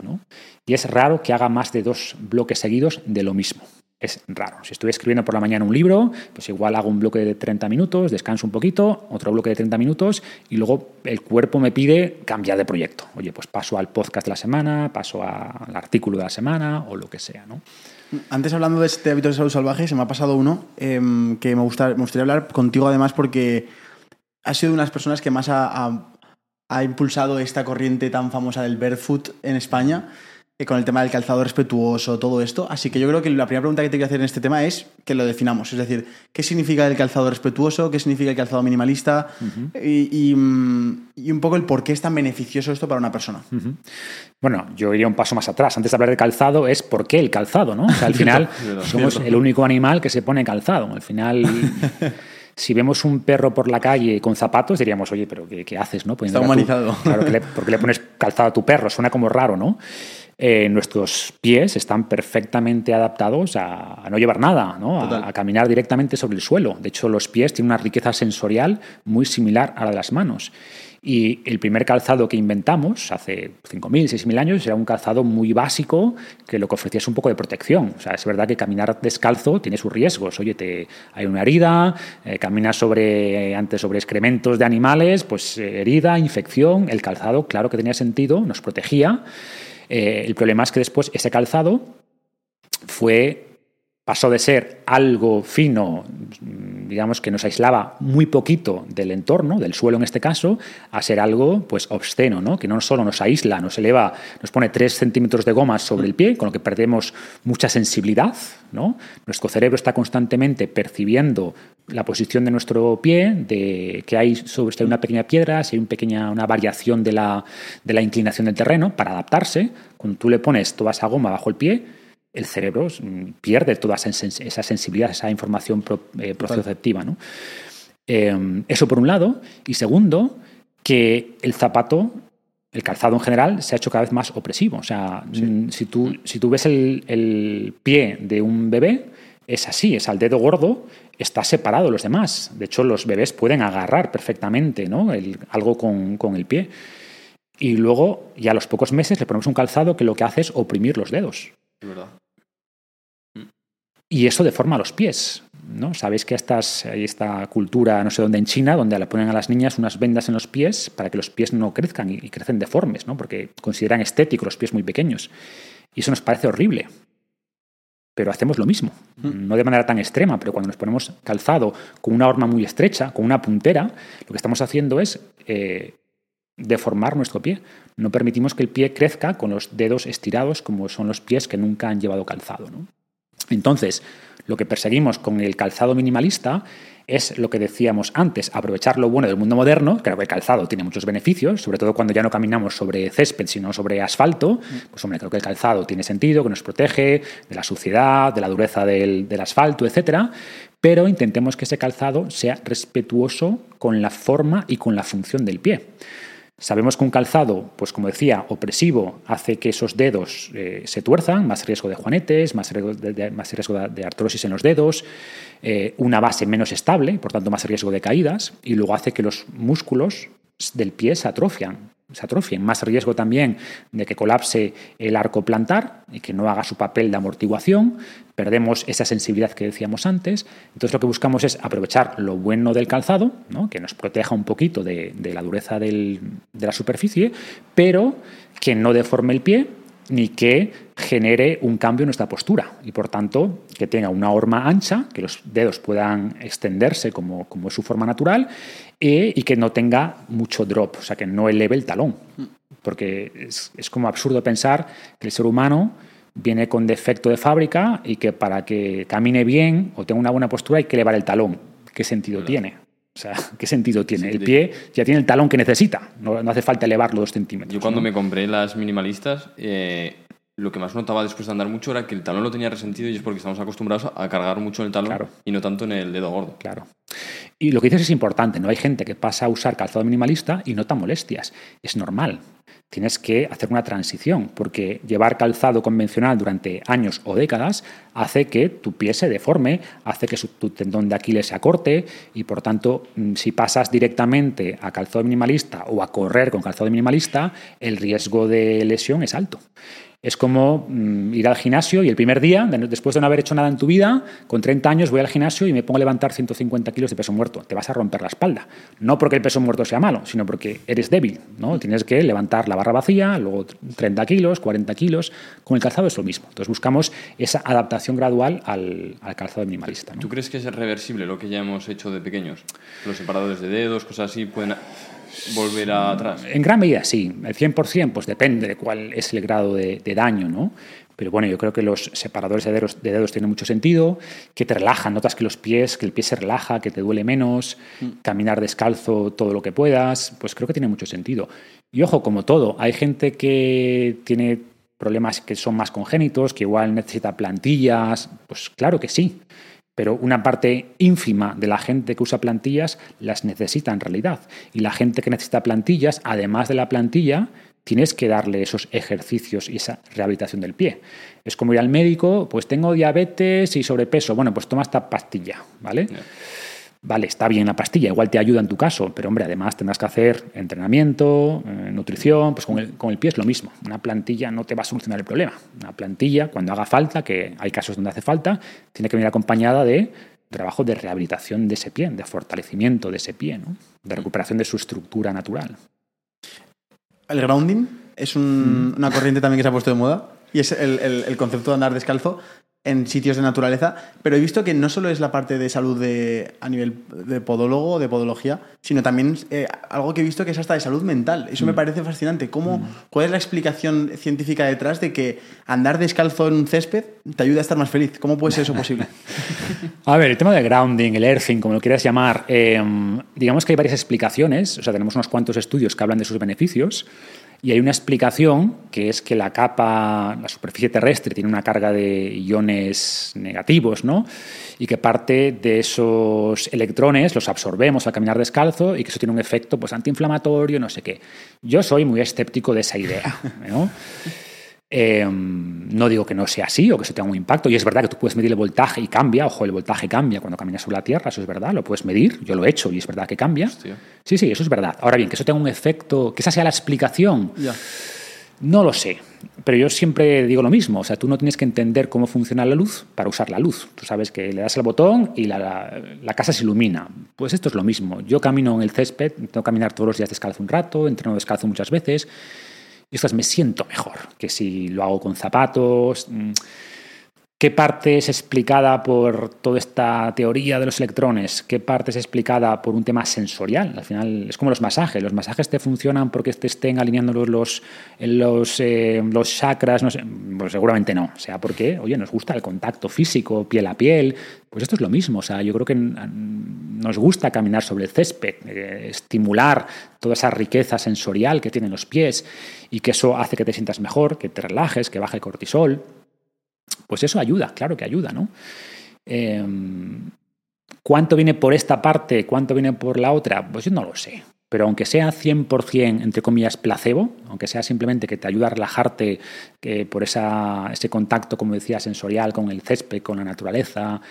Y es raro que haga más de dos bloques seguidos de lo mismo es raro. Si estoy escribiendo por la mañana un libro, pues igual hago un bloque de 30 minutos, descanso un poquito, otro bloque de 30 minutos y luego el cuerpo me pide cambiar de proyecto. Oye, pues paso al podcast de la semana, paso al artículo de la semana o lo que sea, ¿no? Antes hablando de este hábito de salud salvaje, se me ha pasado uno em, que me, gusta, me, gustaría hablar contigo además porque has sido de las personas que más ha, ha impulsado esta corriente tan famosa del barefoot en España con el tema del calzado respetuoso, todo esto. Así que yo creo que la primera pregunta que te quiero hacer en este tema es que lo definamos. Es decir, ¿qué significa el calzado respetuoso? ¿Qué significa el calzado minimalista? y, un poco el por qué es tan beneficioso esto para una persona. Bueno, yo iría un paso más atrás. Antes de hablar de calzado, es por qué el calzado, ¿no? O sea, al [LAUGHS] final somos el único animal que se pone calzado. Al final. [LAUGHS] si vemos un perro por la calle con zapatos, diríamos, oye, pero ¿qué, haces? ¿no? Está humanizado. claro, ¿por qué le pones calzado a tu perro? Suena como raro, ¿no? Eh, nuestros pies están perfectamente adaptados a, no llevar nada, ¿no? A, caminar directamente sobre el suelo. De hecho, los pies tienen una riqueza sensorial muy similar a la de las manos. Y el primer calzado que inventamos hace 5.000, 6.000 años era un calzado muy básico que lo que ofrecía es un poco de protección. O sea, es verdad que caminar descalzo tiene sus riesgos. Oye, te, hay una herida, eh, caminas sobre, antes sobre excrementos de animales, pues eh, herida, infección. El calzado, claro que tenía sentido, nos protegía. Eh, el problema es que después ese calzado fue pasó de ser algo fino, digamos que nos aislaba muy poquito del entorno, del suelo en este caso, a ser algo pues obsceno, ¿no? que no solo nos aísla, nos eleva, nos pone tres centímetros de goma sobre el pie, con lo que perdemos mucha sensibilidad. ¿no? Nuestro cerebro está constantemente percibiendo la posición de nuestro pie, de que hay sobre si una pequeña piedra, si hay una pequeña una variación de la, de la inclinación del terreno para adaptarse. Cuando tú le pones toda esa goma bajo el pie, el cerebro mm, pierde toda esa sensibilidad, esa información eh, proceptiva. ¿no? Em, eso por un lado. Y segundo, que el zapato, el calzado en general, se ha hecho cada vez más opresivo. O sea, mm, si, tú, si tú ves el, pie de un bebé, es así, es al dedo gordo, está separado de los demás. De hecho, los bebés pueden agarrar perfectamente ¿no? algo con, con el pie. Y luego, ya a los pocos meses, le ponemos un calzado que lo que hace es oprimir los dedos. verdad. Y eso deforma los pies. ¿no? Sabéis que estas, hay esta cultura, no sé dónde, en China, donde le ponen a las niñas unas vendas en los pies para que los pies no crezcan y, crecen deformes, ¿no? porque consideran estéticos los pies muy pequeños. Y eso nos parece horrible. Pero hacemos lo mismo, mm. no de manera tan extrema, pero cuando nos ponemos calzado con una horma muy estrecha, con una puntera, lo que estamos haciendo es eh, deformar nuestro pie. No permitimos que el pie crezca con los dedos estirados como son los pies que nunca han llevado calzado. ¿no? Entonces, lo que perseguimos con el calzado minimalista es lo que decíamos antes, aprovechar lo bueno del mundo moderno, creo que el calzado tiene muchos beneficios, sobre todo cuando ya no caminamos sobre césped, sino sobre asfalto, pues hombre, creo que el calzado tiene sentido, que nos protege de la suciedad, de la dureza del, del asfalto, etcétera, pero intentemos que ese calzado sea respetuoso con la forma y con la función del pie. Sabemos que un calzado, pues como decía, opresivo, hace que esos dedos eh, se tuerzan, más riesgo de juanetes, más riesgo de, artrosis en los dedos, eh, una base menos estable, por tanto más riesgo de caídas, y luego hace que los músculos del pie se atrofian, se atrofien, más riesgo también de que colapse el arco plantar y que no haga su papel de amortiguación, perdemos esa sensibilidad que decíamos antes, entonces lo que buscamos es aprovechar lo bueno del calzado, que nos proteja un poquito de, la dureza de la superficie, pero que no deforme el pie ni que genere un cambio en nuestra postura y por tanto que tenga una horma ancha, que los dedos puedan extenderse como, como es su forma natural eh, y que no tenga mucho drop, o sea, que no eleve el talón. Porque es, es como absurdo pensar que el ser humano viene con defecto de fábrica y que para que camine bien o tenga una buena postura hay que elevar el talón. ¿Qué sentido tiene? O sea, [LAUGHS] ¿qué sentido tiene? el pie ya tiene el talón que necesita, no, hace falta elevarlo dos centímetros. Yo cuando me compré las minimalistas, eh, lo que más notaba después de andar mucho era que el talón lo tenía resentido y es porque estamos acostumbrados a cargar mucho en el talón y no tanto en el dedo gordo. Claro. Y lo que dices es importante, ¿no? Hay gente que pasa a usar calzado minimalista y nota molestias. Es normal tienes que hacer una transición, porque llevar calzado convencional durante años o décadas hace que tu pie se deforme, hace que tu tendón de Aquiles se acorte y por tanto, mm, si pasas directamente a calzado minimalista o a correr con calzado minimalista, el riesgo de lesión es alto. Es como mm, ir al gimnasio y el primer día, después de no haber hecho nada en tu vida, con 30 años voy al gimnasio y me pongo a levantar 150 kilos de peso muerto. Te vas a romper la espalda. No porque el peso muerto sea malo, sino porque eres débil. ¿no? Tienes que levantar la barra vacía, luego 30 kilos, 40 kilos. Con el calzado es lo mismo. Entonces buscamos esa adaptación gradual al, calzado minimalista. ¿Tú crees que es reversible lo que ya hemos hecho de pequeños? Los separadores de dedos, cosas así, pueden volver atrás? En gran medida sí. El 100% pues depende de cuál es el grado de, daño, ¿no? Pero bueno, yo creo que los separadores de dedos, de dedos, tienen mucho sentido, que te relajan, notas que los pies, que el pie se relaja, que te duele menos, mm. caminar descalzo todo lo que puedas, pues creo que tiene mucho sentido. Y ojo, como todo, hay gente que tiene problemas que son más congénitos, que igual necesita plantillas, pues claro que sí pero una parte ínfima de la gente que usa plantillas las necesita en realidad. Y la gente que necesita plantillas, además de la plantilla, tienes que darle esos ejercicios y esa rehabilitación del pie. Es como ir al médico, pues tengo diabetes y sobrepeso, bueno, pues toma esta pastilla, ¿vale? Vale, está bien la pastilla, igual te ayuda en tu caso, pero hombre, además tendrás que hacer entrenamiento, eh, nutrición, pues con el, con el, pie es lo mismo. Una plantilla no te va a solucionar el problema. Una plantilla, cuando haga falta, que hay casos donde hace falta, tiene que venir acompañada de trabajo de rehabilitación de ese pie, de fortalecimiento de ese pie, ¿no? de recuperación de su estructura natural. El grounding es mm. una corriente también que se ha puesto de moda y es el, el concepto de andar descalzo en sitios de naturaleza, pero he visto que no solo es la parte de salud de, a nivel de podólogo, de podología, sino también eh, algo que he visto que es hasta de salud mental. Eso me mm. parece fascinante. ¿Cómo, mm. ¿Cuál es la explicación científica detrás de que andar descalzo en un césped te ayuda a estar más feliz? ¿Cómo puede ser eso posible? [LAUGHS] a ver, el tema del grounding, el earthing, como lo quieras llamar, em, digamos que hay varias explicaciones, o sea, tenemos unos cuantos estudios que hablan de sus beneficios. Y hay una explicación que es que la capa, la superficie terrestre, tiene una carga de iones negativos, ¿no? Y que parte de esos electrones los absorbemos al caminar descalzo y que eso tiene un efecto pues, antiinflamatorio, no sé qué. Yo soy muy escéptico de esa idea, ¿no? Em, no digo que no sea así o que eso tenga un impacto. Y es verdad que tú puedes medir el voltaje y cambia. Ojo, el voltaje cambia cuando caminas sobre la Tierra, eso es verdad, lo puedes medir. Yo lo he hecho y es verdad que cambia. Sí, sí, eso es verdad. Ahora bien, que eso tenga un efecto, que esa sea la explicación. No lo sé, pero yo siempre digo lo mismo. O sea, tú no tienes que entender cómo funciona la luz para usar la luz. Tú sabes que le das el botón y la, la, casa se ilumina. Pues esto es lo mismo. Yo camino en el césped, tengo que caminar todos los días descalzo un rato, entreno descalzo muchas veces y ostras, me siento mejor que si lo hago con zapatos. Mm, ¿Qué parte es explicada por toda esta teoría de los electrones? ¿Qué parte es explicada por un tema sensorial? Al final es como los masajes. Los masajes te funcionan porque te estén alineando los, los, eh, los chakras. No. Pues seguramente no. O sea, porque, oye, nos gusta el contacto físico, piel a piel. Pues esto es lo mismo. O sea, yo creo que nos gusta caminar sobre el césped, eh, estimular toda esa riqueza sensorial que tienen los pies y que eso hace que te sientas mejor, que te relajes, que baje el cortisol. Pues eso ayuda, claro que ayuda, ¿no? Em, ¿Cuánto viene por esta parte? ¿Cuánto viene por la otra? Pues yo no lo sé. Pero aunque sea 100%, entre comillas, placebo, aunque sea simplemente que te ayuda a relajarte por esa, ese contacto, como decía, sensorial con el césped, con la naturaleza,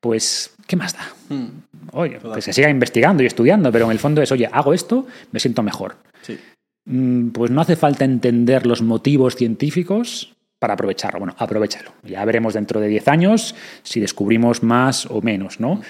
pues, ¿qué más da? Hmm. Oye, que se siga investigando y estudiando, pero en el fondo es, oye, hago esto, me siento mejor. Sí. Mm, pues no hace falta entender los motivos científicos para aprovecharlo. Bueno, aprovechalo. Ya veremos dentro de 10 años si descubrimos más o menos, ¿no?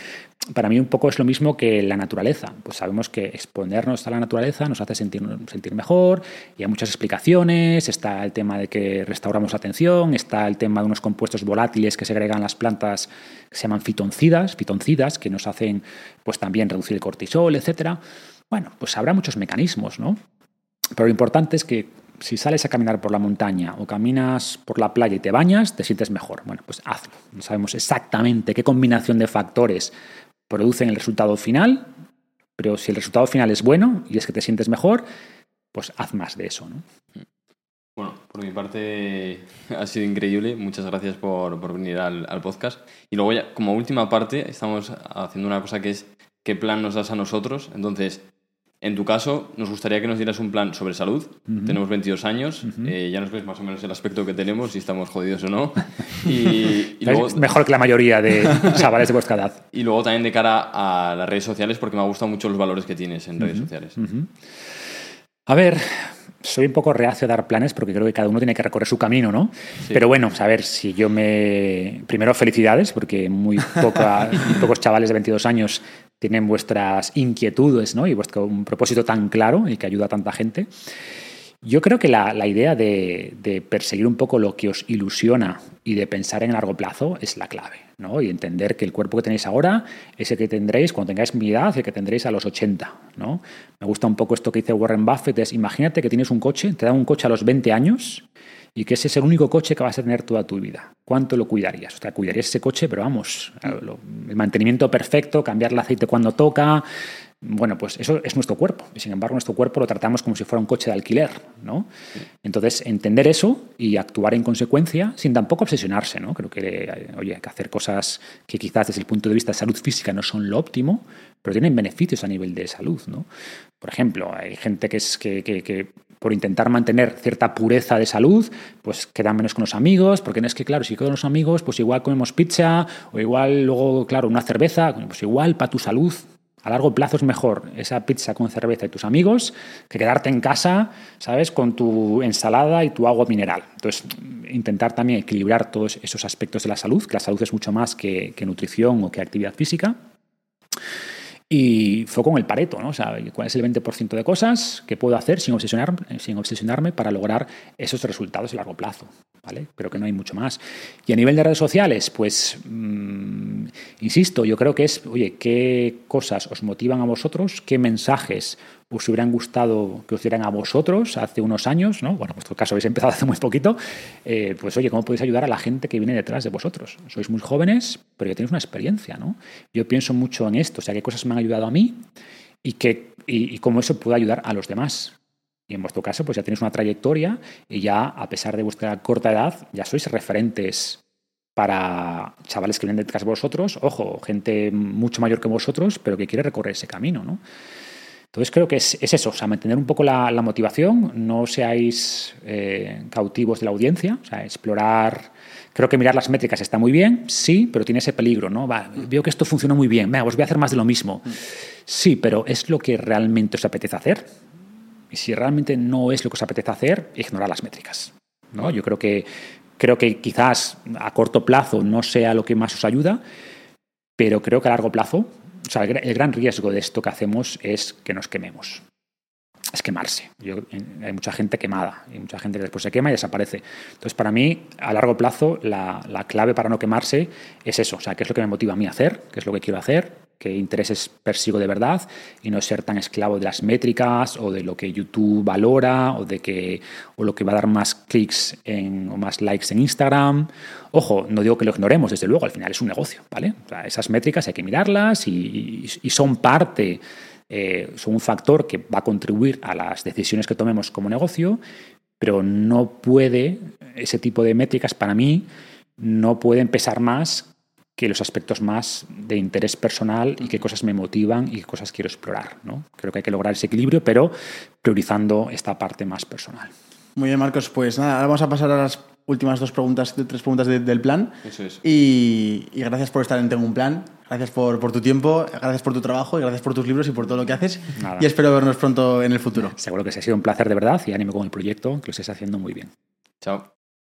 Para mí un poco es lo mismo que la naturaleza. Pues sabemos que exponernos a la naturaleza nos hace sentir, sentir mejor y hay muchas explicaciones. Está el tema de que restauramos la atención, está el tema de unos compuestos volátiles que segregan las plantas que se llaman fitoncidas, fitoncidas que nos hacen pues también reducir el cortisol, etcétera. Bueno, pues habrá muchos mecanismos, ¿no? Pero lo importante es que si sales a caminar por la montaña o caminas por la playa y te bañas, te sientes mejor. Bueno, pues hazlo. No sabemos exactamente qué combinación de factores producen el resultado final, pero si el resultado final es bueno y es que te sientes mejor, pues haz más de eso. ¿no? Bueno, por mi parte [LAUGHS] ha sido increíble. Muchas gracias por, venir al, al, podcast. Y luego ya, como última parte, estamos haciendo una cosa que es qué plan nos das a nosotros. Entonces, en tu caso, nos gustaría que nos dieras un plan sobre salud. Tenemos 22 años, eh, ya nos ves más o menos el aspecto que tenemos, si estamos jodidos o no. [LAUGHS] Y, Mejor que la mayoría de [LAUGHS] chavales de vuestra edad. Y luego también de cara a las redes sociales, porque me ha gustado mucho los valores que tienes en redes sociales. A ver, soy un poco reacio a dar planes porque creo que cada uno tiene que recorrer su camino, ¿no? Pero bueno, a ver, si yo me... Primero, felicidades, porque muy, muy [LAUGHS] pocos chavales de 22 años tienen vuestras inquietudes ¿no? y vuestro un propósito tan claro y que ayuda a tanta gente. Yo creo que la, idea de, perseguir un poco lo que os ilusiona y de pensar en largo plazo es la clave. ¿no? Y entender que el cuerpo que tenéis ahora es el que tendréis cuando tengáis mi edad, el que tendréis a los 80. ¿no? Me gusta un poco esto que dice Warren Buffett, es imagínate que tienes un coche, te dan un coche a los 20 años y que ese es el único coche que vas a tener toda tu vida. ¿Cuánto lo cuidarías? O sea, cuidarías ese coche, pero vamos, el mantenimiento perfecto, cambiar el aceite cuando toca. Bueno, pues eso es nuestro cuerpo. Y sin embargo, nuestro cuerpo lo tratamos como si fuera un coche de alquiler, ¿no? Entonces, entender eso y actuar en consecuencia sin tampoco obsesionarse, ¿no? Creo que, oye, hay que hacer cosas que quizás desde el punto de vista de salud física no son lo óptimo, pero tienen beneficios a nivel de salud, ¿no? Por ejemplo, hay gente que, es, que por intentar mantener cierta pureza de salud, pues quedan menos con los amigos, porque es que, claro, si con los amigos, pues igual comemos pizza, o igual luego, claro, una cerveza, pues igual para tu salud. A largo plazo es mejor esa pizza con cerveza y tus amigos que quedarte en casa, ¿sabes? Con tu ensalada y tu agua mineral. Entonces, intentar también equilibrar todos esos aspectos de la salud, que la salud es mucho más que, que nutrición o que actividad física. Y fue con el pareto, ¿no? O sea, cuál es el 20% de cosas que puedo hacer sin, obsesionar, sin obsesionarme para lograr esos resultados a largo plazo, ¿vale? Pero que no hay mucho más. Y a nivel de redes sociales, pues, mm, insisto, yo creo que es, oye, ¿qué cosas os motivan a vosotros? ¿Qué mensajes os hubieran gustado que os dieran a vosotros hace unos años, ¿no? Bueno, en vuestro caso habéis empezado [LAUGHS] hace muy poquito, eh, pues oye, ¿cómo podéis ayudar a la gente que viene detrás de vosotros? Sois muy jóvenes, pero ya tenéis una experiencia, ¿no? Yo pienso mucho en esto, o sea, qué cosas me han ayudado a mí y, que, y, cómo eso puede ayudar a los demás. Y en vuestro caso, pues ya tenéis una trayectoria y ya, a pesar de vuestra corta edad, ya sois referentes para chavales que vienen detrás de vosotros, ojo, gente mucho mayor que vosotros, pero que quiere recorrer ese camino, ¿no? Entonces creo que es, eso, o sea, mantener un poco la, motivación, no seáis eh, cautivos de la audiencia, o sea, explorar, creo que mirar las métricas está muy bien, sí, pero tiene ese peligro, ¿no? Va, veo que esto funciona muy bien, venga, pues voy a hacer más de lo mismo. Sí, pero ¿es lo que realmente os apetece hacer? Y si realmente no es lo que os apetece hacer, ignorar las métricas, ¿no? Yo creo que, creo que quizás a corto plazo no sea lo que más os ayuda, pero creo que a largo plazo o sea, el gran riesgo de esto que hacemos es que nos quememos. es quemarse. Yo, hay mucha gente quemada y mucha gente que después se quema y desaparece. Entonces, para mí, a largo plazo, la, la clave para no quemarse es eso. O sea, qué es lo que me motiva a mí a hacer, qué es lo que quiero hacer, qué intereses persigo de verdad y no ser tan esclavo de las métricas o de lo que YouTube valora o de que o lo que va a dar más clics en, o más likes en Instagram. Ojo, no digo que lo ignoremos, desde luego, al final es un negocio, ¿vale? Esas métricas hay que mirarlas y, y son parte, eh, son un factor que va a contribuir a las decisiones que tomemos como negocio, pero no puede, ese tipo de métricas para mí, no pueden pesar más que los aspectos más de interés personal y qué cosas me motivan y qué cosas quiero explorar. ¿no? Creo que hay que lograr ese equilibrio, pero priorizando esta parte más personal. Muy bien, Marcos. Pues nada, ahora vamos a pasar a las últimas dos preguntas, tres preguntas de- del plan. Eso es. Y, y gracias por estar en Tengo un Plan. Gracias por, por tu tiempo, gracias por tu trabajo y gracias por tus libros y por todo lo que haces. Nada. Y espero vernos pronto en el futuro. Seguro que se ha sido un placer de verdad y ánimo con el proyecto, que lo estés haciendo muy bien. Chao.